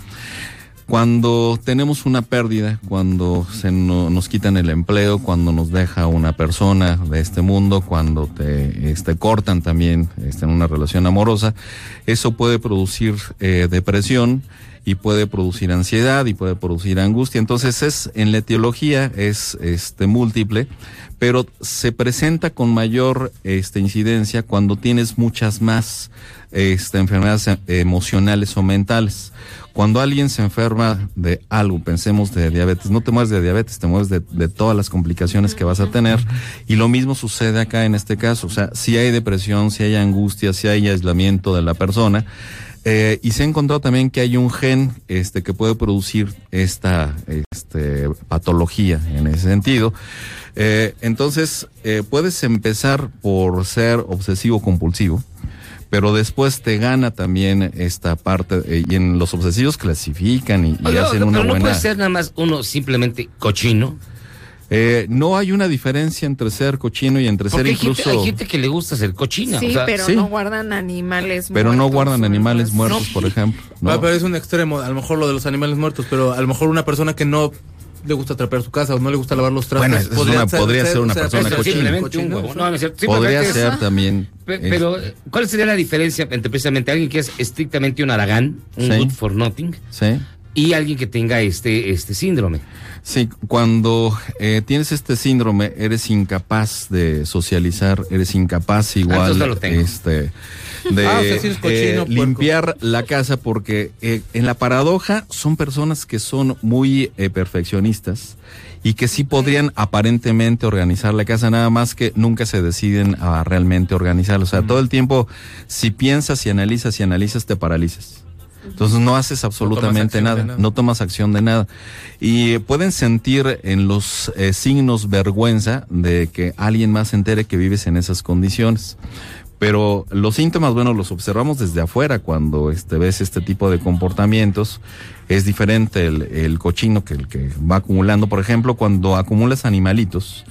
S30: Cuando tenemos una pérdida, cuando se no- nos quitan el empleo, cuando nos deja una persona de este mundo, cuando te este, cortan también este, en una relación amorosa, eso puede producir eh, depresión y puede producir ansiedad y puede producir angustia. Entonces es en la etiología es este múltiple, pero se presenta con mayor este incidencia cuando tienes muchas más este, enfermedades eh, emocionales o mentales. Cuando alguien se enferma de algo, pensemos de diabetes, no te mueves de diabetes, te mueves de, de todas las complicaciones que vas a tener. Y lo mismo sucede acá en este caso. O sea, si hay depresión, si hay angustia, si hay aislamiento de la persona. Eh, y se ha encontrado también que hay un gen este, que puede producir esta este, patología en ese sentido. Eh, entonces, eh, puedes empezar por ser obsesivo compulsivo, pero después te gana también esta parte, eh, y en los obsesivos clasifican y, hacen
S2: pero
S30: una
S2: no
S30: buena...
S2: puede ser nada más uno simplemente cochino.
S30: Eh, no hay una diferencia entre ser cochino y entre ser
S2: Porque hay gente,
S30: incluso...
S2: hay gente que le gusta ser cochina.
S29: Sí,
S2: o sea,
S29: pero
S30: sí.
S29: no guardan animales
S30: Pero no
S29: muertos
S30: guardan
S29: o
S30: animales
S29: algo
S30: muertos, por ejemplo. ¿no?
S27: Ah, pero es un extremo, a lo mejor lo de los animales muertos, pero a lo mejor una persona que no le gusta trapear su casa o no le gusta lavar los trastos.
S30: Bueno, es una- podría ser una
S27: o sea,
S30: persona cochina.
S2: No, no. Sí,
S30: Podría
S2: es-
S30: ser también... Eh,
S2: Pero, ¿cuál sería la diferencia entre precisamente alguien que es estrictamente un aragán, un
S30: Sí.
S2: good for nothing,
S30: sí.
S2: Y alguien que tenga este, este síndrome?
S30: Sí, cuando eh, tienes este síndrome, eres incapaz de socializar, eres incapaz igual
S2: lo tengo.
S30: este, de
S27: Ah, o sea, cochino,
S30: eh, limpiar la casa porque eh, en la paradoja son personas que son muy eh, perfeccionistas y que sí podrían aparentemente organizar la casa, nada más que nunca se deciden a realmente organizarla. O sea, todo el tiempo, si piensas y analizas y analizas, te paralizas. Entonces no haces absolutamente nada,
S27: nada.
S30: no tomas acción de nada. Y pueden sentir en los eh, signos vergüenza de que alguien más se entere que vives en esas condiciones. Pero los síntomas, bueno, los observamos desde afuera cuando este, ves este tipo de comportamientos. Es diferente el, el cochino que el que va acumulando. Por ejemplo, cuando acumulas animalitos,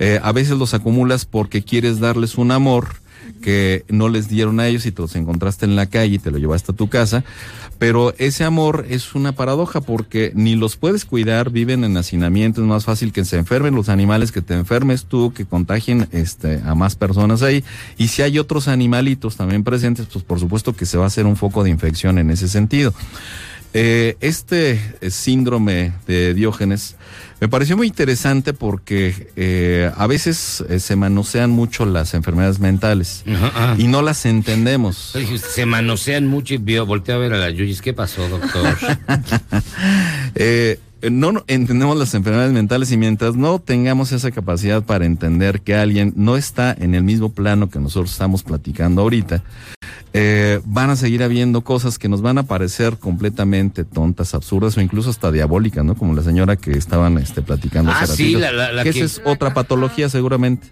S30: eh, a veces los acumulas porque quieres darles un amor que no les dieron a ellos y te los encontraste en la calle y te lo llevaste a tu casa. Pero ese amor es una paradoja porque ni los puedes cuidar, viven en hacinamiento, es más fácil que se enfermen los animales, que te enfermes tú, que contagien este, a más personas ahí. Y si hay otros animalitos también presentes, pues por supuesto que se va a hacer un foco de infección en ese sentido. Eh, este eh, síndrome de Diógenes me pareció muy interesante porque eh, a veces eh, se manosean mucho las enfermedades mentales
S2: Ajá.
S30: y no las entendemos.
S2: Se manosean mucho y vio, volteé a ver a la Yuyis. ¿Qué pasó, doctor?
S30: Eh, no entendemos las enfermedades mentales y mientras no tengamos esa capacidad para entender que alguien no está en el mismo plano que nosotros estamos platicando ahorita, eh, van a seguir habiendo cosas que nos van a parecer completamente tontas, absurdas o incluso hasta diabólicas, ¿no? Como la señora que estaban este, platicando
S2: Ah,
S30: hace
S2: sí,
S30: ratito,
S2: la- la- la
S30: que
S2: que-
S30: esa es otra patología seguramente.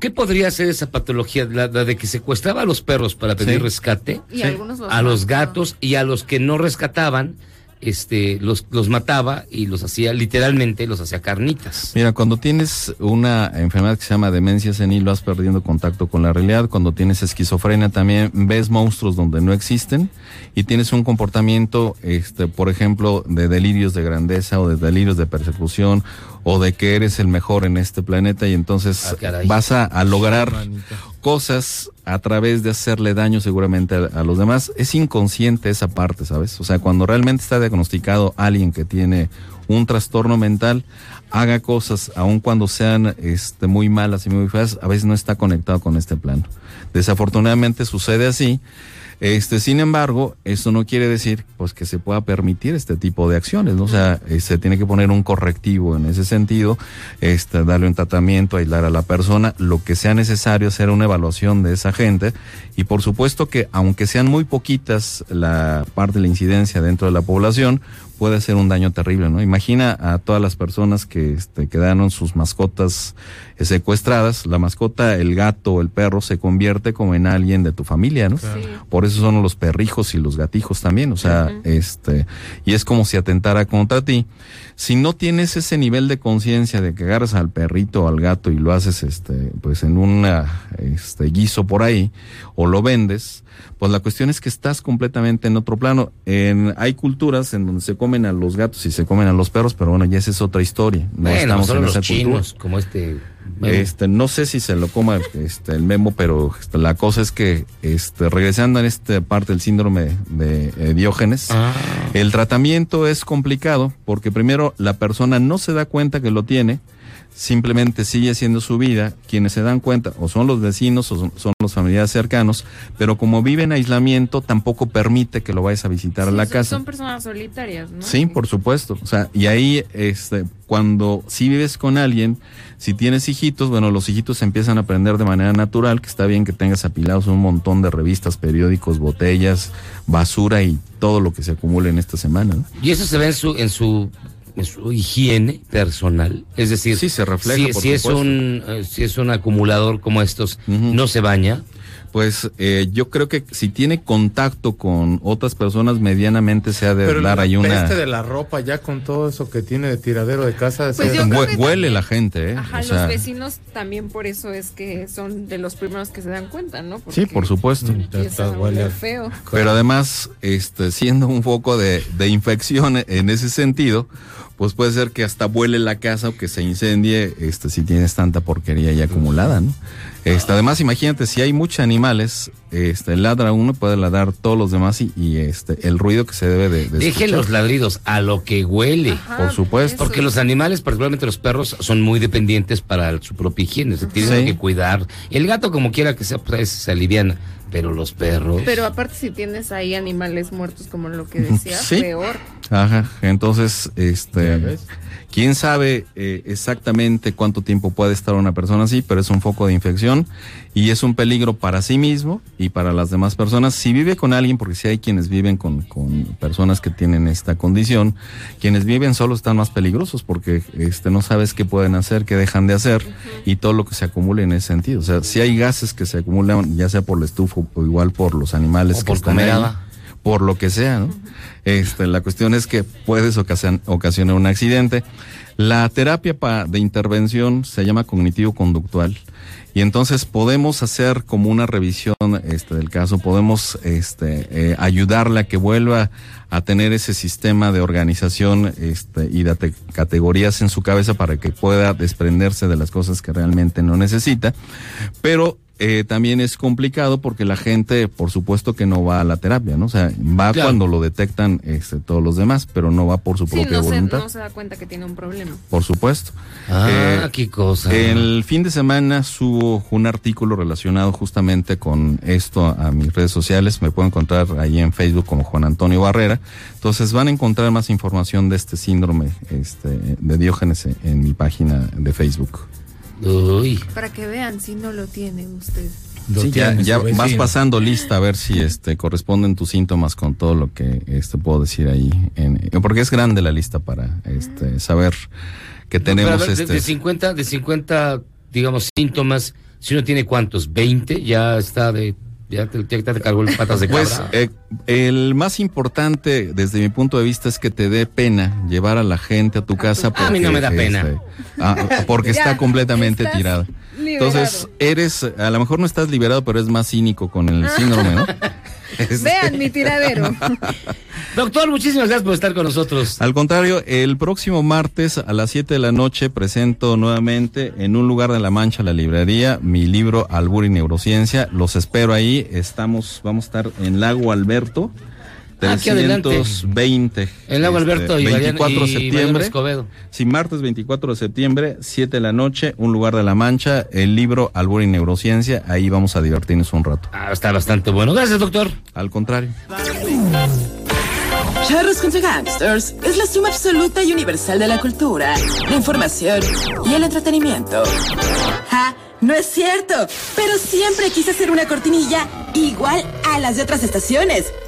S2: ¿Qué podría ser esa patología? La, la de que secuestraba a los perros para pedir
S30: Sí.
S2: rescate,
S29: Y
S2: a los gatos y a los que no rescataban, este, los, los mataba y los hacía, literalmente, los hacía carnitas.
S30: Mira, cuando tienes una enfermedad que se llama demencia senil, vas perdiendo contacto con la realidad. Cuando tienes esquizofrenia también ves monstruos donde no existen y tienes un comportamiento, este, por ejemplo, de delirios de grandeza o de delirios de persecución o de que eres el mejor en este planeta y entonces
S2: Ah,
S30: vas a, a lograr cosas a través de hacerle daño seguramente a, a los demás. Es inconsciente esa parte, ¿sabes? O sea, cuando realmente está diagnosticado alguien que tiene un trastorno mental, haga cosas, aun cuando sean este, muy malas y muy feas, a veces no está conectado con este plano. Desafortunadamente sucede así. Este, sin embargo, eso no quiere decir pues que se pueda permitir este tipo de acciones, ¿no? O sea, eh, se tiene que poner un correctivo en ese sentido, este, darle un tratamiento, aislar a la persona, lo que sea necesario, hacer una evaluación de esa gente y por supuesto que aunque sean muy poquitas la parte de la incidencia dentro de la población, puede ser un daño terrible, ¿no? Imagina a todas las personas que este, quedaron sus mascotas secuestradas, la mascota, el gato o el perro se convierte como en alguien de tu familia, ¿no? Por eso son los perrijos y los gatijos también, o sea, este, y es como si atentara contra ti. Si no tienes ese nivel de conciencia de que agarras al perrito o al gato y lo haces, este, pues en un este, guiso por ahí, o lo vendes, pues la cuestión es que estás completamente en otro plano. En, hay culturas en donde se comen a los gatos y se comen a los perros, pero bueno, ya esa es otra historia. No
S2: bueno,
S30: estamos
S2: solo
S30: en
S2: los
S30: esa
S2: chinos,
S30: cultura.
S2: como este...
S30: Este, no sé si se lo coma este, el memo, pero la cosa es que, este, regresando en esta parte del síndrome de eh, Diógenes,
S2: Ah.
S30: el tratamiento es complicado porque primero la persona no se da cuenta que lo tiene, simplemente sigue haciendo su vida. Quienes se dan cuenta o son los vecinos o son, son los familiares cercanos, pero como vive en aislamiento, tampoco permite que lo vayas a visitar a la
S29: son,
S30: casa.
S29: son personas solitarias, ¿no?
S30: Sí, por supuesto. O sea, y ahí, este, cuando si vives con alguien, si tienes hijitos, bueno, los hijitos empiezan a aprender de manera natural que está bien que tengas apilados un montón de revistas, periódicos, botellas, basura y todo lo que se acumule en esta semana. ¿no?
S2: Y eso se ve en su, en su, en su higiene personal. Es decir,
S30: Sí, se refleja,
S2: si,
S30: por
S2: si es un, eh, si es un acumulador como estos, no se baña.
S30: Pues eh, yo creo que si tiene contacto con otras personas, medianamente se ha de
S27: Pero
S30: dar
S27: la
S30: ahí una.
S27: peste de la ropa ya con todo eso que tiene de tiradero de casa.
S28: Pues
S27: se-
S28: yo creo que
S30: Hue- huele la gente, ¿eh?
S28: Ajá,
S30: O sea,
S28: los vecinos también por eso es que son de los primeros que se dan cuenta, ¿no? Porque
S30: sí, por supuesto.
S28: oler feo.
S30: Pero además, este, siendo un foco de, de infección en ese sentido, pues puede ser que hasta vuele la casa o que se incendie, este, si tienes tanta porquería ya acumulada, ¿no? Este, además, imagínate, si hay muchos animales, este, ladra uno, puede ladrar todos los demás y, y, este, el ruido que se debe de, de
S2: Deje
S30: escuchar.
S2: los ladridos a lo que huele.
S30: Por supuesto.
S2: Porque los animales, particularmente los perros, son muy dependientes para su propia higiene. Se tienen
S30: Sí.
S2: que cuidar. El gato, como quiera que sea, pues se aliviana. Pero los perros.
S28: Pero aparte si tienes ahí animales muertos como lo que decía,
S30: Sí.
S28: peor.
S30: Ajá, entonces, este, quién sabe eh, exactamente cuánto tiempo puede estar una persona así, pero es un foco de infección y es un peligro para sí mismo y para las demás personas. Si vive con alguien, porque si hay quienes viven con, con personas que tienen esta condición, quienes viven solos están más peligrosos porque este, no sabes qué pueden hacer, qué dejan de hacer y todo lo que se acumula en ese sentido. O sea, si hay gases que se acumulan, ya sea por la estufa o igual por los animales
S2: O
S30: que
S2: por
S30: están
S2: comer
S30: ahí. Por lo que sea, ¿no? Este, la cuestión es que puedes ocasion- ocasionar un accidente. La terapia de intervención se llama cognitivo-conductual. Y entonces podemos hacer como una revisión este, del caso, podemos este, eh, ayudarle a que vuelva a tener ese sistema de organización este, y de te- categorías en su cabeza para que pueda desprenderse de las cosas que realmente no necesita. Pero eh, también es complicado porque la gente, por supuesto que no va a la terapia, ¿no? O sea, va
S2: Claro.
S30: cuando lo detectan este, todos los demás, pero no va por su
S28: Sí,
S30: propia
S28: no se,
S30: voluntad.
S28: no se da cuenta que tiene un problema.
S30: Por supuesto.
S2: Ah, qué cosa.
S30: El fin de semana subo un artículo relacionado justamente con esto a mis redes sociales. Me puedo encontrar ahí en Facebook como Juan Antonio Barrera. Entonces van a encontrar más información de este síndrome este, de Diógenes en, en mi página de Facebook.
S2: Uy.
S28: Para que vean si no lo tiene usted.
S30: Sí, ya, vas pasando lista a ver si este corresponden tus síntomas con todo lo que este puedo decir ahí en, porque es grande la lista para este saber que
S2: No,
S30: tenemos
S2: de-
S30: este
S2: de, 50, de 50, digamos, síntomas, si uno tiene cuántos, 20, ya está de. Ya te, ya te cargó el patas de cabra.
S30: Pues eh, el más importante desde mi punto de vista es que te dé pena llevar a la gente a tu casa porque,
S2: A mí no me da pena.
S30: este, ah, porque
S28: Ya,
S30: está completamente
S28: estás
S30: tirada.
S28: Liberado.
S30: Entonces, eres, a lo mejor no estás liberado, pero es más cínico con el síndrome, ¿no? Este,
S28: Vean mi tiradero.
S2: Doctor, muchísimas gracias por estar con nosotros.
S30: Al contrario, el próximo martes a las 7 de la noche presento nuevamente en un lugar de la Mancha, la librería, mi libro Albur y Neurociencia. Los espero ahí. Estamos, vamos a estar en Lago Alberto.
S2: Aquí adelante.
S30: 320.
S2: En Lago Alberto y Mariano-
S30: 24 de septiembre.
S2: Escobedo.
S30: Sí, martes 24 de septiembre, 7 de la noche, un lugar de la Mancha, el libro Albur y Neurociencia. Ahí vamos a divertirnos un rato.
S2: Ah, está bastante bueno. Gracias, doctor.
S30: Al contrario.
S4: Charros contra Gangsters es la suma absoluta y universal de la cultura, la información y el entretenimiento. ¡Ja! No es cierto, pero siempre quise hacer una cortinilla igual a las de otras estaciones.